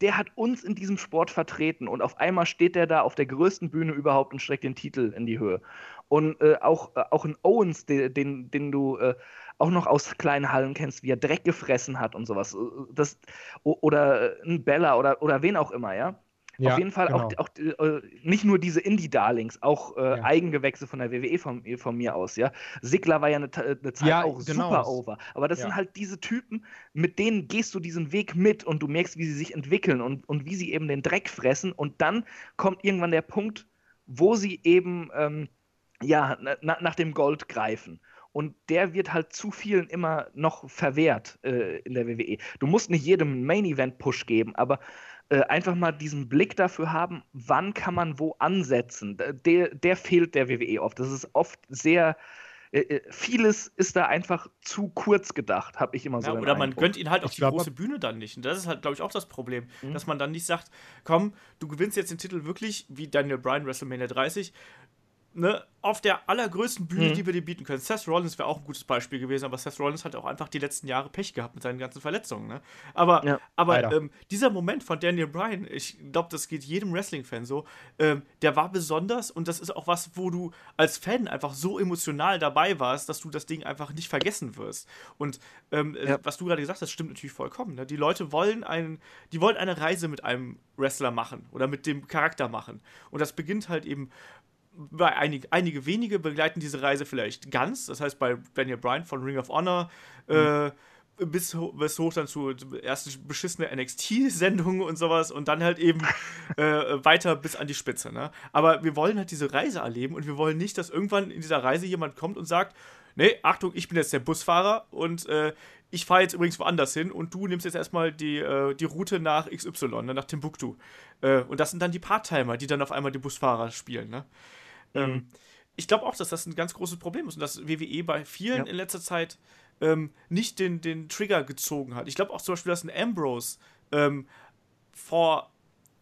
D: Der hat uns in diesem Sport vertreten und auf einmal steht der da auf der größten Bühne überhaupt und streckt den Titel in die Höhe. Und äh, auch, äh, auch in Owens, den, den, den du äh, auch noch aus kleinen Hallen kennst, wie er Dreck gefressen hat und sowas. Äh, das, oder äh, ein Bella oder, oder wen auch immer, ja. Ja, Auf jeden Fall genau. auch, auch äh, nicht nur diese Indie-Darlings, auch äh, ja. Eigengewächse von der WWE von, von, mir aus, ja. Sigler war ja eine, eine Zeit ja, auch genau. super over. Aber das sind halt diese Typen, mit denen gehst du diesen Weg mit und du merkst, wie sie sich entwickeln und, und wie sie eben den Dreck fressen. Und dann kommt irgendwann der Punkt, wo sie eben ähm, ja, na, nach dem Gold greifen. Und der wird halt zu vielen immer noch verwehrt äh, in der WWE. Du musst nicht jedem Main-Event-Push geben, aber äh, einfach mal diesen Blick dafür haben, wann kann man wo ansetzen. Der, der fehlt der WWE oft. Das ist oft sehr. Äh, äh, vieles ist da einfach zu kurz gedacht, habe ich immer so.
B: Ja, oder man gönnt ihn halt auf die glaub, große Bühne dann nicht. Und das ist halt, glaube ich, auch das Problem, mhm. dass man dann nicht sagt, komm, du gewinnst jetzt den Titel wirklich, wie Daniel Bryan WrestleMania 30, ne, auf der allergrößten Bühne, mhm. die wir dir bieten können. Seth Rollins wäre auch ein gutes Beispiel gewesen, aber Seth Rollins hat auch einfach die letzten Jahre Pech gehabt mit seinen ganzen Verletzungen. Ne? Aber, ja, aber ähm, dieser Moment von Daniel Bryan, ich glaube, das geht jedem Wrestling-Fan so, ähm, der war besonders und das ist auch was, wo du als Fan einfach so emotional dabei warst, dass du das Ding einfach nicht vergessen wirst. Und ähm, ja. äh, was du gerade gesagt hast, stimmt natürlich vollkommen. Ne? Die Leute wollen einen, die wollen eine Reise mit einem Wrestler machen oder mit dem Charakter machen. Und das beginnt halt eben bei einig, einige wenige begleiten diese Reise vielleicht ganz. Das heißt, bei Daniel Bryan von Ring of Honor mhm. äh, bis, bis hoch dann zu ersten beschissene NXT-Sendungen und sowas und dann halt eben äh, weiter bis an die Spitze. Ne? Aber wir wollen halt diese Reise erleben und wir wollen nicht, dass irgendwann in dieser Reise jemand kommt und sagt, nee, Achtung, ich bin jetzt der Busfahrer und äh, ich fahre jetzt übrigens woanders hin und du nimmst jetzt erstmal die, äh, die Route nach XY, ne, nach Timbuktu. Äh, und das sind dann die Part-Timer, die dann auf einmal die Busfahrer spielen. Ne? Ähm, mhm. ich glaube auch, dass das ein ganz großes Problem ist und dass WWE bei vielen ja. in letzter Zeit ähm, nicht den, den Trigger gezogen hat. Ich glaube auch zum Beispiel, dass ein Ambrose ähm, vor,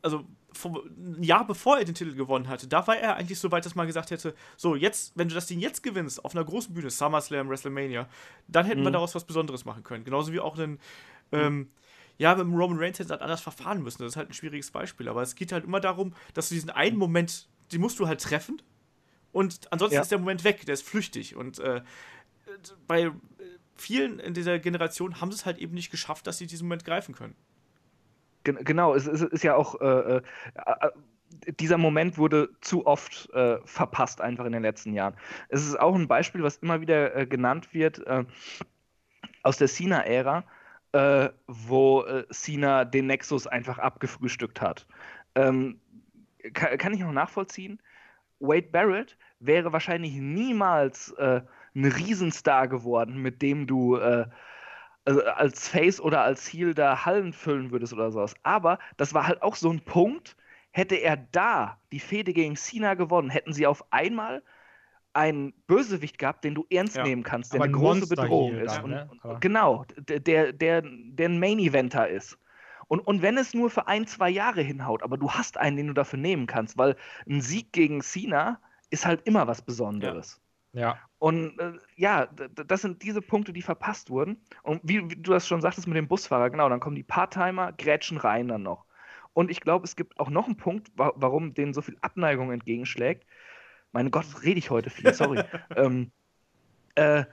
B: also vor, ein Jahr bevor er den Titel gewonnen hatte, da war er eigentlich so weit, dass man gesagt hätte, so jetzt, wenn du das Ding jetzt gewinnst, auf einer großen Bühne, SummerSlam, WrestleMania, dann hätten mhm. wir daraus was Besonderes machen können. Genauso wie auch einen, mhm. ähm, ja, mit dem Roman Reigns hätte halt anders verfahren müssen. Das ist halt ein schwieriges Beispiel. Aber es geht halt immer darum, dass du diesen einen Moment, den musst du halt treffen und ansonsten ja. ist der Moment weg, der ist flüchtig. Und äh, bei vielen in dieser Generation haben sie es halt eben nicht geschafft, dass sie diesen Moment greifen können.
D: Genau, es ist, ist ja auch. Äh, äh, äh, dieser Moment wurde zu oft äh, verpasst, einfach in den letzten Jahren. Es ist auch ein Beispiel, was immer wieder äh, genannt wird aus der Cena-Ära, wo Cena den Nexus einfach abgefrühstückt hat. Ähm, kann, kann, ich noch nachvollziehen? Wade Barrett wäre wahrscheinlich niemals äh, ein Riesenstar geworden, mit dem du äh, also als Face oder als Heel da Hallen füllen würdest oder sowas. Aber das war halt auch so ein Punkt, hätte er da die Fehde gegen Cena gewonnen, hätten sie auf einmal einen Bösewicht gehabt, den du ernst ja. nehmen kannst, der Aber eine große Bedrohung ist. Dann, ne? und, genau, der, der, der ein Main-Eventer ist. Und, und wenn es nur für ein, zwei Jahre hinhaut, aber du hast einen, den du dafür nehmen kannst, weil ein Sieg gegen Cena ist halt immer was Besonderes.
C: Ja. ja.
D: Und äh, ja, das sind diese Punkte, die verpasst wurden. Und wie, wie, du das schon sagtest mit dem Busfahrer, genau, dann kommen die Part-Timer, grätschen rein dann noch. Und ich glaube, es gibt auch noch einen Punkt, wa warum denen so viel Abneigung entgegenschlägt. Meine Gott, rede ich heute viel, sorry. (laughs) ähm, äh,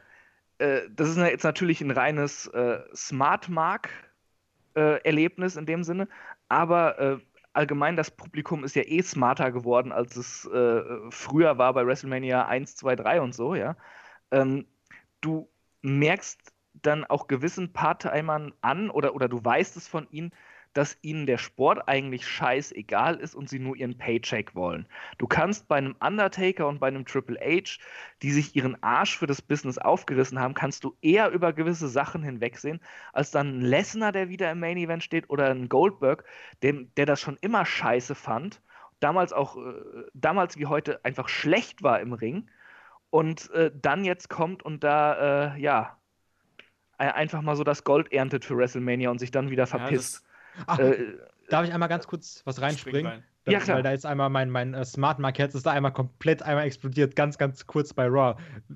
D: äh, das ist jetzt natürlich ein reines äh, äh, in dem Sinne, aber äh, allgemein das Publikum ist ja eh smarter geworden, als es äh, früher war bei WrestleMania 1, 2, 3 und so, ja. Ähm, du merkst dann auch gewissen Part-Timern an oder, oder du weißt es von ihnen, dass ihnen der Sport eigentlich scheißegal ist und sie nur ihren Paycheck wollen. Du kannst bei einem Undertaker und bei einem Triple H, die sich ihren Arsch für das Business aufgerissen haben, kannst du eher über gewisse Sachen hinwegsehen, als dann ein Lesnar, der wieder im Main Event steht, oder ein Goldberg, dem, der das schon immer scheiße fand, damals auch, äh, damals wie heute einfach schlecht war im Ring und äh, dann jetzt kommt und da, äh, ja, einfach mal so das Gold erntet für WrestleMania und sich dann wieder verpisst.
C: Ja, Ach, äh, darf ich einmal ganz kurz was reinspringen? Rein. Ja, klar. Weil da jetzt einmal mein, mein uh, Smart Market ist da einmal komplett einmal explodiert, ganz, ganz kurz bei Raw.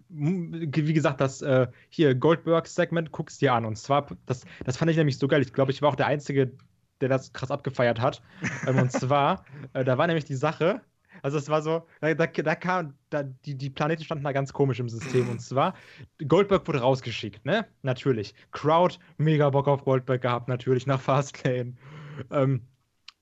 C: Wie gesagt, das uh, hier Goldberg-Segment guckst dir an. Und zwar, das, das fand ich nämlich so geil. Ich glaube, ich war auch der Einzige, der das krass abgefeiert hat. ähm, und (laughs) zwar, äh, da war nämlich die Sache, also es war so, da, da, da kam, da, die, die Planeten standen da ganz komisch im System. Und (clears throat) zwar, Goldberg wurde rausgeschickt, ne? Natürlich. Crowd, mega Bock auf Goldberg gehabt, natürlich, nach Fastlane. Ähm,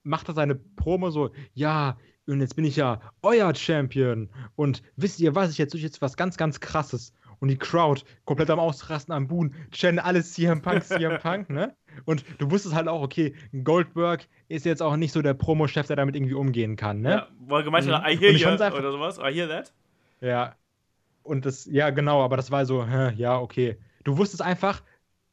C: macht er seine Promo so, ja, und jetzt bin ich ja euer Champion. Und wisst ihr was, ich jetzt jetzt was ganz, ganz krasses. Und die Crowd komplett am Ausrasten, am Buhn, Chen, alles CM Punk, CM (laughs) Punk, ne? Und du wusstest halt auch, okay, Goldberg ist jetzt auch nicht so der Promo-Chef, der damit irgendwie umgehen kann, ne? Ja,
B: er gemeint hat, mhm. I hear you oder sowas, I hear that.
C: Ja. Und das, ja, genau, aber das war so, hä, ja, okay. Du wusstest einfach,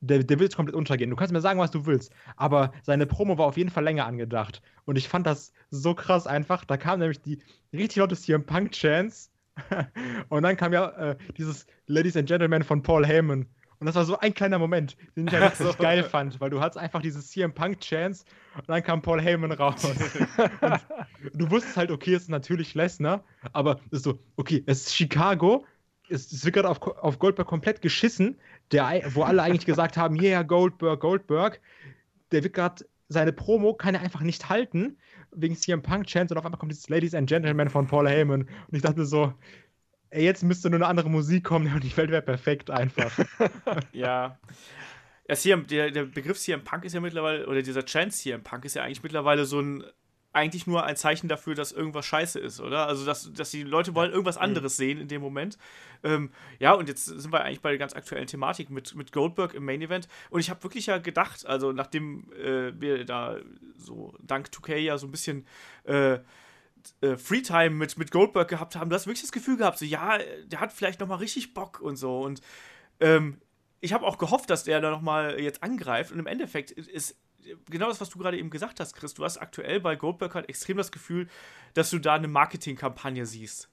C: der, der will jetzt komplett untergehen. Du kannst mir sagen, was du willst, aber seine Promo war auf jeden Fall länger angedacht. Und ich fand das so krass einfach. Da kam nämlich die richtig laute CM Punk-Chance. (laughs) und dann kam ja äh, dieses Ladies and Gentlemen von Paul Heyman. Und das war so ein kleiner Moment, den ich ja (laughs) richtig so. geil fand, weil du hattest einfach diese CM Punk Chance und dann kam Paul Heyman raus. (laughs) du wusstest halt, okay, es ist natürlich Lesnar, aber es ist so, okay, es ist Chicago, es, es wird gerade auf, auf Goldberg komplett geschissen, der, wo alle eigentlich gesagt haben, yeah, Goldberg, Goldberg. Der wird gerade seine Promo kann er einfach nicht halten, wegen CM Punk Chance und auf einmal kommt dieses Ladies and Gentlemen von Paul Heyman. Und ich dachte so, ey, jetzt müsste nur eine andere Musik kommen (laughs) und die Welt wäre perfekt einfach. (laughs)
B: ja. Ja, CM, der, der Begriff CM Punk ist ja mittlerweile, oder dieser Chance CM Punk ist ja eigentlich mittlerweile so ein, eigentlich nur ein Zeichen dafür, dass irgendwas scheiße ist, oder? Also, dass, dass die Leute wollen irgendwas mhm. anderes sehen in dem Moment. Ähm, ja, und jetzt sind wir eigentlich bei der ganz aktuellen Thematik mit, mit Goldberg im Main Event. Und ich habe wirklich ja gedacht, also nachdem äh, wir da so dank 2K ja so ein bisschen äh, äh, Freetime mit, mit Goldberg gehabt haben, du hast wirklich das Gefühl gehabt, so, ja, der hat vielleicht nochmal richtig Bock und so. Und ähm, ich habe auch gehofft, dass der da nochmal jetzt angreift. Und im Endeffekt ist genau das, was du gerade eben gesagt hast, Chris. Du hast aktuell bei Goldberg halt extrem das Gefühl, dass du da eine Marketingkampagne siehst.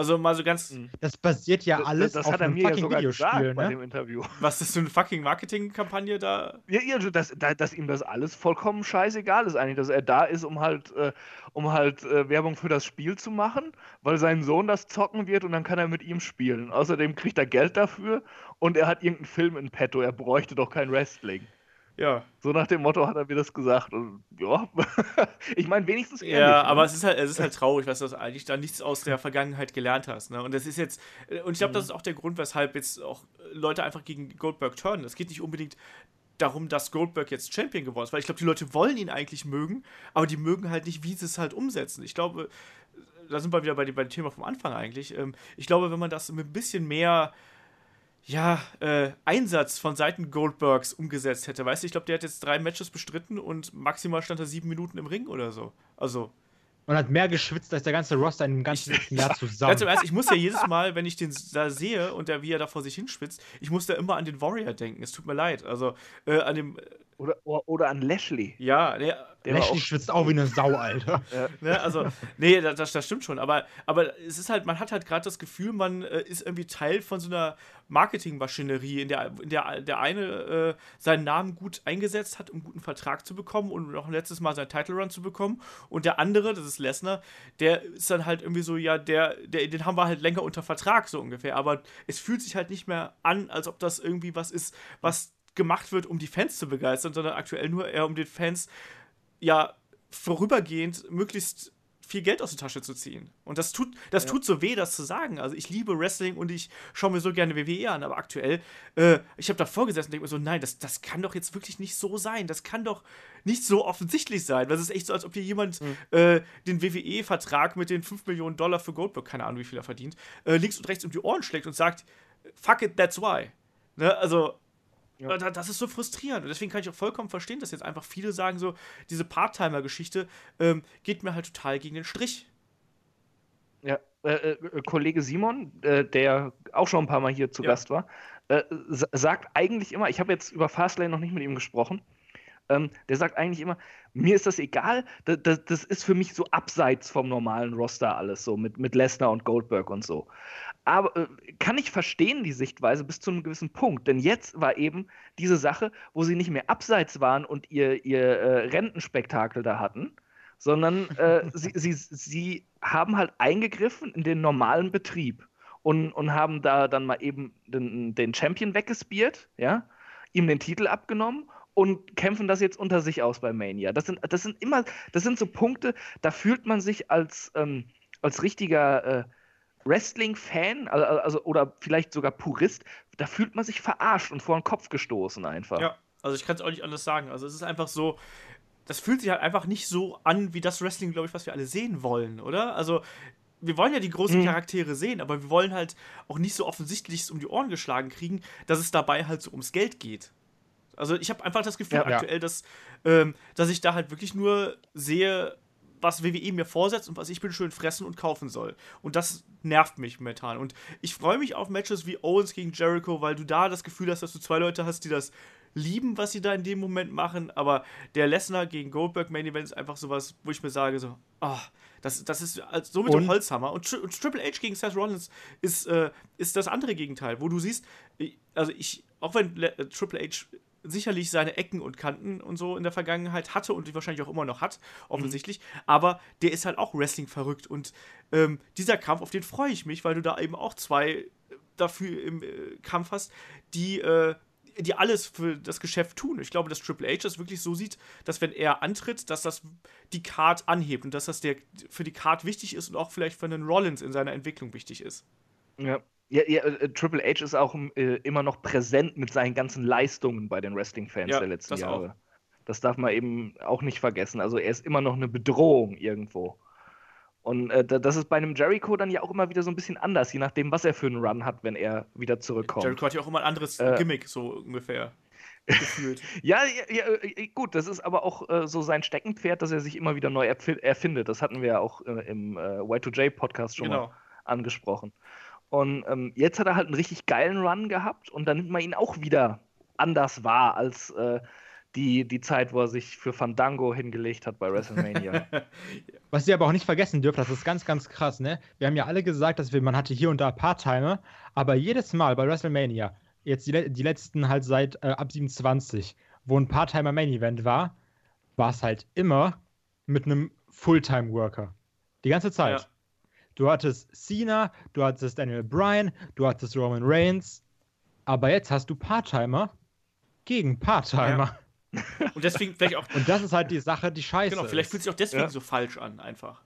B: Also mal so ganz.
C: Mhm. Das basiert ja alles
D: das, das auf hat er mir fucking ja Videospiel, ne? bei dem Interview. (laughs)
B: Was ist für eine fucking Marketingkampagne da?
D: Ja, ja dass, dass, ihm das alles vollkommen scheißegal ist eigentlich, dass er da ist, um halt, äh, um halt äh, Werbung für das Spiel zu machen, weil sein Sohn das zocken wird und dann kann er mit ihm spielen. Außerdem kriegt er Geld dafür und er hat irgendeinen Film in petto. Er bräuchte doch kein Wrestling. Ja. So nach dem Motto hat er mir das gesagt. Und ja, (laughs) ich meine, wenigstens
B: ehrlich. Ja, ne? aber es ist halt, es ist halt traurig, dass du eigentlich da nichts aus der Vergangenheit gelernt hast. Ne? Und das ist jetzt, und ich glaube, mhm. das ist auch der Grund, weshalb jetzt auch Leute einfach gegen Goldberg turnen. Es geht nicht unbedingt darum, dass Goldberg jetzt Champion geworden ist, weil ich glaube, die Leute wollen ihn eigentlich mögen, aber die mögen halt nicht, wie sie es halt umsetzen. Ich glaube, da sind wir wieder bei dem, bei dem Thema vom Anfang eigentlich. Ähm, ich glaube, wenn man das mit ein bisschen mehr ja, äh, Einsatz von Seiten Goldbergs umgesetzt hätte. Weißt du, ich glaube, der hat jetzt drei Matches bestritten und maximal stand er sieben Minuten im Ring oder so. Also.
C: Und hat mehr geschwitzt als der ganze Roster in dem ganzen ich, Jahr (laughs) zusammen.
B: Ganz im Ernst, ich muss ja jedes Mal, wenn ich den da sehe und der, wie er da vor sich hinschwitzt, ich muss da immer an den Warrior denken. Es tut mir leid. Also, äh, an dem.
D: Oder, oder an Lashley.
B: Ja, der,
C: der Lashley auch, schwitzt auch wie eine Sau, Alter. (laughs)
B: Ja. Ne, also, nee, das, das, stimmt schon. Aber, aber es ist halt, man hat halt gerade das Gefühl, man äh, ist irgendwie Teil von so einer Marketingmaschinerie, in der, in der der eine äh, seinen Namen gut eingesetzt hat, um einen guten Vertrag zu bekommen und noch ein letztes Mal seinen Title Run zu bekommen. Und der andere, das ist Lesnar, der ist dann halt irgendwie so, ja, der, der, den haben wir halt länger unter Vertrag, so ungefähr. Aber es fühlt sich halt nicht mehr an, als ob das irgendwie was ist, was gemacht wird, um die Fans zu begeistern, sondern aktuell nur eher um den Fans ja vorübergehend möglichst viel Geld aus der Tasche zu ziehen. Und das tut, das ja. tut so weh, das zu sagen. Also ich liebe Wrestling und ich schaue mir so gerne WWE an, aber aktuell, äh, ich habe da vorgesessen und denke mir so, nein, das, das kann doch jetzt wirklich nicht so sein. Das kann doch nicht so offensichtlich sein. Das ist echt so, als ob dir jemand mhm. äh, den WWE-Vertrag mit den 5 Millionen Dollar für Goldberg, keine Ahnung, wie viel er verdient, äh, links und rechts um die Ohren schlägt und sagt, fuck it, that's why. Ne? Also, Ja. Das ist so frustrierend. Und deswegen kann ich auch vollkommen verstehen, dass jetzt einfach viele sagen, so, diese Part-Timer-Geschichte ähm, geht mir halt total gegen den Strich.
D: Ja, äh, äh, Kollege Simon, äh, der auch schon ein paar Mal hier zu ja. Gast war, äh, sagt eigentlich immer, ich habe jetzt über Fastlane noch nicht mit ihm gesprochen, ähm, der sagt eigentlich immer, mir ist das egal, das, das, das, ist für mich so abseits vom normalen Roster alles so, mit, mit Lesnar und Goldberg und so. Aber äh, kann ich verstehen, die Sichtweise bis zu einem gewissen Punkt, denn jetzt war eben diese Sache, wo sie nicht mehr abseits waren und ihr, ihr äh, Rentenspektakel da hatten, sondern äh, (laughs) sie, sie, sie haben halt eingegriffen in den normalen Betrieb und, und haben da dann mal eben den, den Champion weggespiert, ja, ihm den Titel abgenommen und kämpfen das jetzt unter sich aus bei Mania. Das sind, das sind immer, das sind so Punkte, da fühlt man sich als, ähm, als richtiger äh, Wrestling-Fan, also, also, oder vielleicht sogar Purist, da fühlt man sich verarscht und vor den Kopf gestoßen einfach.
B: Ja, also ich kann es auch nicht anders sagen. Also es ist einfach so, das fühlt sich halt einfach nicht so an wie das Wrestling, glaube ich, was wir alle sehen wollen, oder? Also wir wollen ja die großen mhm. Charaktere sehen, aber wir wollen halt auch nicht so offensichtlich um die Ohren geschlagen kriegen, dass es dabei halt so ums Geld geht. Also ich habe einfach das Gefühl ja, aktuell, ja. Dass, ähm, dass ich da halt wirklich nur sehe, was WWE mir vorsetzt und was ich bitte schön fressen und kaufen soll. Und das nervt mich momentan. Und ich freue mich auf Matches wie Owens gegen Jericho, weil du da das Gefühl hast, dass du zwei Leute hast, die das lieben, was sie da in dem Moment machen. Aber der Lesnar gegen Goldberg Main Event ist einfach sowas, wo ich mir sage, so, ah, oh, das, das ist so mit und? dem Holzhammer. Und, und, Triple H gegen Seth Rollins ist, äh, ist das andere Gegenteil, wo du siehst, also ich, auch wenn Le Triple H sicherlich seine Ecken und Kanten und so in der Vergangenheit hatte und die wahrscheinlich auch immer noch hat, offensichtlich. Mhm. Aber der ist halt auch Wrestling verrückt. Und ähm, dieser Kampf, auf den freue ich mich, weil du da eben auch zwei dafür im äh, Kampf hast, die, äh, die alles für das Geschäft tun. Ich glaube, dass Triple H das wirklich so sieht, dass wenn er antritt, dass das die Card anhebt und dass das der, für die Card wichtig ist und auch vielleicht für einen Rollins in seiner Entwicklung wichtig ist.
D: Ja, ja, ja äh, Triple H ist auch äh, immer noch präsent mit seinen ganzen Leistungen bei den Wrestling-Fans ja, der letzten das Jahre. Auch. Das darf man eben auch nicht vergessen. Also er ist immer noch eine Bedrohung irgendwo. Und äh, das ist bei einem Jericho dann ja auch immer wieder so ein bisschen anders, je nachdem, was er für einen Run hat, wenn er wieder zurückkommt.
B: Jericho hat ja auch immer ein anderes äh, Gimmick, so ungefähr. (laughs)
D: Gefühlt. ja, ja, äh, gut, das ist aber auch äh, so sein Steckenpferd, dass er sich immer wieder neu erfindet. Das hatten wir ja auch äh, im Y2J-Podcast schon genau. mal angesprochen. Und ähm, jetzt hat er halt einen richtig geilen Run gehabt und dann nimmt man ihn auch wieder anders wahr als äh, die, die Zeit, wo er sich für Fandango hingelegt hat bei WrestleMania. (laughs)
C: Was ihr aber auch nicht vergessen dürft, das ist ganz, ganz krass, ne? Wir haben ja alle gesagt, dass wir, man hatte hier und da Part-Timer, aber jedes Mal bei WrestleMania, jetzt die, die letzten halt seit äh, ab 27, wo ein Part-Timer Main-Event war, war es halt immer mit einem Fulltime-Worker. Die ganze Zeit. Ja. Du hattest Cena, du hattest Daniel Bryan, du hattest Roman Reigns, aber jetzt hast du Part-Timer gegen Part-Timer.
B: Ja. (laughs) Und deswegen vielleicht auch.
C: Und das ist halt die Sache, die scheiße. Genau,
B: vielleicht fühlt sich auch deswegen ja. so falsch an, einfach.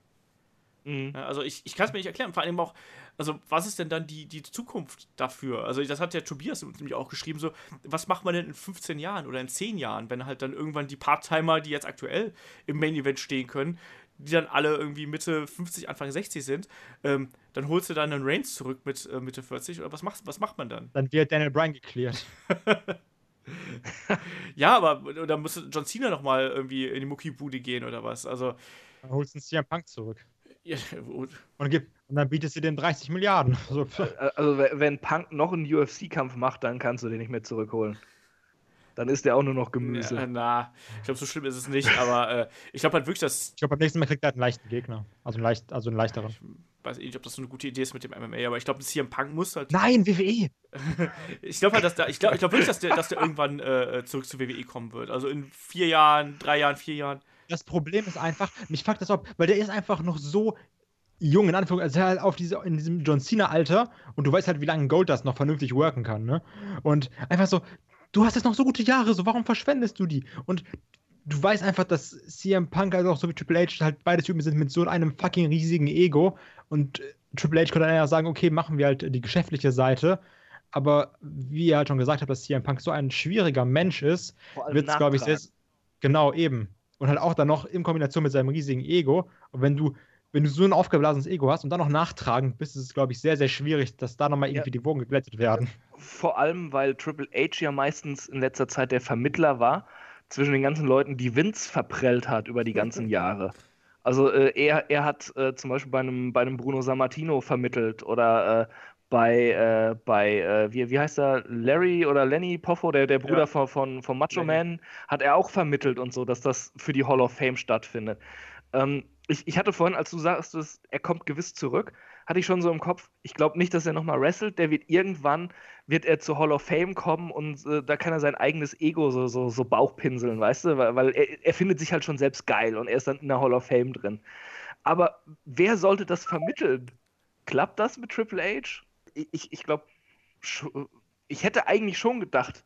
B: Mhm. Ja, also ich, ich kann es mir nicht erklären. Vor allem auch, also was ist denn dann die, die Zukunft dafür? Also das hat der Tobias nämlich auch geschrieben, so, was macht man denn in 15 Jahren oder in 10 Jahren, wenn halt dann irgendwann die Part-Timer, die jetzt aktuell im Main-Event stehen können, die dann alle irgendwie Mitte 50, Anfang 60 sind, ähm, dann holst du dann einen Reigns zurück mit äh, Mitte 40 oder was, machst, was macht man dann?
C: Dann wird Daniel Bryan geklärt. (laughs)
B: ja, aber dann muss John Cena nochmal irgendwie in die Muckibude gehen oder was. Also.
C: Dann holst du einen CM Punk zurück. (laughs) Ja, und, gib, und, dann bietest du den 30 Milliarden. (laughs)
D: Also, also wenn Punk noch einen UFC-Kampf macht, dann kannst du den nicht mehr zurückholen dann ist der auch nur noch Gemüse.
B: Ja, na, ich glaube, so schlimm ist es nicht, aber äh, ich glaube halt wirklich, dass.
C: Ich glaube, beim nächsten Mal kriegt er halt einen leichten Gegner. Also einen, leicht, also einen leichteren. Ich
B: weiß eh nicht, ob das so eine gute Idee ist mit dem MMA, aber ich glaube, das hier im Punk muss halt.
C: Nein, WWE! (laughs)
B: ich glaube halt, dass der, ich glaube ich glaub wirklich, dass der, dass der irgendwann äh, zurück zu WWE kommen wird. Also in vier Jahren, drei Jahren, vier Jahren.
C: Das Problem ist einfach, mich fuckt das ab, weil der ist einfach noch so jung, in Anführungszeichen, also halt auf diese, in diesem John Cena-Alter und du weißt halt, wie lange Gold das noch vernünftig worken kann, ne? Und einfach so, du hast jetzt noch so gute Jahre, so warum verschwendest du die? Und du weißt einfach, dass CM Punk also auch so wie Triple H halt beide Typen sind mit so einem fucking riesigen Ego und äh, Triple H könnte dann ja sagen, okay, machen wir halt die geschäftliche Seite. Aber wie ihr halt schon gesagt habt, dass CM Punk so ein schwieriger Mensch ist, wird es, glaube ich, sehr. Genau, eben. Und halt auch dann noch in Kombination mit seinem riesigen Ego. Und wenn du wenn du so ein aufgeblasenes Ego hast und dann noch nachtragend bist, ist es, glaube ich, sehr, sehr schwierig, dass da nochmal irgendwie ja. die Wogen geglättet werden.
D: Vor allem, weil Triple H ja meistens in letzter Zeit der Vermittler war zwischen den ganzen Leuten, die Vince verprellt hat über die ganzen Jahre. Also äh, er, er hat äh, zum Beispiel bei einem, bei einem Bruno Sammartino vermittelt oder äh, bei, äh, bei äh, wie, wie heißt er, Larry oder Lenny Poffo, der, der Bruder ja. von, von, von Macho Lenny. Man, hat er auch vermittelt und so, dass das für die Hall of Fame stattfindet. Ähm, ich, ich hatte vorhin, als du sagst, dass er kommt gewiss zurück, hatte ich schon so im Kopf, ich glaube nicht, dass er nochmal wrestelt, der wird irgendwann, wird er zur Hall of Fame kommen und äh, da kann er sein eigenes Ego so, so, so Bauchpinseln, weißt du, weil, weil er, er findet sich halt schon selbst geil und er ist dann in der Hall of Fame drin. Aber wer sollte das vermitteln? Klappt das mit Triple H? Ich, ich glaube, ich hätte eigentlich schon gedacht,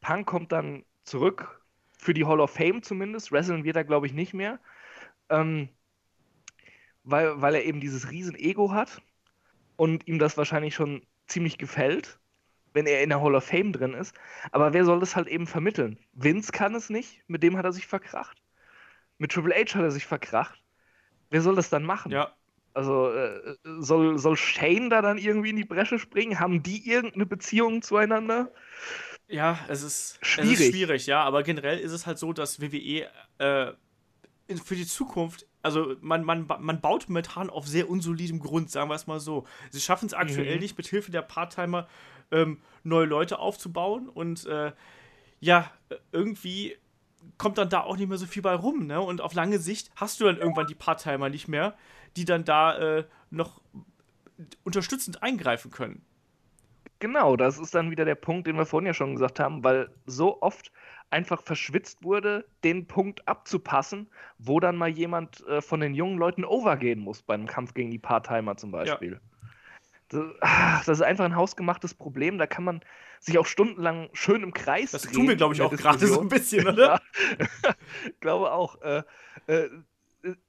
D: Punk kommt dann zurück für die Hall of Fame zumindest. Wrestling wird er, glaube ich, nicht mehr. Ähm, weil, weil er eben dieses riesen Ego hat und ihm das wahrscheinlich schon ziemlich gefällt, wenn er in der Hall of Fame drin ist. Aber wer soll das halt eben vermitteln? Vince kann es nicht, mit dem hat er sich verkracht. Mit Triple H hat er sich verkracht. Wer soll das dann machen?
B: Ja.
D: Also äh, soll, soll Shane da dann irgendwie in die Bresche springen? Haben die irgendeine Beziehung zueinander?
B: Ja, es ist schwierig. Es ist schwierig, ja, aber generell ist es halt so, dass WWE äh, für die Zukunft, also man, man, man baut momentan auf sehr unsolidem Grund, sagen wir es mal so. Sie schaffen es aktuell mhm. nicht, mit Hilfe der Part-Timer ähm, neue Leute aufzubauen und äh, ja, irgendwie kommt dann da auch nicht mehr so viel bei rum, ne? Und auf lange Sicht hast du dann irgendwann die Part-Timer nicht mehr, die dann da äh, noch unterstützend eingreifen können.
D: Genau, das ist dann wieder der Punkt, den wir vorhin ja schon gesagt haben, weil so oft einfach verschwitzt wurde, den Punkt abzupassen, wo dann mal jemand äh, von den jungen Leuten overgehen muss beim Kampf gegen die Part-Timer zum Beispiel. Ja. Das, ach, das, ist einfach ein hausgemachtes Problem. Da kann man sich auch stundenlang schön im Kreis
B: das drehen. Tun wir, glaube ich, auch gerade so ein bisschen, (laughs) oder?
D: ja, (laughs) glaube auch. Äh, äh,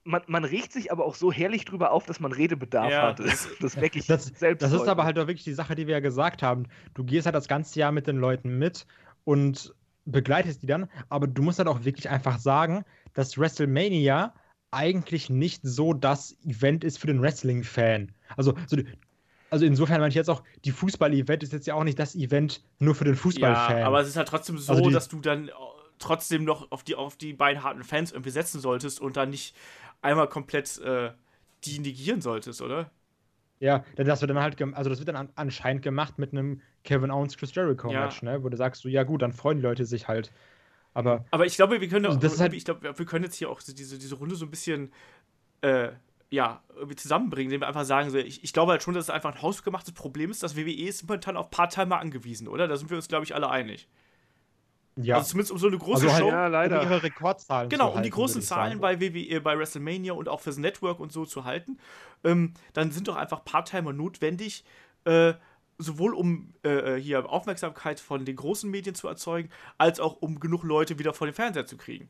D: man, man, regt sich aber auch so herrlich drüber auf, dass man Redebedarf ja, hat. Das,
C: das wirklich das, selbst. Das ist aber halt auch wirklich die Sache, die wir ja gesagt haben. Du gehst halt das ganze Jahr mit den Leuten mit und begleitest die dann, aber du musst halt auch wirklich einfach sagen, dass WrestleMania eigentlich nicht so das Event ist für den Wrestling-Fan. Also, so, also insofern meine ich jetzt auch, die Fußball-Event ist jetzt ja auch nicht das Event nur für den Fußball-Fan.
B: Ja, aber es ist halt trotzdem so, also dass du dann trotzdem noch auf die, auf die beiden harten Fans irgendwie setzen solltest und dann nicht einmal komplett äh, die negieren solltest, oder?
C: Ja, das wird dann halt, also das wird dann anscheinend gemacht mit einem Kevin Owens Chris Jericho Match, ja. ne? Wo du sagst, so, ja gut, dann freuen die Leute sich halt. Aber,
B: aber ich glaube, wir können also das halt, ich glaube, wir können jetzt hier auch diese, diese Runde so ein bisschen äh, ja, irgendwie zusammenbringen, indem wir einfach sagen, so, ich, ich glaube halt schon, dass es einfach ein hausgemachtes Problem ist, dass WWE ist momentan auf Part-Timer angewiesen, oder? Da sind wir uns, glaube ich, alle einig. Ja. Also zumindest um so eine große also halt, Show. Ja,
C: leider. Um ihre Rekordzahlen
B: genau, um die großen Zahlen bei WWE, bei WrestleMania und auch fürs Network und so zu halten. Ähm, dann sind doch einfach Part-Timer notwendig, äh, sowohl um äh, äh, hier Aufmerksamkeit von den großen Medien zu erzeugen, als auch um genug Leute wieder vor den Fernseher zu kriegen.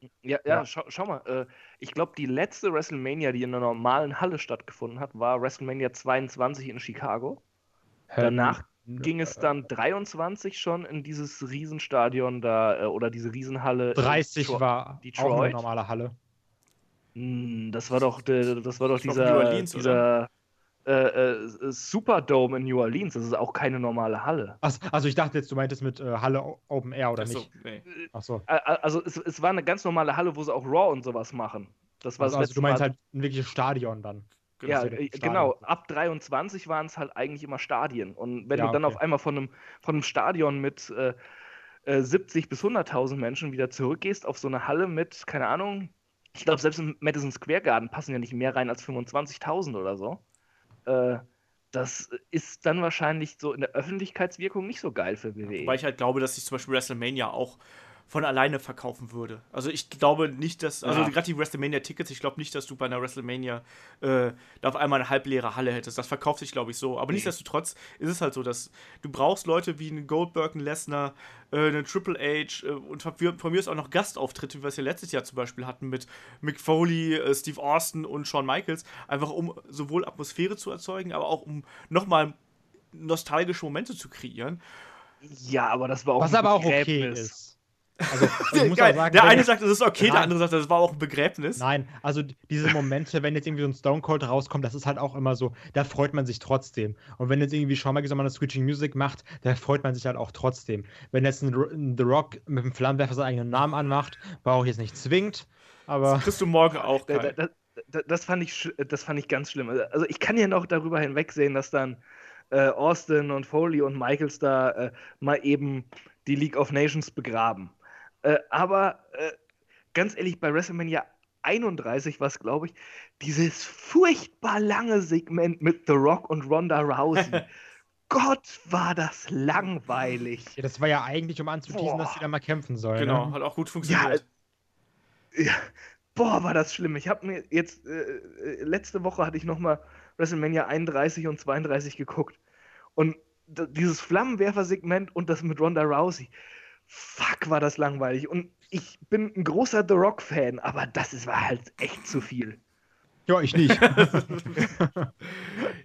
D: Ja, ja, ja. Schau, schau, mal, äh, ich glaube, die letzte WrestleMania, die in einer normalen Halle stattgefunden hat, war WrestleMania 22 in Chicago. Danach ging es dann 23 schon in dieses Riesenstadion da äh, oder diese Riesenhalle.
C: 30 Tro war Detroit. auch eine normale Halle.
D: Hm, das war doch, das war doch dieser, Orleans, dieser äh, äh, Superdome in New Orleans. Das ist auch keine normale Halle.
C: Ach, also ich dachte jetzt, du meintest mit äh, Halle Open Air oder Achso, nicht? Nee.
D: Ach so. Also es, es war eine ganz normale Halle, wo sie auch Raw und sowas machen. Das war
C: also, also du meinst Mal. halt ein wirkliches Stadion dann.
D: Genau, ja, äh, genau. Ab 23 waren es halt eigentlich immer Stadien. Und wenn ja, du dann okay. auf einmal von einem, von einem Stadion mit äh, äh, 70 bis 100.000 Menschen wieder zurückgehst auf so eine Halle mit, keine Ahnung, ich glaube, selbst im Madison Square Garden passen ja nicht mehr rein als 25.000 oder so. Äh, das ist dann wahrscheinlich so in der Öffentlichkeitswirkung nicht so geil für WWE.
B: Weil ich halt glaube, dass sich zum Beispiel WrestleMania auch von alleine verkaufen würde. Also ich glaube nicht, dass, also ja. gerade die WrestleMania-Tickets, ich glaube nicht, dass du bei einer WrestleMania äh, da auf einmal eine halbleere Halle hättest. Das verkauft sich, glaube ich, so. Aber nee. nichtsdestotrotz ist es halt so, dass du brauchst Leute wie einen Goldberg, einen Lesnar, äh, einen Triple H äh, und von mir ist auch noch Gastauftritte, wie wir es ja letztes Jahr zum Beispiel hatten mit Mick Foley, äh, Steve Austin und Shawn Michaels, einfach um sowohl Atmosphäre zu erzeugen, aber auch um nochmal nostalgische Momente zu kreieren.
D: Ja, aber das war auch
C: Was aber auch okay ist. Also, (laughs) ich muss
B: Geil.
C: auch sagen,
B: der eine sagt, das ist okay, der
C: Nein.
B: andere sagt, das war auch ein Begräbnis.
C: Nein, also diese Momente, wenn jetzt irgendwie so ein Stone Cold rauskommt, das ist halt auch immer so, da freut man sich trotzdem. Und wenn jetzt irgendwie Shawn Michaels mal eine Switching Music macht, da freut man sich halt auch trotzdem. Wenn jetzt ein, The Rock mit dem Flammenwerfer seinen eigenen Namen anmacht, brauche ich jetzt nicht zwingend, aber
B: Das kriegst du morgen auch,
D: Da,
B: Kai.
D: da, da, das, fand ich, das fand ich ganz schlimm. Also ich kann ja noch darüber hinwegsehen, dass dann äh, Austin und Foley und Michaels da äh, mal eben die League of Nations begraben. Äh, aber äh, ganz ehrlich, bei WrestleMania 31 war es, glaube ich, dieses furchtbar lange Segment mit The Rock und Ronda Rousey. (laughs) Gott, war das langweilig.
C: ja, das war ja eigentlich, um anzuteasen,
D: Boah.
C: dass sie da mal kämpfen sollen.
B: Genau,
C: Ne?
B: hat auch gut funktioniert.
D: Ja, boah, war das schlimm. Ich habe mir jetzt, äh, äh, letzte Woche hatte ich nochmal WrestleMania 31 und 32 geguckt. Und dieses Flammenwerfer-Segment und das mit Ronda Rousey. Fuck, war das langweilig. Und ich bin ein großer The Rock-Fan, aber das ist, war halt echt zu viel.
C: Ja, ich nicht. (laughs) (laughs)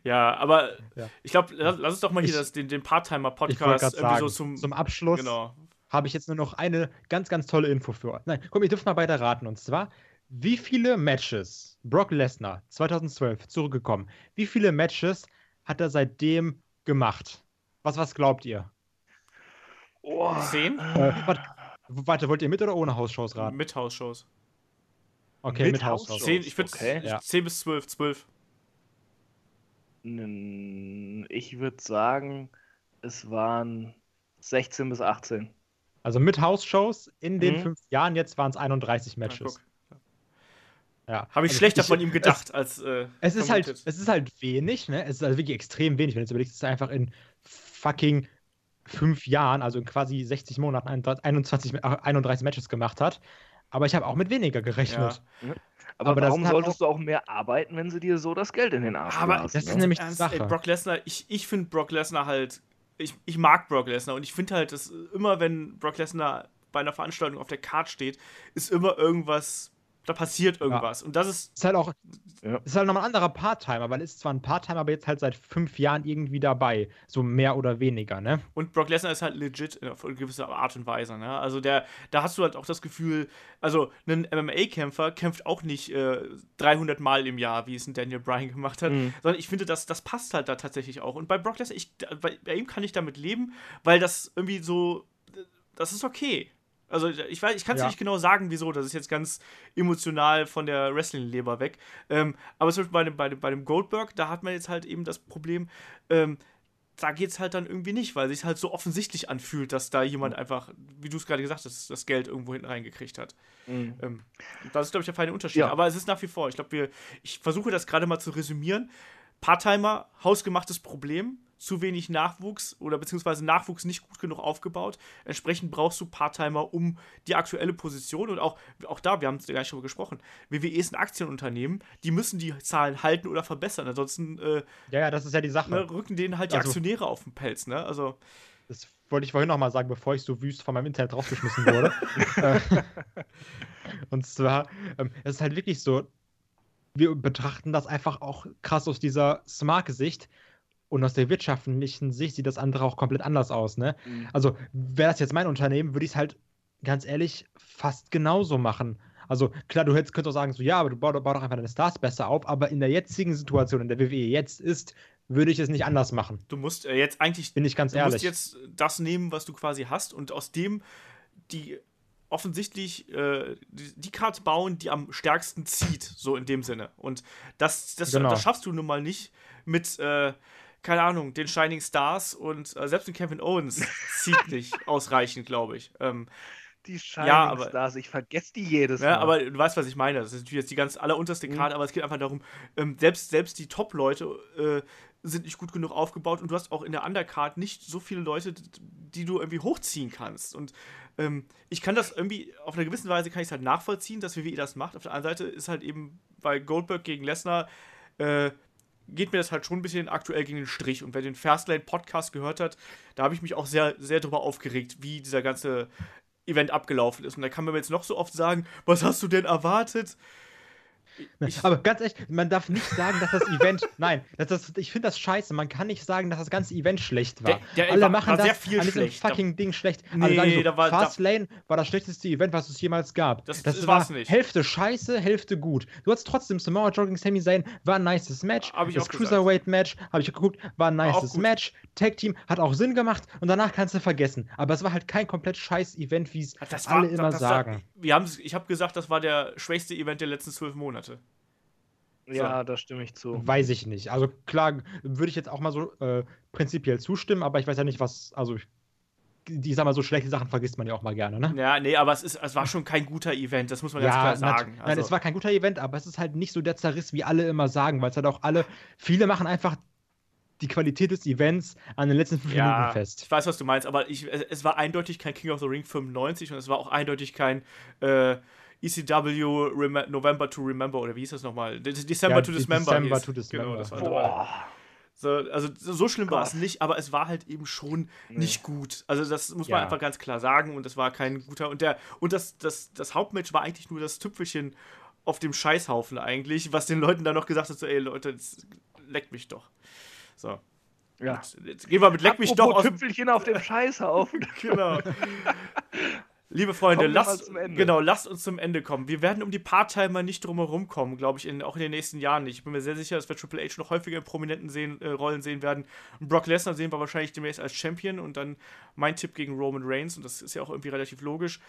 B: Ja, aber
C: Ja.
B: ich glaube, lass, lass uns doch mal hier
C: Ich-
B: das, den, den Part-Timer-Podcast irgendwie so zum.
C: zum Abschluss
B: genau.
C: habe ich jetzt nur noch eine ganz, ganz tolle Info für euch. Nein, komm, ihr dürft mal beide raten. Und zwar, wie viele Matches Brock Lesnar 2012 zurückgekommen, wie viele Matches hat er seitdem gemacht? Was, was glaubt ihr?
D: Oh,
B: Zehn?
C: Äh, warte, warte, wollt ihr mit oder ohne Hausshows raten?
B: Mit Hausshows.
C: Okay,
D: mit
C: mit, Hausshows.
B: Zehn, ich würde
D: okay.
C: Ja.
B: 10 bis 12, 12.
D: n- ich würde sagen, es waren 16 bis 18.
C: Also mit Hausshows in den
D: Mhm.
C: fünf Jahren, jetzt waren es 31
B: Ja,
C: Matches. Ja.
B: Habe ich
C: Also
B: schlechter
C: ich-
B: von ihm gedacht als. Äh,
C: Es ist, halt, es ist halt wenig, ne? Es ist halt wirklich extrem wenig, wenn du jetzt überlegst, dass er einfach in fucking fünf Jahren, also in quasi 60 Monaten, 21, äh, 31 Matches gemacht hat. Aber ich habe auch mit weniger gerechnet.
D: Aber,
C: Aber das
D: warum
C: halt
D: solltest du auch mehr arbeiten, wenn sie dir so das Geld in den Arsch
B: Aber
D: blasen,
C: das ist
D: ne?
C: nämlich die Sache.
B: Ey, Brock Lesnar, ich, ich finde Brock Lesnar halt. Ich, ich mag Brock Lesnar und ich finde halt, dass immer, wenn Brock Lesnar bei einer Veranstaltung auf der Card steht, ist immer irgendwas. Da passiert irgendwas. Und das ist.
C: Ist halt auch,
D: Ja.
C: ist halt nochmal ein anderer Part-Timer, weil er ist zwar ein Part-Timer, aber jetzt halt seit fünf Jahren irgendwie dabei. So mehr oder weniger, ne?
B: Und Brock Lesnar ist halt legit auf eine gewisse Art und Weise. Ne? Also der, da hast du halt auch das Gefühl, also ein MMA-Kämpfer kämpft auch nicht äh, 300 Mal im Jahr, wie es ein Daniel Bryan gemacht hat,
D: Mhm.
B: sondern ich finde, das, das passt halt da tatsächlich auch. Und bei Brock Lesnar, ich, bei, bei ihm kann ich damit leben, weil das irgendwie so, das ist okay. Also ich weiß, ich kann es
C: Ja.
B: nicht genau sagen, wieso. Das ist jetzt ganz emotional von der Wrestling-Leber weg. Ähm, aber zum Beispiel bei dem, bei, dem, bei dem Goldberg, da hat man jetzt halt eben das Problem, ähm, da geht es halt dann irgendwie nicht, weil sich halt so offensichtlich anfühlt, dass da jemand einfach, wie du es gerade gesagt hast, das Geld irgendwo hinten reingekriegt hat.
D: Mhm.
B: Ähm, das ist, glaube ich, der feine Unterschied.
D: Ja.
B: Aber es ist nach wie vor, ich glaube, wir, ich versuche das gerade mal zu resümieren. Part-Timer, hausgemachtes Problem, zu wenig Nachwuchs oder beziehungsweise Nachwuchs nicht gut genug aufgebaut. Entsprechend brauchst du Part-Timer um die aktuelle Position und auch, auch da, wir haben es ja gar nicht drüber gesprochen, WWE ist ein Aktienunternehmen, die müssen die Zahlen halten oder verbessern. Ansonsten äh,
C: Ja, ja, das ist ja die Sache.
B: ne, rücken denen halt die
C: Also-
B: Aktionäre auf den Pelz. Ne? Also,
C: Das wollte ich vorhin noch mal sagen, bevor ich so wüst von meinem Internet rausgeschmissen wurde. (laughs) Äh, Und zwar, ähm, es ist halt wirklich so, wir betrachten das einfach auch krass aus dieser Smart-Sicht und aus der wirtschaftlichen Sicht sieht das andere auch komplett anders aus, ne?
D: Mhm.
C: Also, wäre das jetzt mein Unternehmen, würde ich es halt ganz ehrlich fast genauso machen. Also, klar, du hättest, könntest auch sagen, so, ja, aber du bau, bau doch einfach deine Stars besser auf, aber in der jetzigen Situation, in der WWE jetzt ist, würde ich es nicht anders machen.
B: du musst äh, jetzt eigentlich
C: Bin ich ganz
B: Du
C: ehrlich.
B: musst jetzt das nehmen, was du quasi hast und aus dem die offensichtlich äh, die, die Karte bauen, die am stärksten zieht, so in dem Sinne. Und das, das,
C: Genau.
B: das schaffst du nun mal nicht mit, äh, keine Ahnung, den Shining Stars und äh, selbst den Kevin Owens (laughs) zieht nicht ausreichend, glaube ich. Ähm,
D: Die Shining
B: Ja, aber-
D: Stars, ich vergesse die jedes
B: ja,
D: Mal.
B: aber du weißt, was ich meine. Das ist natürlich jetzt die ganz allerunterste
D: Mhm.
B: Karte, aber es geht einfach darum, ähm, selbst, selbst die Top-Leute äh, sind nicht gut genug aufgebaut und du hast auch in der Undercard nicht so viele Leute, die du irgendwie hochziehen kannst. Und ähm, ich kann das irgendwie, auf einer gewissen Weise kann ich es halt nachvollziehen, dass WWE das macht. Auf der anderen Seite ist halt eben bei Goldberg gegen Lesnar, äh, geht mir das halt schon ein bisschen aktuell gegen den Strich. Und wer den Fastlane Podcast gehört hat, da habe ich mich auch sehr, sehr drüber aufgeregt, wie dieser ganze Event abgelaufen ist. Und da kann man mir jetzt noch so oft sagen, was hast du denn erwartet?
C: Ich, aber ganz ehrlich, man darf nicht sagen, dass das Event. (laughs) nein, das, das, ich finde das scheiße. Man kann nicht sagen, dass das ganze Event schlecht war.
B: Der, der
C: Alle
B: war,
C: machen
B: war
C: das
B: sehr viel
C: an diesem fucking Ding schlecht.
B: Nee,
C: Alle sagen so,
B: da war- da-
C: Fastlane war das schlechteste Event, was es jemals gab.
B: Das-
C: das war
B: war's nicht.
C: Hälfte scheiße, Hälfte gut. Du hattest trotzdem Samoa gegen Sami Zayn, war ein nices Match.
B: Hab ich
C: das. Cruiserweight-Match, habe ich geguckt, war ein nices. Match. Tag-Team hat auch Sinn gemacht und danach kannst du vergessen. Aber es war halt kein komplett scheiß Event, wie es alle
B: war-
C: immer sagen.
B: Wir ich habe gesagt, das war der schwächste Event der letzten zwölf Monate.
D: Ja, da stimme ich zu.
C: Weiß ich nicht. Also klar, würde ich jetzt auch mal so äh, prinzipiell zustimmen, aber ich weiß ja nicht, was, also ich, die, sag mal, so schlechte Sachen vergisst man ja auch mal gerne, ne?
B: Ja, nee, aber es, ist, es war schon kein guter Event, das muss man ganz klar sagen.
C: Nein,
B: Also,
C: es war kein guter Event, aber es ist halt nicht so der Zerriss, wie alle immer sagen, weil es halt auch alle, viele machen einfach die Qualität des Events an den letzten fünf
B: ja,
C: Minuten fest.
B: ich weiß, was du meinst, aber ich, es, es war eindeutig kein King of the Ring 95 und es war auch eindeutig kein äh, ECW Rem November to Remember oder wie hieß das nochmal? De December
C: Ja,
B: to Dismember.
C: December
B: hieß.
C: to Dismember.
B: Genau, das war
D: Boah.
B: so, also so, schlimm war es nicht, aber es war halt eben schon
D: Nee.
B: nicht gut. Also das muss man
C: Ja.
B: einfach ganz klar sagen und das war kein guter und der und das das das Hauptmatch war eigentlich nur das Tüpfelchen auf dem Scheißhaufen eigentlich, was den Leuten dann noch gesagt hat, so ey Leute, jetzt leckt mich doch. So.
D: Ja.
B: Gut, Jetzt gehen wir mit leck mich doch
D: Apropos
B: aus dem
D: Tüpfelchen auf dem (laughs) Scheißhaufen.
B: Genau. (laughs) Liebe Freunde, lasst,
D: zum Ende.
B: genau, lasst uns zum Ende kommen. Wir werden um die Part-Timer nicht drumherum kommen, glaube ich, in, auch in den nächsten Jahren nicht. Ich bin mir sehr sicher, dass wir Triple H noch häufiger in prominenten sehen, äh, Rollen sehen werden. Brock Lesnar sehen wir wahrscheinlich demnächst als Champion und dann mein Tipp gegen Roman Reigns und das ist ja auch irgendwie relativ logisch.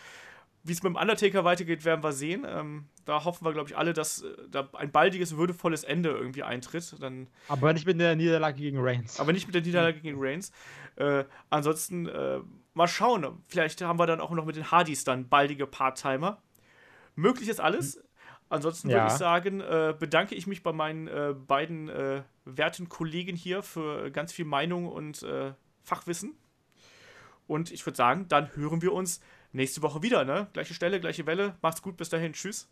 B: Wie es mit dem Undertaker weitergeht, werden wir sehen. Ähm, da hoffen wir, glaube ich, alle, dass äh, da ein baldiges, würdevolles Ende irgendwie eintritt. Dann
C: Aber nicht mit der Niederlage gegen Reigns.
B: aber nicht mit der Niederlage gegen Reigns. Äh, ansonsten äh, mal schauen. Vielleicht haben wir dann auch noch mit den Hardys dann baldige Part-Timer. Möglich ist alles. Ansonsten würde
C: Ja.
B: ich sagen, äh, bedanke ich mich bei meinen äh, beiden äh, werten Kollegen hier für ganz viel Meinung und äh, Fachwissen. Und ich würde sagen, dann hören wir uns nächste Woche wieder. Ne? Gleiche Stelle, gleiche Welle. Macht's gut, bis dahin. Tschüss.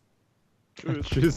B: (laughs)
C: Tschüss.